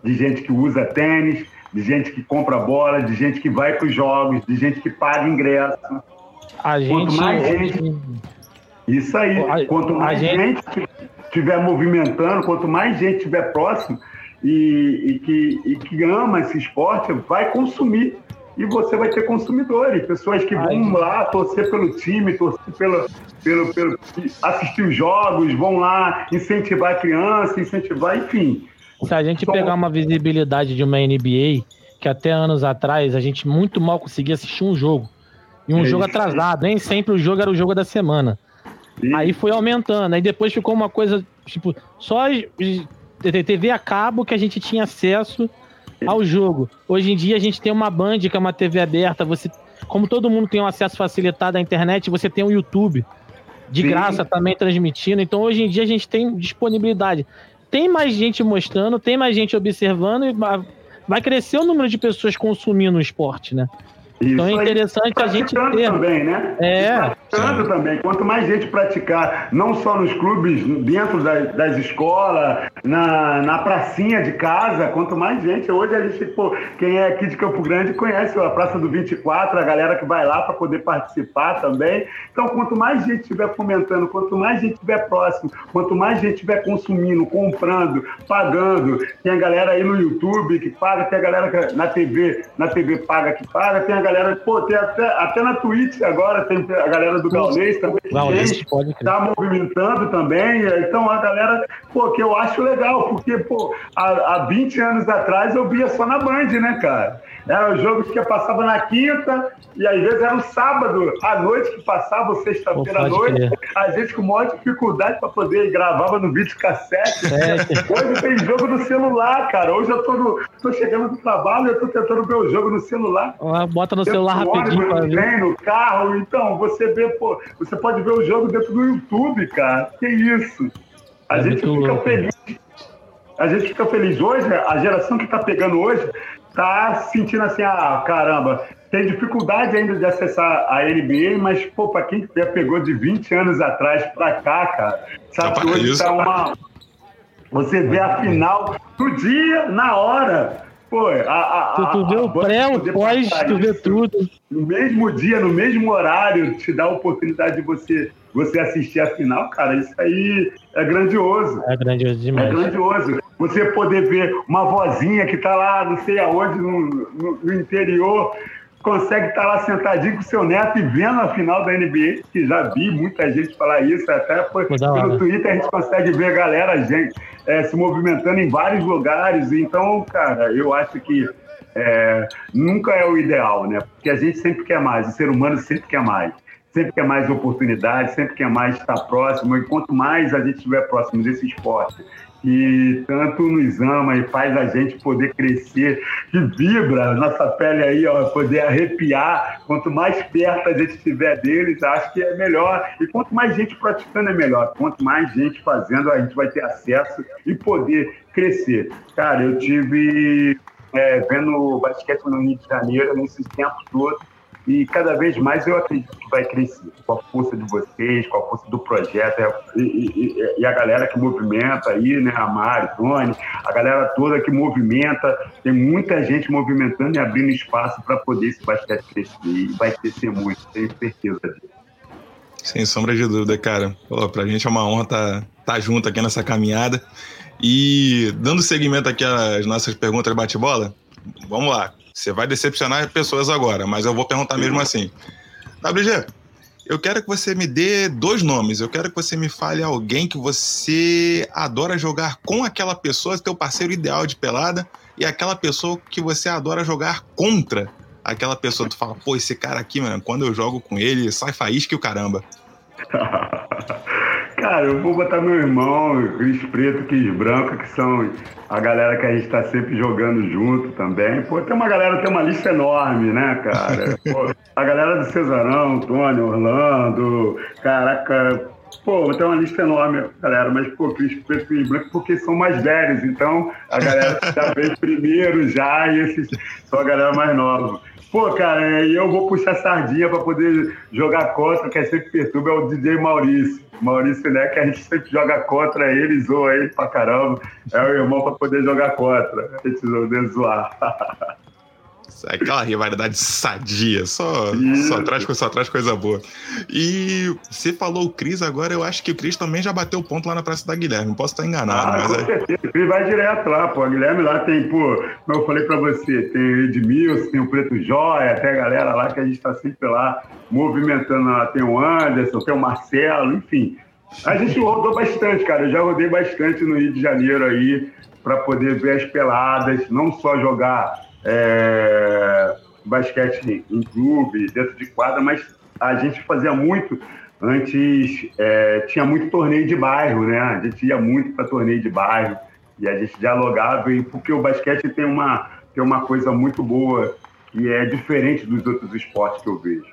de gente que usa tênis, de gente que compra bola, de gente que vai para os jogos, de gente que paga ingresso. A gente. mais gente- Isso aí. A- Quanto mais gente- gente estiver movimentando, quanto mais gente estiver próximo e, e que, e que ama esse esporte, vai consumir. E você vai ter consumidores, pessoas que vão Ai. lá torcer pelo time, torcer pelo, pelo, pelo, assistir os jogos, vão lá incentivar a criança, incentivar, enfim. Se a gente Só- pegar uma visibilidade de uma NBA, que até anos atrás a gente muito mal conseguia assistir um jogo. E um É jogo isso. atrasado, nem sempre o jogo era o jogo da semana. E- Aí foi aumentando, aí depois ficou uma coisa, tipo, só TV a cabo que a gente tinha acesso ao jogo. Hoje em dia a gente tem uma Band, que é uma TV aberta, você, como todo mundo tem um acesso facilitado à internet, você tem o YouTube de Sim. graça também transmitindo. Então hoje em dia a gente tem disponibilidade. Tem mais gente mostrando, tem mais gente observando e va- vai crescer o número de pessoas consumindo o esporte, né? Então é Isso interessante a gente ter. também, né? É. Praticando também. Quanto mais gente praticar, não só nos clubes, dentro das, das escolas, na, na pracinha de casa, quanto mais gente. Hoje a gente, pô, quem é aqui de Campo Grande conhece a Praça do 24, a galera que vai lá para poder participar também. Então, quanto mais gente estiver fomentando, quanto mais gente estiver próximo, quanto mais gente estiver consumindo, comprando, pagando, tem a galera aí no YouTube que paga, tem a galera que na TV, na TV paga que paga, tem a galera, pô, tem até, até na Twitch agora, tem a galera do Gaulês também Gaulês, pode crer. tá movimentando também. Então a galera, pô, que eu acho legal, porque, pô, há, há 20 anos atrás eu via só na Band, né, cara? Era o jogo que passava na quinta, e às vezes era um sábado à noite que passava, ou sexta-feira à noite. A gente com maior dificuldade para poder gravava no vídeo cassete. É, Hoje tem jogo no celular, cara. Hoje eu tô, no, tô chegando do trabalho, eu tô tentando ver o jogo no celular. bota no celular Dentro do rapidinho ônibus, no carro. Então, você vê, pô, você pode ver o jogo dentro do YouTube, cara. Que isso? A É gente fica louco. feliz. A gente fica feliz hoje, né? a geração que tá pegando hoje tá sentindo assim, ah, caramba, tem dificuldade ainda de acessar a NBA, mas, pô, pra quem já pegou de 20 anos atrás pra cá, cara, sabe que hoje isso- tá uma. Você vê a final no dia, na hora. Pô, a, a, Tu, a, tu vê o pré, o pós, tu vê tudo. no mesmo dia, no mesmo horário, te dá a oportunidade de você, você assistir a final, cara, isso aí é grandioso. É grandioso É demais. grandioso. Você poder ver uma vozinha que tá lá, não sei aonde, no, no- no interior, consegue estar lá sentadinho com seu neto e vendo a final da NBA, que já vi muita gente falar isso, até foi, pelo Twitter a gente consegue ver a galera, gente, é, se movimentando em vários lugares. Então, cara, eu acho que é, nunca é o ideal, né? Porque a gente sempre quer mais, o ser humano sempre quer mais. Sempre quer mais oportunidade, sempre quer mais estar próximo. E quanto mais a gente estiver próximo desse esporte, que tanto nos ama e faz a gente poder crescer, que vibra nossa pele aí, ó, poder arrepiar. Quanto mais perto a gente estiver deles, acho que é melhor. E quanto mais gente praticando, é melhor. Quanto mais gente fazendo, a gente vai ter acesso e poder crescer. Cara, eu tive é, vendo basquete no Rio de Janeiro nesses tempos todos. E cada vez mais eu acredito que vai crescer, com a força de vocês, com a força do projeto, é, e, e- e a galera que movimenta aí, né, a Mari, Tony, a galera toda que movimenta, tem muita gente movimentando e abrindo espaço para poder esse basquete crescer, e vai crescer muito, tenho certeza disso. Sem sombra de dúvida, cara. Pô, pra gente é uma honra estar tá, junto aqui nessa caminhada. E dando seguimento aqui às nossas perguntas bate-bola, vamos lá. Você vai decepcionar pessoas agora, mas eu vou perguntar mesmo assim. WG, eu quero que você me dê dois nomes. Eu quero que você me fale alguém que você adora jogar com aquela pessoa, teu parceiro ideal de pelada, e aquela pessoa que você adora jogar contra aquela pessoa. Tu fala, pô, esse cara aqui, mano, quando eu jogo com ele, sai faísca e o caramba. Cara, eu vou botar meu irmão, Cris Preto, Cris Branco, que são a galera que a gente tá sempre jogando junto também. Pô, tem uma galera, tem uma lista enorme, né, cara? Pô, a galera do Cesarão, Tony, Orlando, caraca. Pô, tem uma lista enorme, galera, mas, pô, Cris Preto e Cris Branco, porque são mais velhos, então a galera já veio primeiro já, e esses são a galera mais nova. Pô, cara, e eu vou puxar sardinha pra poder jogar contra, que é sempre perturba, é o DJ Maurício. Maurício, né, que a gente sempre joga contra ele, zoa ele pra caramba. É o irmão pra poder jogar contra. A gente poder zoar. É Aquela rivalidade sadia, só, só, traz, só traz coisa boa. E você falou o Cris agora, eu acho que o Cris também já bateu ponto lá na Praça da Guilherme. Posso estar enganado, Ah, mas com é. certeza. Ele vai direto lá, pô. A Guilherme lá tem, pô, como eu falei pra você, tem o Edmilson, tem o Preto Jóia, tem a galera lá que a gente tá sempre lá movimentando lá. Tem o Anderson, tem o Marcelo, enfim. A gente rodou bastante, cara. Eu já rodei bastante no Rio de Janeiro aí para poder ver as peladas, não só jogar é, basquete em clube, dentro de quadra, mas a gente fazia muito Antes é, tinha muito torneio de bairro, né? A gente ia muito para torneio de bairro e a gente dialogava, e porque o basquete tem uma, tem uma coisa muito boa que é diferente dos outros esportes que eu vejo.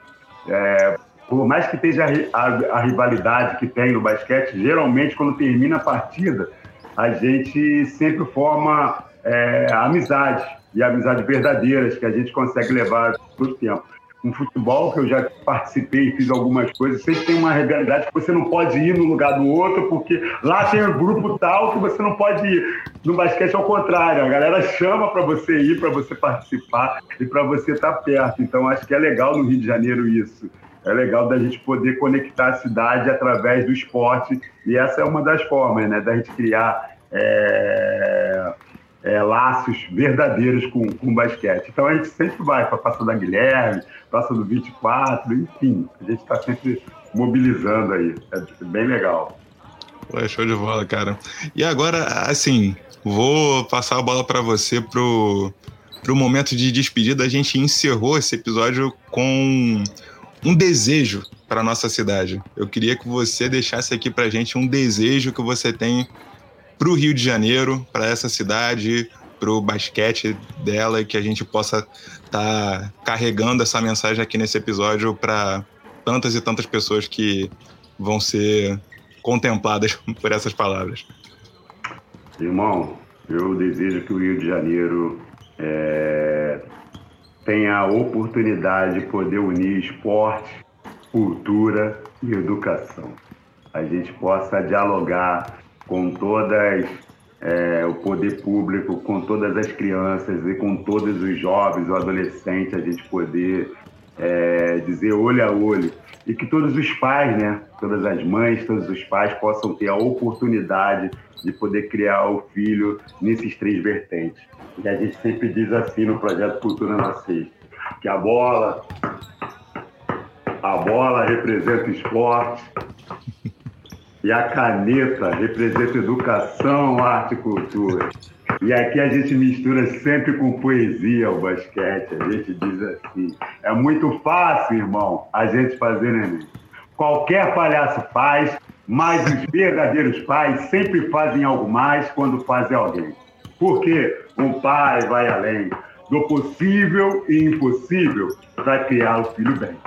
É, por mais que esteja a- a rivalidade que tem no basquete, geralmente quando termina a partida, a gente sempre forma é, amizade, e amizades verdadeiras que a gente consegue levar todo o tempo no futebol, que eu já participei e fiz algumas coisas, sempre tem uma rivalidade que você não pode ir no lugar do outro, porque lá tem um grupo tal que você não pode ir. No basquete é o contrário, a galera chama para você ir, para você participar e para você estar perto. Então acho que é legal no Rio de Janeiro isso. É legal da gente poder conectar a cidade através do esporte e essa é uma das formas, né, da gente criar é, é, laços verdadeiros com, com o basquete. Então a gente sempre vai para a Praça da Guilherme, Praça do 24, enfim, a gente está sempre mobilizando aí. É bem legal. Pô, show de bola, cara. E agora, assim, vou passar a bola para você pro, pro momento de despedida. A gente encerrou esse episódio com um desejo para nossa cidade. Eu queria que você deixasse aqui para gente um desejo que você tem para o Rio de Janeiro, para essa cidade, para o basquete dela e que a gente possa estar tá carregando essa mensagem aqui nesse episódio para tantas e tantas pessoas que vão ser contempladas por essas palavras. Irmão, eu desejo que o Rio de Janeiro é, tenha a oportunidade de poder unir esporte, cultura e educação. A gente possa dialogar com todas é, o poder público, com todas as crianças e com todos os jovens ou adolescentes, a gente poder é, dizer olho a olho. E que todos os pais, né, todas as mães, todos os pais possam ter a oportunidade de poder criar o filho nesses três vertentes. E a gente sempre diz assim no projeto Cultura na que a bola, a bola representa esporte, e a caneta representa educação, arte e cultura. E aqui a gente mistura sempre com poesia o basquete. A gente diz assim: é muito fácil, irmão, a gente fazer neném. Qualquer palhaço faz, mas os verdadeiros pais sempre fazem algo mais quando fazem alguém. Porque um pai vai além do possível e impossível para criar o filho bem.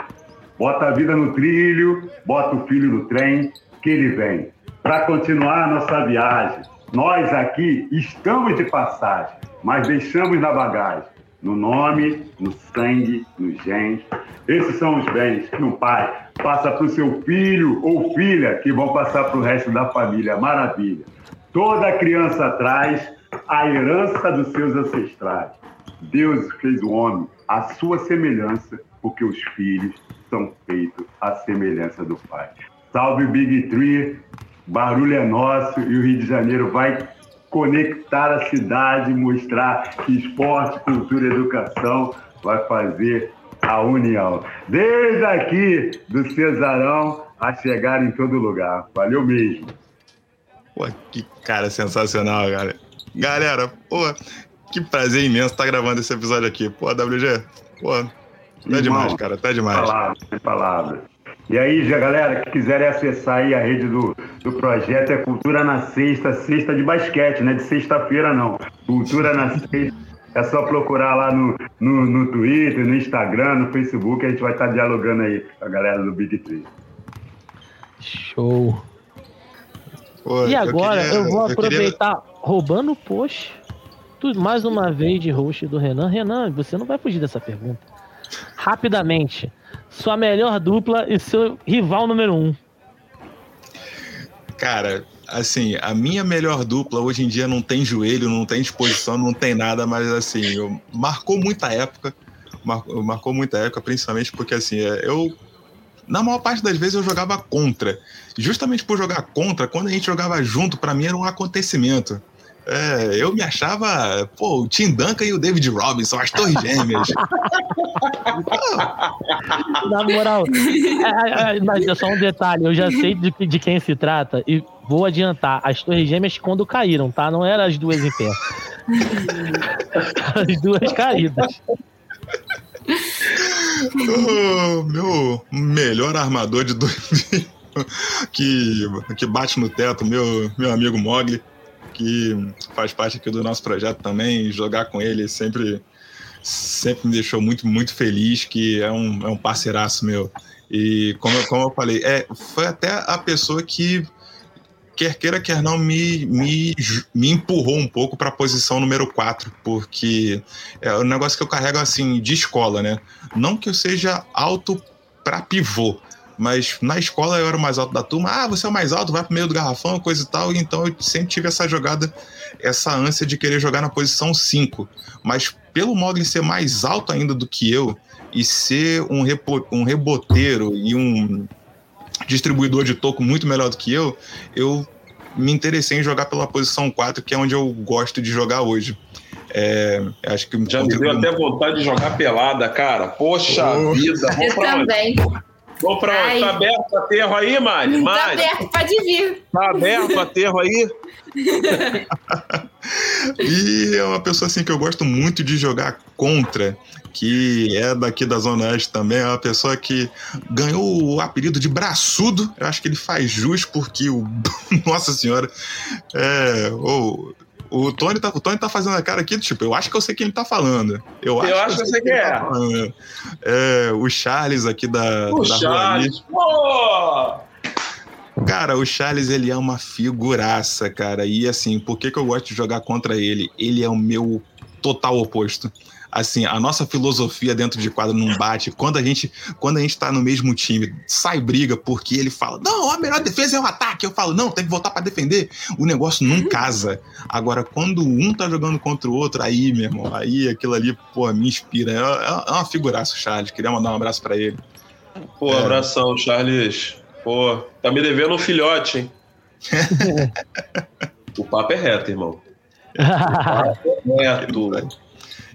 Bota a vida no trilho, bota o filho no trem, que ele vem. Para continuar a nossa viagem, nós aqui estamos de passagem, mas deixamos na bagagem, no nome, no sangue, nos genes. Esses são os bens que um pai passa para o seu filho ou filha, que vão passar para o resto da família. Maravilha. Toda criança traz a herança dos seus ancestrais. Deus fez o homem à sua semelhança, porque os filhos são feitos à semelhança do Pai. Salve o Big Tree, barulho é nosso e o Rio de Janeiro vai conectar a cidade, mostrar que esporte, cultura e educação vai fazer a união. Desde aqui do Cesarão a chegar em todo lugar. Valeu mesmo. Pô, que cara sensacional, cara. Galera, pô, que prazer imenso estar gravando esse episódio aqui. Pô, WG, pô, tá demais, cara, tá demais. Palavras, palavras. E aí, já, galera, que quiserem acessar aí a rede do, do projeto, é Cultura na Sexta, sexta de basquete, não é de sexta-feira, não. Cultura na Sexta. É só procurar lá no, no, no Twitter, no Instagram, no Facebook, a gente vai estar dialogando aí com a galera do Big Tree. Show. Pô, e agora eu, queria, eu vou aproveitar, eu queria... roubando o post, mais uma vez de host do Renan. Renan, você não vai fugir dessa pergunta. Rapidamente, sua melhor dupla e seu rival número um? Cara, assim, a minha melhor dupla hoje em dia não tem joelho, não tem disposição, não tem nada, mas assim, eu, marcou muita época, marcou, marcou muita época, principalmente porque assim, é, eu na maior parte das vezes eu jogava contra. Justamente por jogar contra, quando a gente jogava junto, para mim era um acontecimento. É, eu me achava, pô, o Tim Duncan e o David Robinson, as torres gêmeas. Na moral, é, é, mas é só um detalhe, eu já sei de, de quem se trata e vou adiantar, as torres gêmeas quando caíram, tá? Não eram as duas em pé. As duas caídas. O meu melhor armador de 2000 que, que bate no teto, meu, meu amigo Mogli que faz parte aqui do nosso projeto também. Jogar com ele sempre, sempre me deixou muito, muito feliz, que é um, é um parceiraço meu. E como, como eu falei, é, foi até a pessoa que, quer queira, quer não, me, me, me empurrou um pouco para a posição número 4, porque é um negócio que eu carrego assim de escola, né? Não que eu seja alto para pivô, mas na escola eu era o mais alto da turma. Ah, você é o mais alto, vai pro meio do garrafão, coisa e tal. Então eu sempre tive essa jogada, essa ânsia de querer jogar na posição 5. Mas pelo Mogli ser mais alto ainda do que eu e ser um, repo, um reboteiro e um distribuidor de toco muito melhor do que eu, eu me interessei em jogar pela posição 4, que é onde eu gosto de jogar hoje. É, acho que Já me deu até vontade de jogar pelada, cara. Poxa oh. vida. Eu também. Vou pra onde? Tá aberto o aterro aí, Mari? Tá aberto, pode vir. Tá aberto o aterro aí? e é uma pessoa assim que eu gosto muito de jogar contra, que é daqui da Zona Oeste também, é uma pessoa que ganhou o apelido de braçudo. Eu acho que ele faz jus porque o. Nossa Senhora! É. Oh, o Tony, tá, o Tony tá fazendo a cara aqui, tipo, eu acho que eu sei quem ele tá falando. Eu acho, eu acho que eu sei quem é. Tá é. O Charles aqui da. O da Charles, pô! Cara, o Charles, ele é uma figuraça, cara. E assim, por que, que eu gosto de jogar contra ele? Ele é o meu total oposto assim, a nossa filosofia dentro de quadro não bate. Quando a gente, quando a gente tá no mesmo time, sai briga porque ele fala: "Não, a melhor defesa é o ataque". Eu falo: "Não, tem que voltar para defender". O negócio não uhum. casa. Agora quando um tá jogando contra o outro, aí, meu irmão, aí aquilo ali, pô, me inspira. É, é uma figuraça o Charles. Queria mandar um abraço para ele. Pô, é. abração, Charles. Pô, tá me devendo um filhote, hein? o papo é reto, irmão. O papo é reto.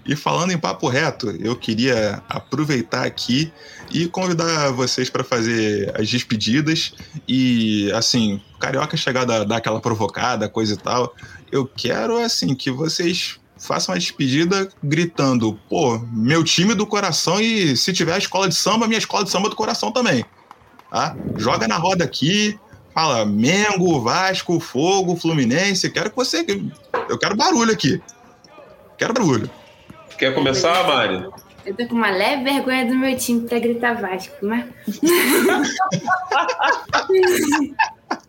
E falando em papo reto, eu queria aproveitar aqui e convidar vocês para fazer as despedidas. E, assim, Carioca chegar a dar aquela provocada, coisa e tal. Eu quero, assim, que vocês façam a despedida gritando: pô, meu time do coração e se tiver a escola de samba, minha escola de samba do coração também. Tá? Joga na roda aqui, fala Mengo, Vasco, Fogo, Fluminense. Quero que você. Eu quero barulho aqui. Quero barulho. Quer começar, Mari? Eu tô com uma leve vergonha do meu time pra gritar Vasco, mas.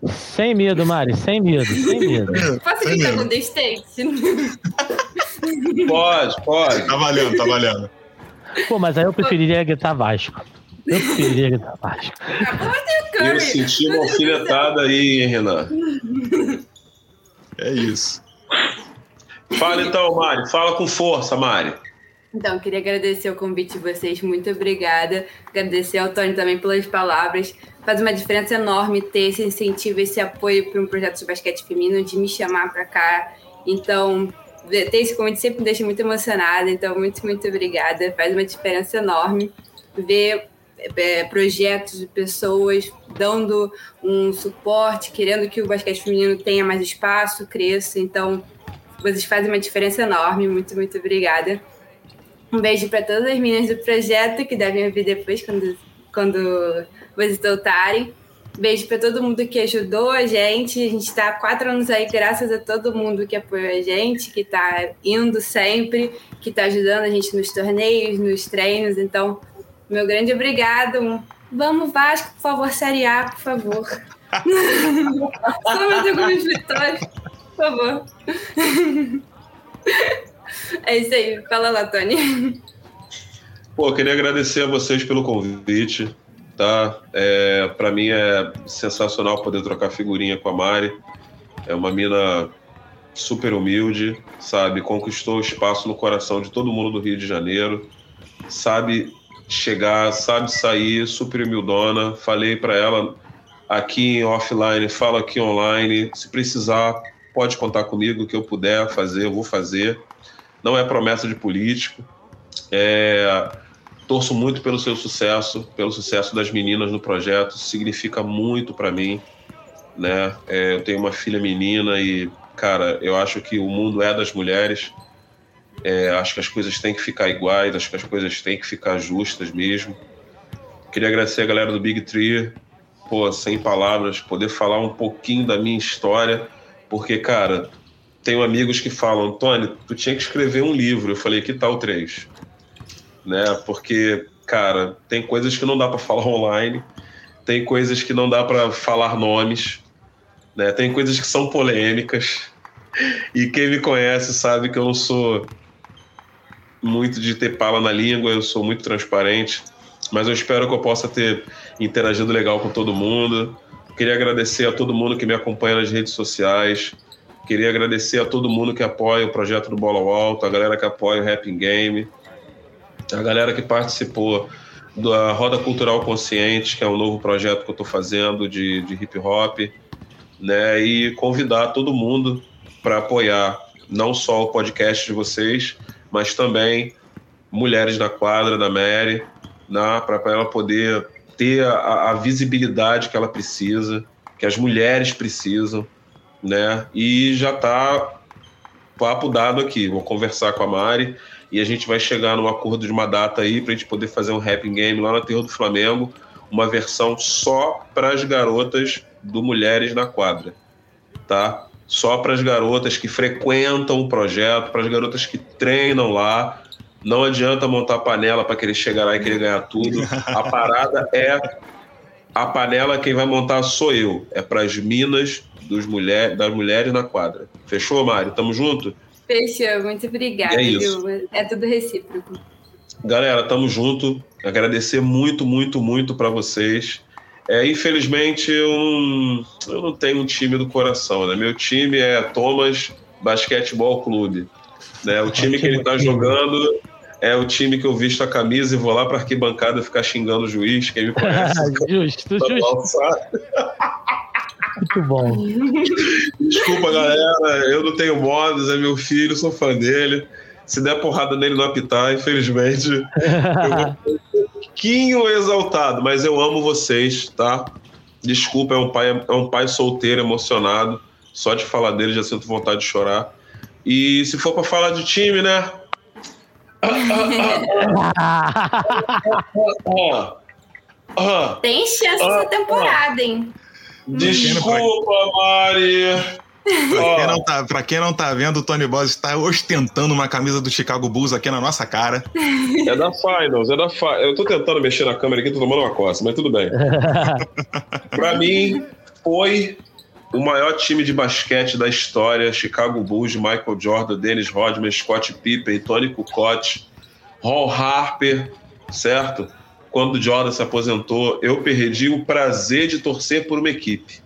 sem medo, Mari, sem medo, sem medo. Posso sem gritar com The State? Pode, pode. Tá valendo, tá valendo. Pô, mas aí eu preferiria gritar Vasco. Eu preferiria gritar Vasco. Eu senti uma alfinetada aí, hein, Renan? É isso. Fala então, Mari. Fala com força, Mari. Então, queria agradecer o convite de vocês, muito obrigada. Agradecer ao Tony também pelas palavras. Faz uma diferença enorme ter esse incentivo, esse apoio para um projeto de basquete feminino, de me chamar para cá. Então, ter esse convite sempre me deixa muito emocionada. Então, muito, muito obrigada. Faz uma diferença enorme ver é, projetos de pessoas dando um suporte, querendo que o basquete feminino tenha mais espaço, cresça. Então, vocês fazem uma diferença enorme. Muito, muito obrigada. Um beijo para todas as meninas do projeto que devem ouvir depois, quando, quando vocês voltarem. Beijo para todo mundo que ajudou a gente. A gente está há quatro anos aí, graças a todo mundo que apoiou a gente, que está indo sempre, que está ajudando a gente nos torneios, nos treinos. Então, meu grande obrigado. Vamos, Vasco, por favor, Série A, por favor. Só mais algumas vitórias. Por favor. É isso aí. Fala lá, Tony. Pô, queria agradecer a vocês pelo convite, tá? É, para mim é sensacional poder trocar figurinha com a Mari. É uma mina super humilde, sabe? Conquistou espaço no coração de todo mundo do Rio de Janeiro. Sabe chegar, sabe sair, super humildona. Falei para ela aqui em offline, fala aqui online. Se precisar, pode contar comigo, que eu puder fazer, eu vou fazer. Não é promessa de político. É, torço muito pelo seu sucesso, pelo sucesso das meninas no projeto. Significa muito para mim, né? É, eu tenho uma filha menina e, cara, eu acho que o mundo é das mulheres. É, acho que as coisas têm que ficar iguais, acho que as coisas têm que ficar justas mesmo. Queria agradecer a galera do Big Tree, pô, sem palavras, poder falar um pouquinho da minha história porque, cara, tenho amigos que falam, Tony, tu tinha que escrever um livro. Eu falei, que tal três? Né? Porque, cara, tem coisas que não dá para falar online, tem coisas que não dá para falar nomes, né? Tem coisas que são polêmicas. E quem me conhece sabe que eu não sou muito de ter pala na língua, eu sou muito transparente, mas eu espero que eu possa ter interagido legal com todo mundo. Queria agradecer a todo mundo que me acompanha nas redes sociais. Queria agradecer a todo mundo que apoia o projeto do Bola ao Alto, a galera que apoia o Rapping Game, a galera que participou da Roda Cultural Consciente, que é um novo projeto que eu estou fazendo de, de hip hop. né? E convidar todo mundo para apoiar não só o podcast de vocês, mas também Mulheres da Quadra da Mary, né? para ela poder ter a, a visibilidade que ela precisa, que as mulheres precisam, né? E já está papo dado aqui. Vou conversar com a Mari e a gente vai chegar num acordo de uma data aí para a gente poder fazer um rapping game lá na Terra do Flamengo, uma versão só para as garotas do Mulheres na Quadra, tá? Só para as garotas que frequentam o projeto, para as garotas que treinam lá. Não adianta montar panela para querer chegar lá e querer ganhar tudo. A parada é a panela quem vai montar sou eu. É para as minas dos mulher, das mulheres na quadra. Fechou, Mário? Tamo junto? Fechou, muito obrigada. É isso. É tudo recíproco. Galera, tamo junto. Agradecer muito, muito, muito para vocês. É, infelizmente, eu não, eu não tenho um time do coração, né? Meu time é Thomas Basquetebol Clube. Né? O time que ele tá jogando é o time que eu visto a camisa e vou lá pra arquibancada ficar xingando o juiz, quem me conhece. justo, justo. Muito bom. Desculpa, galera. Eu não tenho modos, é meu filho, sou fã dele. Se der porrada nele, não apitar, infelizmente. eu vou um pouquinho exaltado, mas eu amo vocês, tá? Desculpa, é um pai, é um pai solteiro, emocionado. Só de falar dele já sinto vontade de chorar. E se for para falar de time, né? Tem chance essa temporada, hein? Desculpa, Mari. Pra quem, não tá, pra quem não tá vendo, o Tony Boss está ostentando uma camisa do Chicago Bulls aqui na nossa cara. É da Finals, é da Finals. Eu tô tentando mexer na câmera aqui, tô tomando uma coça, mas tudo bem. pra mim, foi o maior time de basquete da história, Chicago Bulls, Michael Jordan, Dennis Rodman, Scott Pippen, Tony Kukoc, Ron Harper, certo? Quando Jordan se aposentou, eu perdi o prazer de torcer por uma equipe.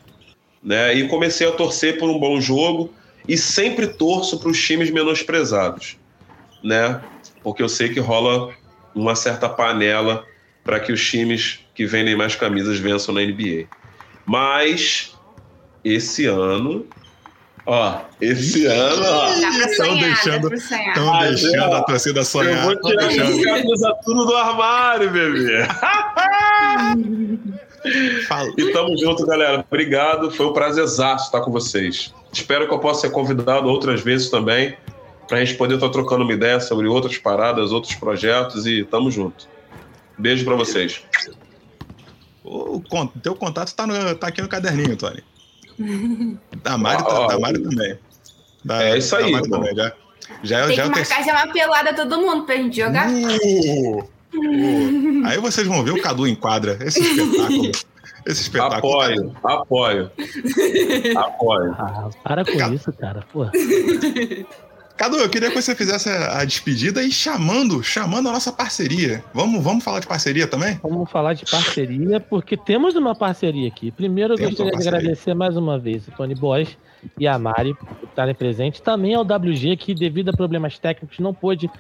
Né? E comecei a torcer por um bom jogo e sempre torço para os times menosprezados, né? Porque eu sei que rola uma certa panela para que os times que vendem mais camisas vençam na NBA. Mas esse ano. Ó, esse ano, ó. Estão deixando, estão deixando a torcida sonhar. Eu vou tirar as camisa tudo do armário, bebê. Fala. E tamo junto, galera. Obrigado. Foi um prazerzaço estar com vocês. Espero que eu possa ser convidado outras vezes também, pra gente poder estar trocando uma ideia sobre outras paradas, outros projetos e tamo junto. Beijo para vocês. O teu contato tá, no, tá aqui no caderninho, Tony. Da Mari, tá, da Mari também. Da, é isso aí, também, já. Já, Tem já que marcar já uma pelada todo mundo pra gente jogar. Uh, uh. Aí vocês vão ver o Cadu em quadra. Esse espetáculo. Esse espetáculo. Apoio, apoio. apoio. Ah, para com Cara. isso, cara. Porra. Cadu, eu queria que você fizesse a despedida e chamando, chamando a nossa parceria. Vamos, vamos falar de parceria também? Vamos falar de parceria, porque temos uma parceria aqui. Primeiro, eu Temos gostaria de agradecer mais uma vez o Tony Boys e a Mari por estarem presentes. Também ao WG, que devido a problemas técnicos não pôde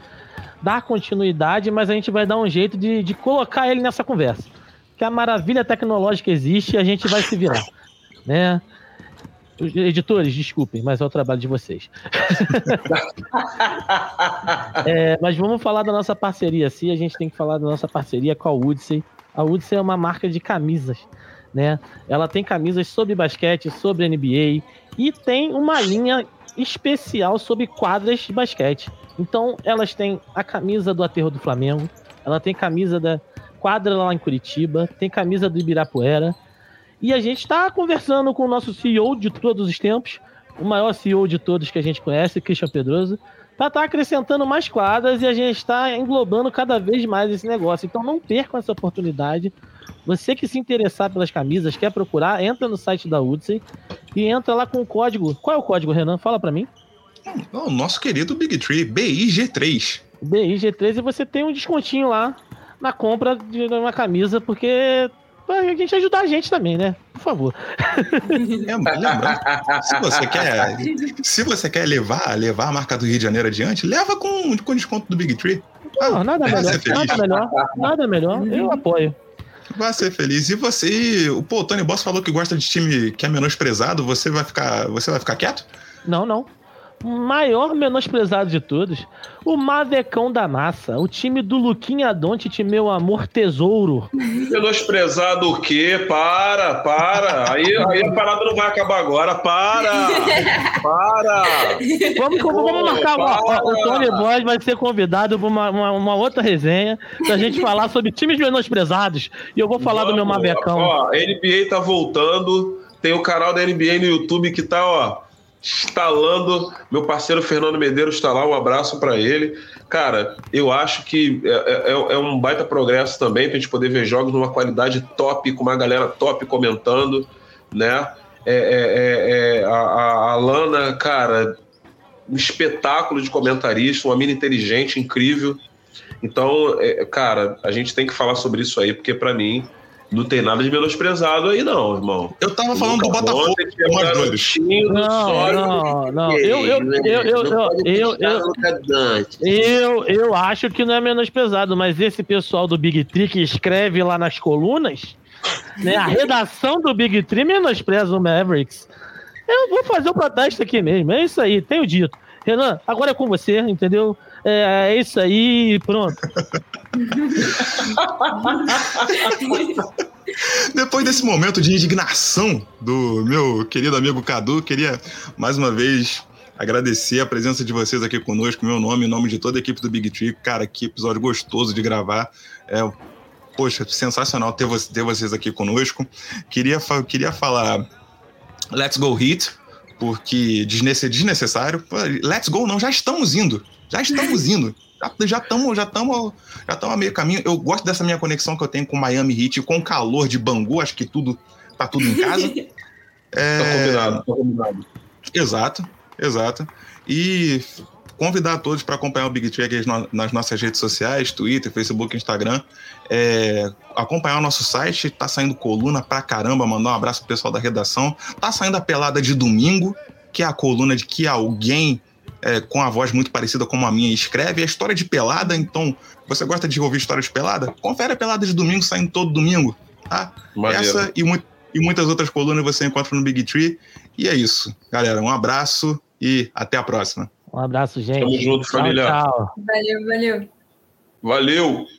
dar continuidade, mas a gente vai dar um jeito de, de colocar ele nessa conversa. Que a maravilha tecnológica existe e a gente vai se virar. Né? Os Editores, desculpem, mas é o trabalho de vocês. É, mas vamos falar da nossa parceria. Sim, a gente tem que falar da nossa parceria com a Woodsey. A Woodsey é uma marca de camisas, né? Ela tem camisas sobre basquete, sobre NBA e tem uma linha especial sobre quadras de basquete. Então, elas têm a camisa do Aterro do Flamengo, ela tem camisa da quadra lá em Curitiba, tem camisa do Ibirapuera. E a gente está conversando com o nosso CEO de todos os tempos, o maior CEO de todos que a gente conhece, Christian Pedroso, para estar acrescentando mais quadras e a gente está englobando cada vez mais esse negócio. Então não percam essa oportunidade. Você que se interessar pelas camisas, quer procurar, entra no site da Udsey e entra lá com o código. Qual é o código, Renan? Fala para mim. O nosso querido Big Tree, BIG3. BIG13 e você tem um descontinho lá na compra de uma camisa, porque pra gente ajudar a gente também, né? Por favor. É, lembrando, se você quer, se você quer levar, levar a marca do Rio de Janeiro adiante, leva com, com desconto do Big Tree. Não, nada melhor, nada melhor, nada melhor. Eu apoio. Vai ser feliz. E você, o pô, o Tony Boss falou que gosta de time que é menosprezado, você vai ficar, você vai ficar quieto? Não, não maior menosprezado de todos, o Mavecão da Massa, o time do Luquinha Dontit, meu amor tesouro. Menosprezado o quê? Para, para. Aí, aí a parada não vai acabar agora. Para! Para! Vamos, Pô, vamos marcar. Ó, o Tony Boys vai ser convidado para uma, uma, uma, outra resenha pra gente falar sobre times menosprezados. E eu vou falar vamos, do meu Mavecão. Ó, a NBA tá voltando. Tem o canal da NBA no YouTube que tá, ó instalando. Meu parceiro Fernando Medeiros está lá, um abraço para ele. Cara, eu acho que é, é, é, um baita progresso também a gente poder ver jogos numa qualidade top, com uma galera top comentando, né? É, é, é, é a, a, Lana, cara, um espetáculo de comentarista, uma mina inteligente, incrível. Então, cara, a gente tem que falar sobre isso aí, porque para mim não tem nada de menosprezado aí, não, irmão. Eu tava falando do Botafogo. Não, não, não. Eu, eu, eu, eu, eu, eu, eu, acho que não é menosprezado, mas esse pessoal do Big Tree que escreve lá nas colunas, né, a redação do Big Tree menospreza o Mavericks. Eu vou fazer o protesto aqui mesmo, é isso aí, tenho dito. Renan, agora é com você, entendeu? É, é isso aí, pronto. Depois desse momento de indignação do meu querido amigo Cadu, queria mais uma vez agradecer a presença de vocês aqui conosco, meu nome, em nome de toda a equipe do Big Tree. Cara, que episódio gostoso de gravar. É, poxa, sensacional ter, ter vocês aqui conosco. Queria, queria falar Let's Go Hit, porque desnecessário. Let's Go não, já estamos indo. Já estamos indo. Já estamos já estamos já estamos a meio caminho. Eu gosto dessa minha conexão que eu tenho com Miami Heat, com o calor de Bangu, acho que tudo tá tudo em casa. é... Tá combinado, tá combinado. Exato, exato. E convidar a todos para acompanhar o Big Tree nas nossas redes sociais, Twitter, Facebook, Instagram. É, acompanhar o nosso site, tá saindo coluna pra caramba, mandar um abraço pro pessoal da redação. Tá saindo a pelada de domingo, que é a coluna de que alguém é, com a voz muito parecida com a minha escreve. a história de pelada, então, você gosta de ouvir história de pelada? Confere a pelada de domingo, saindo todo domingo, tá? Maneiro. Essa e, mu e muitas outras colunas você encontra no Big Tree. E é isso, galera. Um abraço e até a próxima. Um abraço, gente. Tamo junto, família. Tchau, tchau. Valeu, valeu. Valeu.